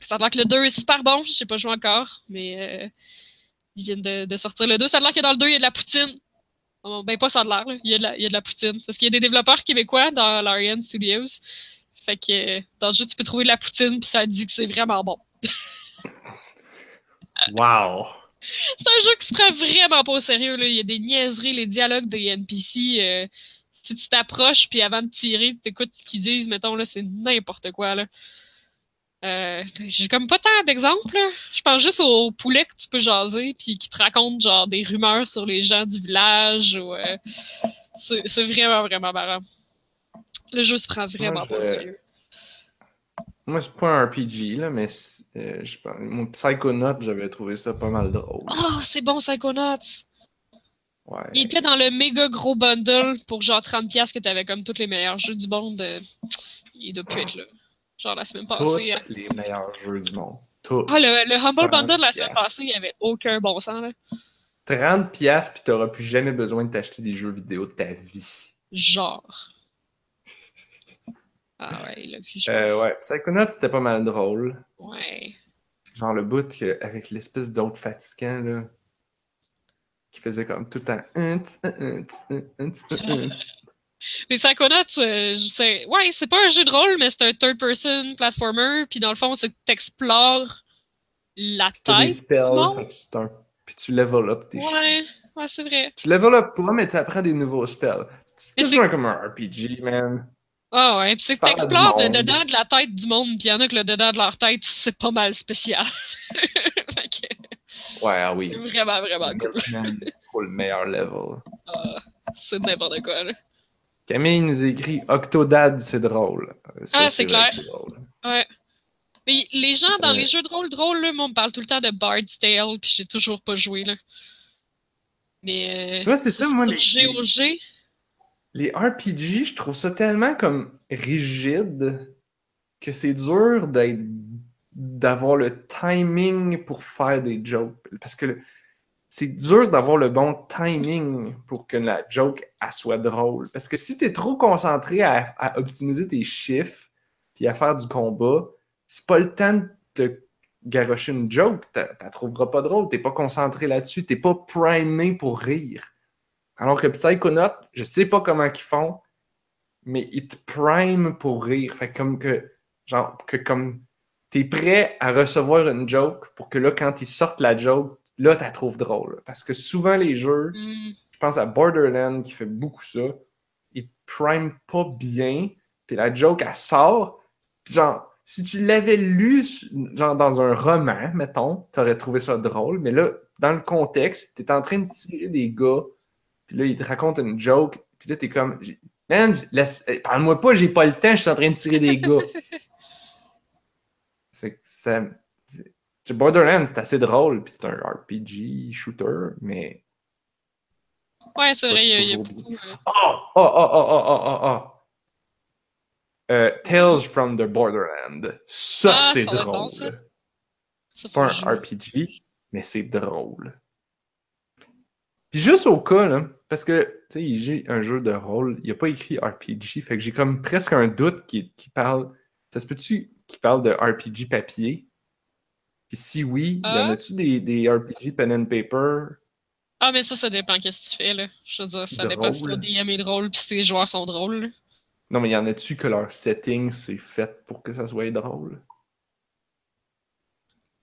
Ça a l'air que le 2 est super bon, je sais pas joué encore, mais euh, ils viennent de, de sortir le 2. Ça a l'air que dans le 2, il y a de la poutine. Oh, ben pas ça a l'air. Il y, a de la, il y a de la poutine. Parce qu'il y a des développeurs québécois dans Larian Studios. Fait que dans le jeu, tu peux trouver de la poutine puis ça dit que c'est vraiment bon. Wow! C'est un jeu qui se prend vraiment pas au sérieux. Là. Il y a des niaiseries, les dialogues des NPC. euh, si tu t'approches, puis avant de tirer, tu écoutes ce qu'ils disent, mettons, là, c'est n'importe quoi. Là. Euh, J'ai comme pas tant d'exemples. Je pense juste aux poulets que tu peux jaser, puis qui te racontent genre des rumeurs sur les gens du village. Ou, euh, c'est vraiment, vraiment marrant. Le jeu se prend vraiment Moi, pas au sérieux. Moi, c'est pas un RPG, là, mais euh, je mon Psychonaut, j'avais trouvé ça pas mal drôle. Oh, c'est bon, Psychonauts! Ouais. Il était dans le méga gros bundle pour genre 30$ que t'avais comme tous les meilleurs jeux du monde. euh, Il doit plus être là. Genre la semaine passée. hein. les meilleurs jeux du monde. Tous. Ah, le, le Humble 30 Bundle la semaine passée, il y avait aucun bon sens, là. 30 piastres, puis t'auras plus jamais besoin de t'acheter des jeux vidéo de ta vie. Genre. Ah ouais, il a vu, Euh, ouais, c'était pas mal drôle. Ouais. Genre le bout que, avec l'espèce d'autre fatigant, là, qui faisait comme tout le temps... Les Psychonauts, euh, je sais. Ouais, c'est pas un jeu de rôle, mais c'est un third-person platformer. Puis dans le fond, c'est que t'explores la Puis tête du spells, monde. c'est un... Puis tu level up tes Ouais, ouais, c'est vrai. Tu level up pas, mais tu apprends des nouveaux spells. C'est Mais quasiment comme un RPG, man. Ah ouais, pis c'est que du t'explores le monde. dedans de la tête du monde, pis y en a que le dedans de leur tête, c'est pas mal spécial. fait que Ouais, ah oui. c'est vraiment, vraiment cool. C'est pour le meilleur level. Ah, c'est n'importe quoi, là. Camille nous écrit Octodad, c'est drôle. Ça, Ah, c'est clair. drôle. Ouais. Mais les gens dans les jeux de rôle drôles, là, moi, on me parle tout le temps de Bard's Tale, pis j'ai toujours pas joué, là. Mais, euh, Tu vois, c'est ça, moi, les, GOG, les RPG, je trouve ça tellement comme rigide que c'est dur d'être d'avoir le timing pour faire des jokes. Parce que le- c'est dur d'avoir le bon timing pour que la joke soit drôle. Parce que si tu trop concentré à, optimiser tes chiffres puis à faire du combat, c'est pas le temps de te, garocher une joke, t'as t'as trouveras pas drôle, t'es pas concentré là-dessus, t'es pas primé pour rire. Alors que Psychonaut, je sais pas comment ils font, mais ils te prime pour rire. Fait comme que, genre, que comme t'es prêt à recevoir une joke pour que là, quand ils sortent la joke, là, t'as trouves drôle. Parce que souvent, les jeux, Hmm. je pense à Borderlands qui fait beaucoup ça, ils te prime pas bien, puis la joke, elle sort, puis genre, si tu l'avais lu, genre, dans un roman, mettons, t'aurais trouvé ça drôle, mais là, dans le contexte, t'es en train de tirer des gars, puis là, ils te racontent une joke, puis là, t'es comme, man, laisse- eh, parle-moi pas, j'ai pas le temps, je suis en train de tirer des gars. c'est que ça... c'est Borderlands, c'est assez drôle, puis c'est un RPG shooter, mais... Ouais, c'est vrai, il y a, beaucoup. Oh, oh, oh, oh, oh, oh, oh, oh. Euh, Tales from the Borderland. Ça, Ah, c'est drôle. c'est pas un. RPG, mais c'est drôle. Puis juste au cas, là, parce que, tu sais, j'ai un jeu de rôle, il a pas écrit RPG, fait que j'ai comme presque un doute qui, qui parle... Ça se peut-tu qu'il parle de RPG papier? Puis si oui, y en Ah. a-tu des, des RPG pen and paper? Ah, mais ça, ça dépend qu'est-ce que tu fais, là. Je veux dire, ça dépend si ton. DM est drôle pis si tes joueurs sont drôles. là. Non, mais y en a-tu que leur setting, c'est fait pour que ça soit drôle?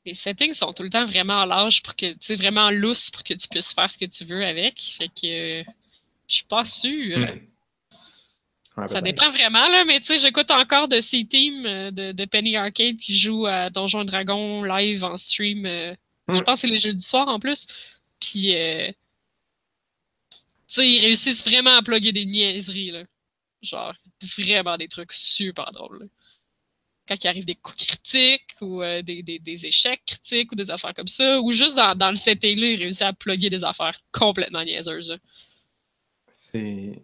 Les settings sont tout le temps vraiment larges pour que, tu sais, vraiment loose pour que tu puisses faire ce que tu veux avec. Fait que, euh, je suis pas sûre. Hmm. Ouais, Ça dépend vraiment, là, mais tu sais, j'écoute encore de ces teams euh, de, de Penny Arcade qui jouent à Donjons et Dragons live en stream. euh, Je pense que c'est les jeudis soirs en plus. Puis, euh, tu sais, ils réussissent vraiment à plugger des niaiseries, là. Genre, vraiment des trucs super drôles. là. Quand il arrive des coups critiques ou euh, des, des, des échecs critiques ou des affaires comme ça, ou juste dans, dans le setting-là, ils réussissent à plugger des affaires complètement niaiseuses. C'est.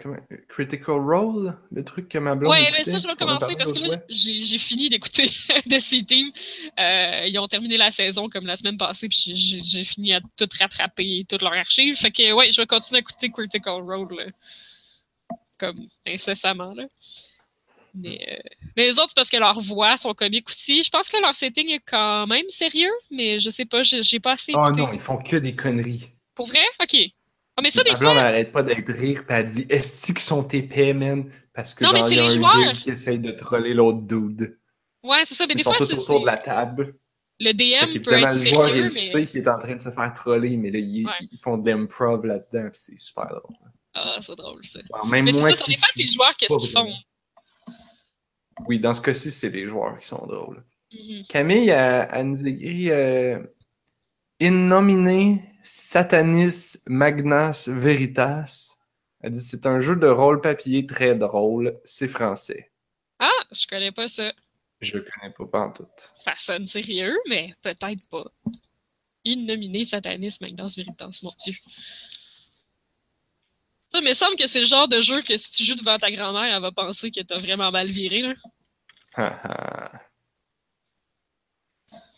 Comment... Critical Role, le truc que ma blonde. Ouais, mais écoutait, ça, je vais commencer parce que là, j'ai fini d'écouter de ces teams. Euh, ils ont terminé la saison comme la semaine passée, puis j'ai- fini à tout rattraper, toute leur archive. Fait que, ouais, je vais continuer à écouter Critical Role, là, comme incessamment, là. Mais, euh, mais les autres, c'est parce que leurs voix sont comiques aussi. Je pense que leur setting est quand même sérieux, mais je sais pas, j'ai pas assez Oh écouté. non, ils font que des conneries. Pour vrai? Ok. Ah, mais ça, des fois, elle arrête pas d'être rire, pis elle dit Est-ce qu'ils sont épais, man? Parce que Non, genre, il y a les un joueurs. dude qui essaye de troller l'autre dude. ouais, c'est ça, mais Ils des sont fois, tous autour de la table. le Fait DM peut être le joueur, sérieux, il mais... sait qu'il est en train de se faire troller, mais là, ils, Ouais. ils font de l'improv là-dedans, c'est super drôle. Ah, c'est drôle, ça. Alors, même Mais c'est moi ça, ça dépend des joueurs, qu'est-ce qu'ils font. Oui, dans ce cas-ci, c'est les joueurs qui sont drôles. Mhm. Camille, elle, elle nous écrit euh, In nomine Satanis Magnas Veritas. Elle dit c'est un jeu de rôle papier très drôle, c'est français. Ah, je connais pas ça. Je connais pas pantoute. Ça sonne sérieux, mais peut-être pas. Innominé Satanis Magnus Veritas, mon Dieu. Ça, mais il semble que c'est le genre de jeu que si tu joues devant ta grand-mère, elle va penser que t'as vraiment mal viré, là.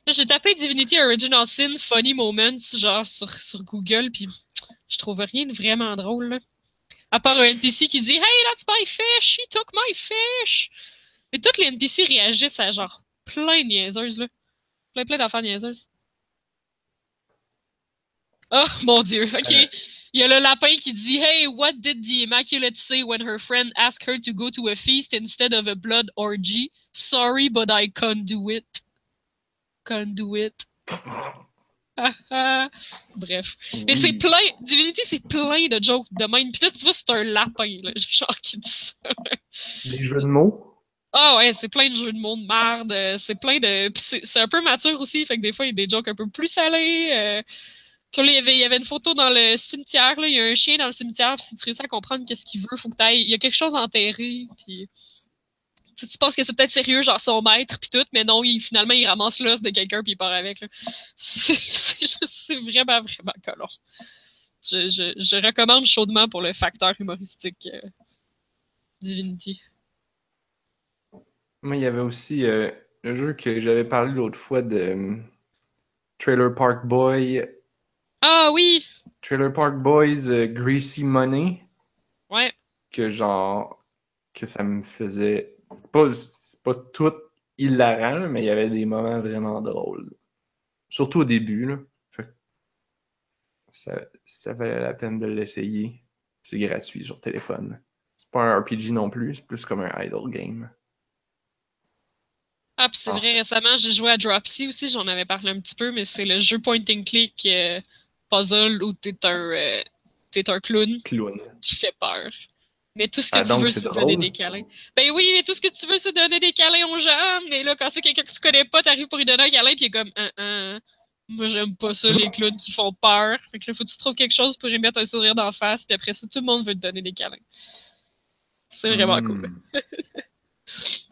J'ai tapé Divinity Original Sin Funny Moments, genre, sur, sur Google, puis je trouve rien de vraiment drôle, là. À part un NPC qui dit « Hey, that's my fish! He took my fish! » Et toutes les NPC réagissent à, genre, plein de niaiseuses, là. Plein, plein d'affaires niaiseuses. Oh, mon Dieu, ok. Euh. Il y a le lapin qui dit Hey, what did the Immaculate say when her friend asked her to go to a feast instead of a blood orgy? Sorry, but I can't do it. Can't do it. Ah. Bref. Mais c'est plein, Divinity, c'est plein de jokes de même. Pis là, tu vois, c'est un lapin, là, genre, qui dit ça. Les jeux de mots? Ah ouais, c'est plein de jeux de mots de merde, euh, c'est plein de... c'est un peu mature aussi, fait que des fois, il y a des jokes un peu plus salés. Euh... Puis là, il y, avait, il y avait une photo dans le cimetière, là, il y a un chien dans le cimetière, pis si tu réussis à comprendre qu'est-ce qu'il veut, faut que t'ailles... Il y a quelque chose enterré, puis... Tu, tu penses que c'est peut-être sérieux, genre son maître pis tout, mais non, il, finalement, il ramasse l'os de quelqu'un puis il part avec, c'est vraiment, vraiment colon. Je, je, je recommande chaudement pour le facteur humoristique euh, Divinity. Moi, il y avait aussi euh, le jeu que j'avais parlé l'autre fois de euh, Trailer Park Boy. Ah oui! Trailer Park Boys euh, Greasy Money. Ouais. que genre que ça me faisait c'est pas pas tout hilarant, mais il y avait des moments vraiment drôles. Surtout au début, là. Fait ça, ça valait la peine de l'essayer. C'est gratuit sur téléphone. C'est pas un RPG non plus, c'est plus comme un idle game. Ah, puis c'est Ah. vrai, récemment, j'ai joué à Dropsy aussi, j'en avais parlé un petit peu, mais c'est le jeu point and click euh, puzzle où t'es un, euh, un clown Clown. qui fait peur. Mais tout ce que Ah, tu veux, c'est donner des câlins. Ben oui, mais tout ce que tu veux, c'est donner des câlins aux gens. Mais là, quand c'est quelqu'un que tu connais pas, t'arrives pour lui donner un câlin, pis il est comme, Hein, hein. moi j'aime pas ça, les clowns qui font peur. Fait que là, faut que tu trouves quelque chose pour y mettre un sourire d'en face, puis après ça, tout le monde veut te donner des câlins. C'est vraiment cool. Hmm.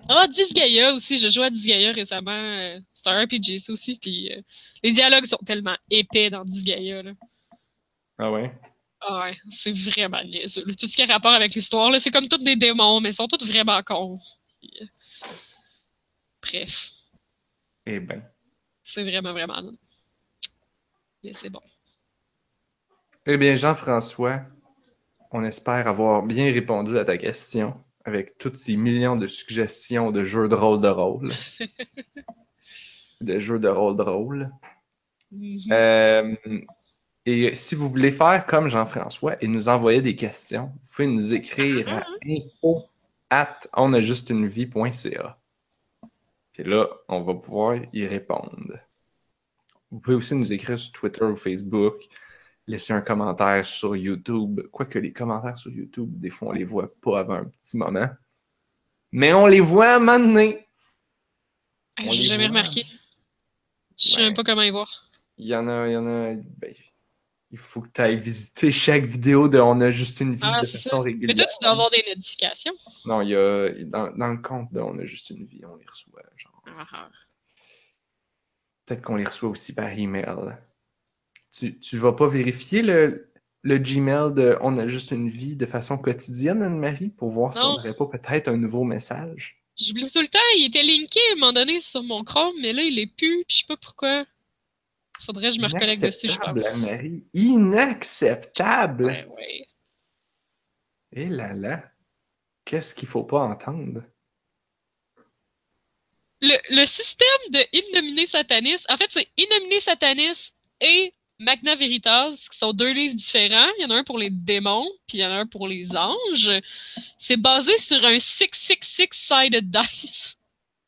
Ah, Disgaea aussi, j'ai joué à Disgaea récemment. euh, C'est un RPG, ça aussi, puis euh, les dialogues sont tellement épais dans Disgaea, là. Ah ouais? Ah ouais, c'est vraiment niaiseux. Tout ce qui a rapport avec l'histoire, c'est comme tous des démons, mais ils sont tous vraiment cons. Bref, Eh ben. c'est vraiment, vraiment... Mais c'est bon. Eh bien, Jean-François, on espère avoir bien répondu à ta question avec toutes ces millions de suggestions de jeux de rôle de rôle. de jeux de rôle de rôle. Mhm. Euh, et si vous voulez faire comme Jean-François et nous envoyer des questions, vous pouvez nous écrire à info at onajustunevie.ca. Puis là, on va pouvoir y répondre. Vous pouvez aussi nous écrire sur Twitter ou Facebook, laisser un commentaire sur YouTube. Quoique les commentaires sur YouTube, des fois, on les voit pas avant un petit moment. Mais on les voit maintenant. Hey, on J'ai les jamais voit. remarqué. Je sais même pas comment y voir. Il y en a, il y en a. ben, il faut que tu ailles visiter chaque vidéo de On a juste une vie Ah, de façon régulière. Mais toi, tu dois avoir des notifications. Non, il y a. Dans, dans le compte de On a juste une vie, on les reçoit. Genre. Ah, ah. Peut-être qu'on les reçoit aussi par email. Tu, tu vas pas vérifier le, le Gmail de On a juste une vie de façon quotidienne, Anne-Marie, pour voir si on n'aurait pas peut-être un nouveau message? J'oublie tout le temps, il était linké à un moment donné sur mon Chrome, mais là, il est plus, puis je sais pas pourquoi. Faudrait que je me reconnecte dessus, je Inacceptable, pense. Anne-Marie. Inacceptable! Ouais, ouais. Et là là. Qu'est-ce qu'il faut pas entendre? Le, le système de Innominé Satanis, en fait, c'est Innominé Satanis et Magna Veritas, qui sont deux livres différents. Il y en a un pour les démons, puis il y en a un pour les anges. C'est basé sur un 666-sided dice.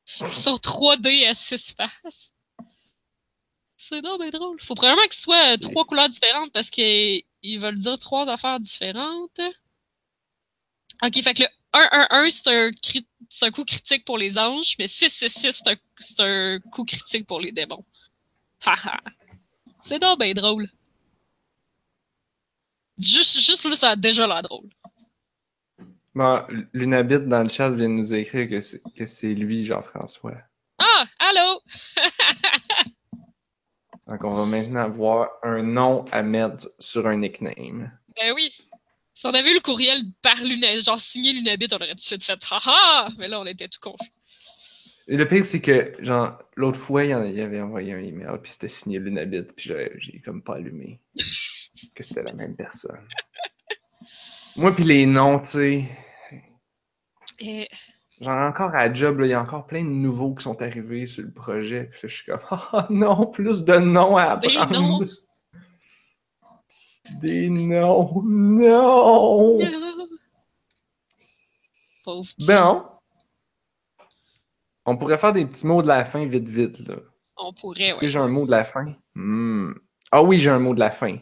sur 3D à 6 faces. C'est donc bien drôle. Faut probablement qu'il soit euh, trois couleurs différentes parce qu'ils ils veulent dire trois affaires différentes. Ok, fait que le 1-1-1, c'est un, crit- c'est un coup critique pour les anges, mais 6-6-6, c'est un, c'est un coup critique pour les démons. Haha. c'est donc bien drôle. Juste, juste là, ça a déjà l'air drôle. Bon, Lunabit dans le chat vient de nous écrire que c'est, que c'est lui, Jean-François. Ah, allô? Donc, on va maintenant avoir un nom à mettre sur un nickname. Ben oui. Si on avait eu le courriel par Lunabit, genre signé Lunabit, on aurait tout de suite fait haha! Mais là, on était tout confus. Et le pire, c'est que, genre, l'autre fois, il, y avait envoyé un email, puis c'était signé Lunabit, puis j'ai, j'ai comme pas allumé que c'était la même personne. Moi, puis les noms, tu sais, Et, genre, encore à la job, il y a encore plein de nouveaux qui sont arrivés sur le projet, puis je suis comme, ah non, plus de noms à Des apprendre. noms. Des noms, non! Pauvre petit. Bon. On pourrait faire des petits mots de la fin vite vite là. On pourrait, Est-ce que j'ai un mot de la fin? Hmm. Ah oui, j'ai un mot de la fin.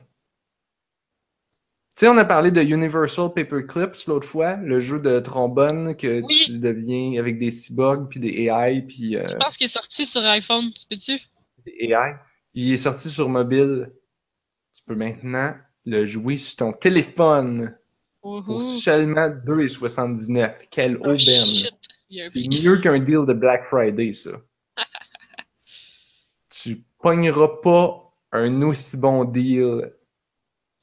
Tu sais, on a parlé de Universal Paperclips l'autre fois, le jeu de trombone que Oui. tu deviens avec des cyborgs puis des AI puis euh, Je pense qu'il est sorti sur iPhone, tu peux-tu? des AI. Il est sorti sur mobile. Tu peux maintenant le jouer sur ton téléphone pour seulement 2,79. Quelle Oh, aubaine! C'est mieux qu'un deal de Black Friday, ça. tu pogneras pas un aussi bon deal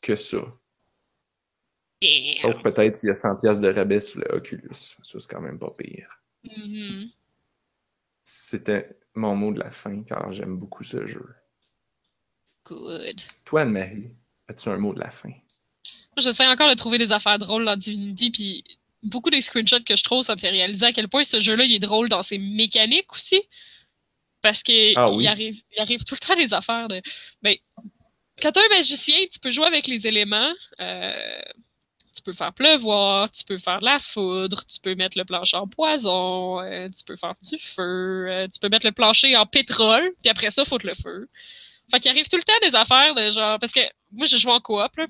que ça. Damn. Sauf peut-être s'il y a 100$ piastres de rabais sur le Oculus. Ça, c'est quand même pas pire. Mhm. C'était mon mot de la fin, car j'aime beaucoup ce jeu. Good. Toi, Anne-Marie, as-tu un mot de la fin? J'essaie encore de trouver des affaires drôles dans Divinity, puis beaucoup des screenshots que je trouve, ça me fait réaliser à quel point ce jeu-là, il est drôle dans ses mécaniques aussi. Parce que Ah oui. il, arrive, il arrive tout le temps des affaires de. Ben, quand t'es un magicien, tu peux jouer avec les éléments. Euh, tu peux faire pleuvoir, tu peux faire de la foudre, tu peux mettre le plancher en poison, euh, tu peux faire du feu, euh, tu peux mettre le plancher en pétrole, puis après ça, foutre le feu. Fait qu'il arrive tout le temps des affaires de genre. Parce que moi, j'ai joué en coop, là.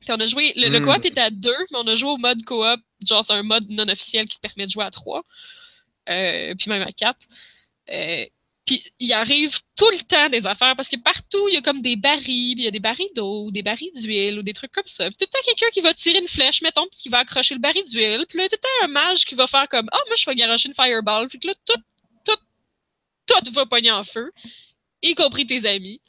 Puis on a joué. Le, le Mm. coop était à deux, mais on a joué au mode coop. Genre, c'est un mode non officiel qui te permet de jouer à trois. Euh, puis même à quatre. Euh, puis il arrive tout le temps des affaires parce que partout, il y a comme des barils, il y a des barils d'eau, des barils d'huile, ou des trucs comme ça. Puis tout le temps, quelqu'un qui va tirer une flèche, mettons, puis qui va accrocher le baril d'huile. Puis là, tout le temps, un mage qui va faire comme Ah, moi, je vais garocher une fireball. Puis là, tout, tout, tout va pogner en feu, y compris tes amis.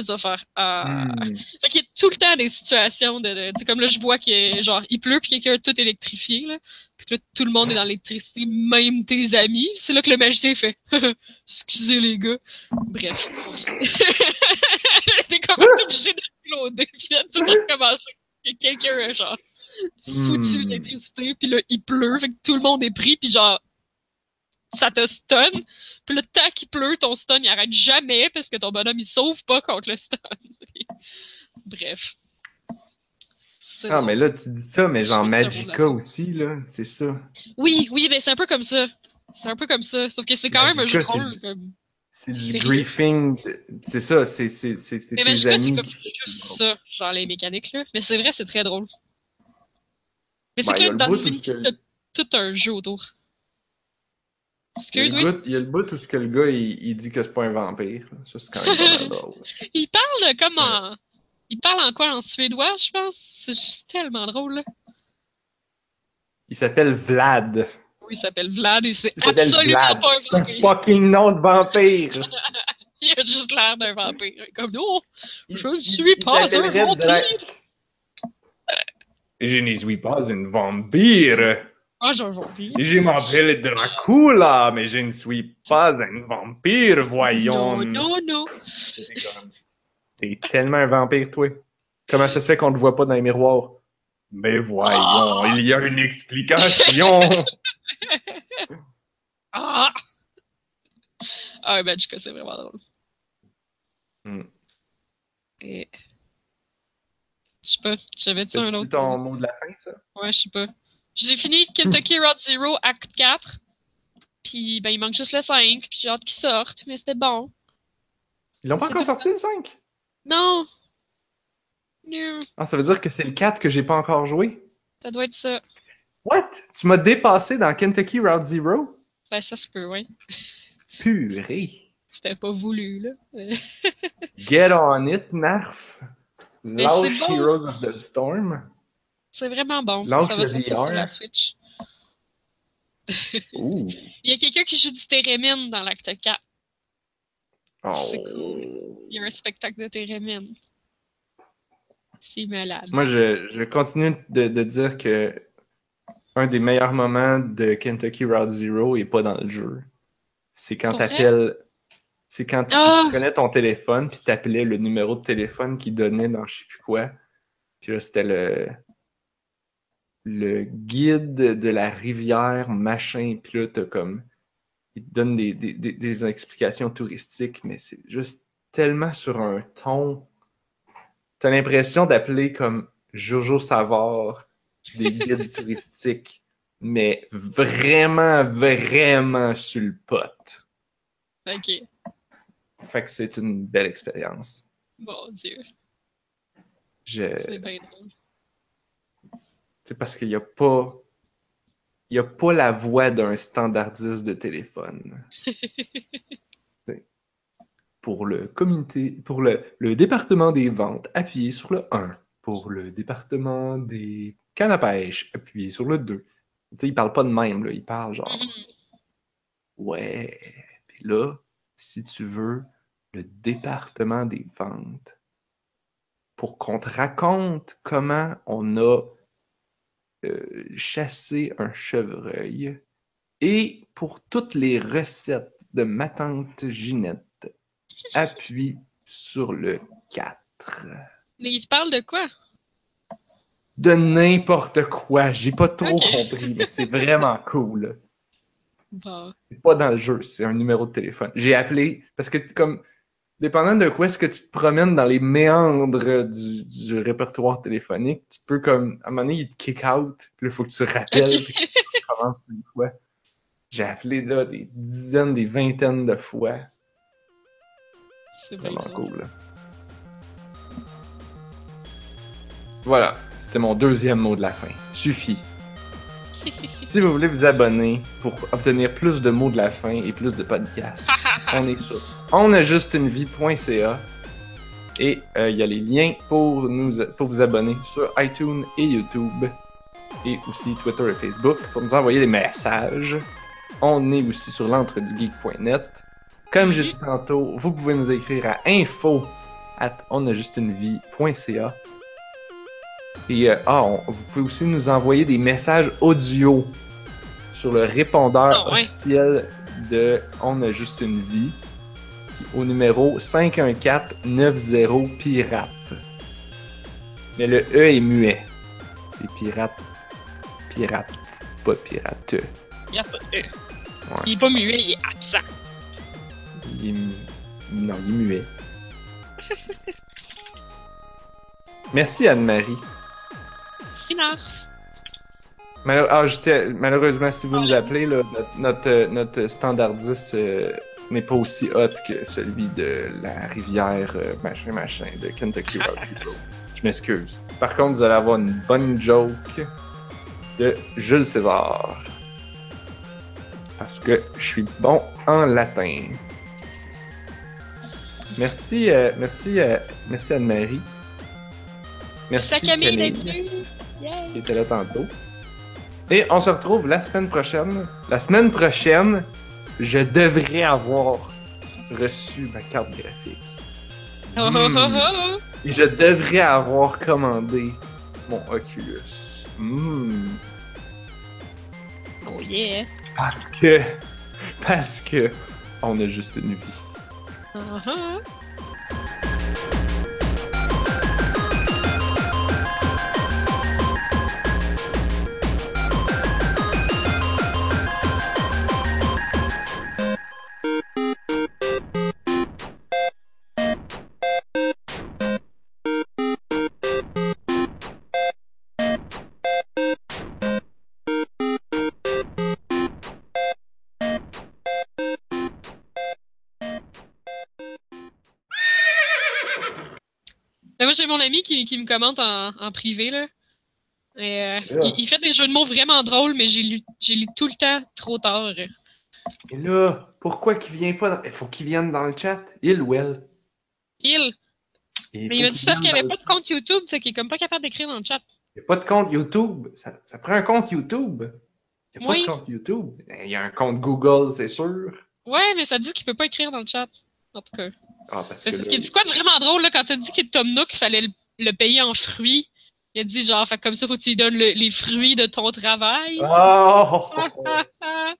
Ça va faire Ah. Hmm. Fait qu'il y a tout le temps des situations de, de- comme là, je vois que, genre, il pleut puis quelqu'un est tout électrifié, là. Puis que là, tout le monde est dans l'électricité, même tes amis. C'est là que le magicien fait, excusez les gars. Bref. T'es comme obligé de cloner puis de tout recommencer. A quelqu'un, genre, foutu Hmm. l'électricité puis là, il pleut. Fait que tout le monde est pris puis genre, ça te stun. Puis le temps qu'il pleut, ton stun, il arrête jamais parce que ton bonhomme, il sauve pas contre le stun. Bref. Ah, mais là, tu dis ça, mais genre Magica aussi, là, c'est ça. Oui, oui, ben c'est un peu comme ça. C'est un peu comme ça. Sauf que c'est quand même un jeu c'est drôle. du- Comme... C'est du griefing. de- C'est ça, c'est c'est- c'est- c'est Mais tes Magica, c'est comme juste ça, genre les mécaniques, là. Mais c'est vrai, c'est très drôle. Mais c'est Ben, il y a que- t'as tout un jeu autour. Il y, a le oui. bout- il y a le bout où ce que le gars, il, il dit que c'est pas un vampire. Ça, c'est quand même pas mal drôle. Il parle comme en... Il parle en quoi? En suédois, je pense? C'est juste tellement drôle, là. Il s'appelle Vlad. Oui, il s'appelle Vlad et c'est absolument Vlad. pas un C'est un vampire. fucking nom de vampire. Il a juste l'air d'un vampire. Comme, non, Il- je ne suis il pas un vampire. Je ne suis pas un vampire. J'ai un vampire. Je m'appelle Dracula, mais je ne suis pas un vampire, voyons. Non, non, non. T'es tellement un vampire, toi. Comment ça se fait qu'on te voit pas dans les miroirs? Mais voyons, Ah. il y a une explication. Ah! Ah, Magica, c'est vraiment drôle. Hmm. Et... Je sais pas, j'avais-tu C'est un autre? ton mot de la fin, ça? Ouais, je sais pas. J'ai fini Kentucky Road Zero, acte 4. Puis, ben, il manque juste le 5, puis j'ai hâte qu'il sorte, mais c'était bon. Ils l'ont pas encore sorti, le 5? Non! Non, Ah, ça veut dire que c'est le 4 que j'ai pas encore joué? ça doit être ça. What? Tu m'as dépassé dans Kentucky Route Zero? Ben, ça se peut, ouais. Purée. C'était pas voulu, là. Get on it, Narf. C'est bon. Heroes of the Storm. C'est vraiment bon. Lâche ça va le sortir VR. sur la Switch. Ouh. Il y a quelqu'un qui joue du Térémine dans l'acte 4. Oh. C'est Il y a un spectacle de Térémine. C'est malade. Moi, je, je continue de, de dire que un des meilleurs moments de Kentucky Route Zero est pas dans le jeu. C'est quand t'appelles. C'est quand tu Ah! prenais ton téléphone puis t'appelais le numéro de téléphone qui donnait dans je sais plus quoi. Puis là, c'était le. Le guide de la rivière, machin. Puis là, t'as comme. Il te donne des, des, des, des explications touristiques, mais c'est juste tellement sur un ton. T'as l'impression d'appeler comme Jojo Savard des guides touristiques, mais vraiment, vraiment sur le pot. Ok. Fait que c'est une belle expérience. Mon Dieu. Je... C'est bien drôle. C'est parce qu'il n'y a pas. Il a pas la voix d'un standardiste de téléphone. Pour le comité, pour le, le département des ventes, appuyez sur le 1. Pour le département des cannes à pêche, appuyez sur le 2. Tu sais, il parle pas de même, là. Il parle genre. Mhm. Ouais. Puis là, si tu veux, le département des ventes, pour qu'on te raconte comment on a euh, chassé un chevreuil, et pour toutes les recettes de ma tante Ginette, appuie sur le 4. Mais il parle de quoi? de n'importe quoi. J'ai pas trop compris, mais c'est vraiment cool. Bon. C'est pas dans le jeu, c'est un numéro de téléphone. J'ai appelé parce que comme dépendant de quoi est-ce que tu te promènes dans les méandres du, du répertoire téléphonique, tu peux comme à un moment donné il te kick out, puis là il faut que tu rappelles Ok. puis que tu recommences une fois. J'ai appelé là des dizaines, des vingtaines de fois. C'est Vraiment cool. cool. là. Voilà, c'était mon deuxième mot de la fin. Suffit. Si vous voulez vous abonner pour obtenir plus de mots de la fin et plus de podcasts, on est sur onajustunevie.ca et euh, il y a les liens pour, nous, pour vous abonner sur iTunes et YouTube et aussi Twitter et Facebook pour nous envoyer des messages. On est aussi sur l'entredugeek.net. Comme j'ai dit tantôt, vous pouvez nous écrire à info at onajustunevie.ca et euh, ah, on- vous pouvez aussi nous envoyer des messages audio sur le répondeur Ah ouais. officiel de On a juste une vie au numéro 514-90 pirate. Mais le E est muet. C'est pirate. Pirate, pas pirate. Il y a pas de E. Il est pas muet, il est absent. Il est mu- Non, il est muet. Merci Anne-Marie. Ah, malheureusement, si vous nous appelez, là, notre, notre, standardiste euh, n'est pas aussi hot que celui de la rivière euh, machin machin de Kentucky. Je m'excuse. Par contre, vous allez avoir une bonne joke de Jules César. Parce que je suis bon en latin. Merci, euh, merci, merci Anne-Marie. Merci Merci à Camille Camille. Qui était là tantôt. Et on se retrouve la semaine prochaine. La semaine prochaine, je devrais avoir reçu ma carte graphique. Oh, oh, oh, oh. Et je devrais avoir commandé mon Oculus. Hmm. Oh yeah. Parce que. Parce que. On a juste une vie. Uh-huh. Mais j'ai mon ami qui, qui me commente en, en privé, là. Et, euh, il, il fait des jeux de mots vraiment drôles, mais j'ai lu, tout le temps trop tard. Et là, pourquoi qu'il vient pas dans... Il faut qu'il vienne dans le chat? Il ou elle? Il, Et mais il m'a dit parce qu'il vienne avait pas de compte YouTube, fait qu'il est comme pas capable d'écrire dans le chat. Il n'y a pas de compte YouTube. Ça, ça prend un compte YouTube. Il n'y a Oui. pas de compte YouTube. Il y a un compte Google, c'est sûr. Ouais, mais ça dit qu'il peut pas écrire dans le chat. En tout cas. Ah, parce que que ce qui est quoi de vraiment drôle, là, quand t'as dit qu'il Tom Nook, il fallait le, le payer en fruits. Il a dit genre, fait que comme ça, faut que tu lui donnes le- les fruits de ton travail. Oh! Ah,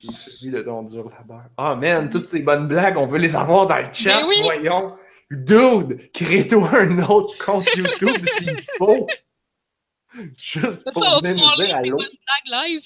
Il fait de ton dur labeur. Ah, man, toutes ces bonnes blagues, on veut les avoir dans le chat. Ben oui. Voyons. Dude, crée-toi un autre compte YouTube s'il faut. Juste C'est pour ça, on va venir nous dire allô. bonnes blagues live.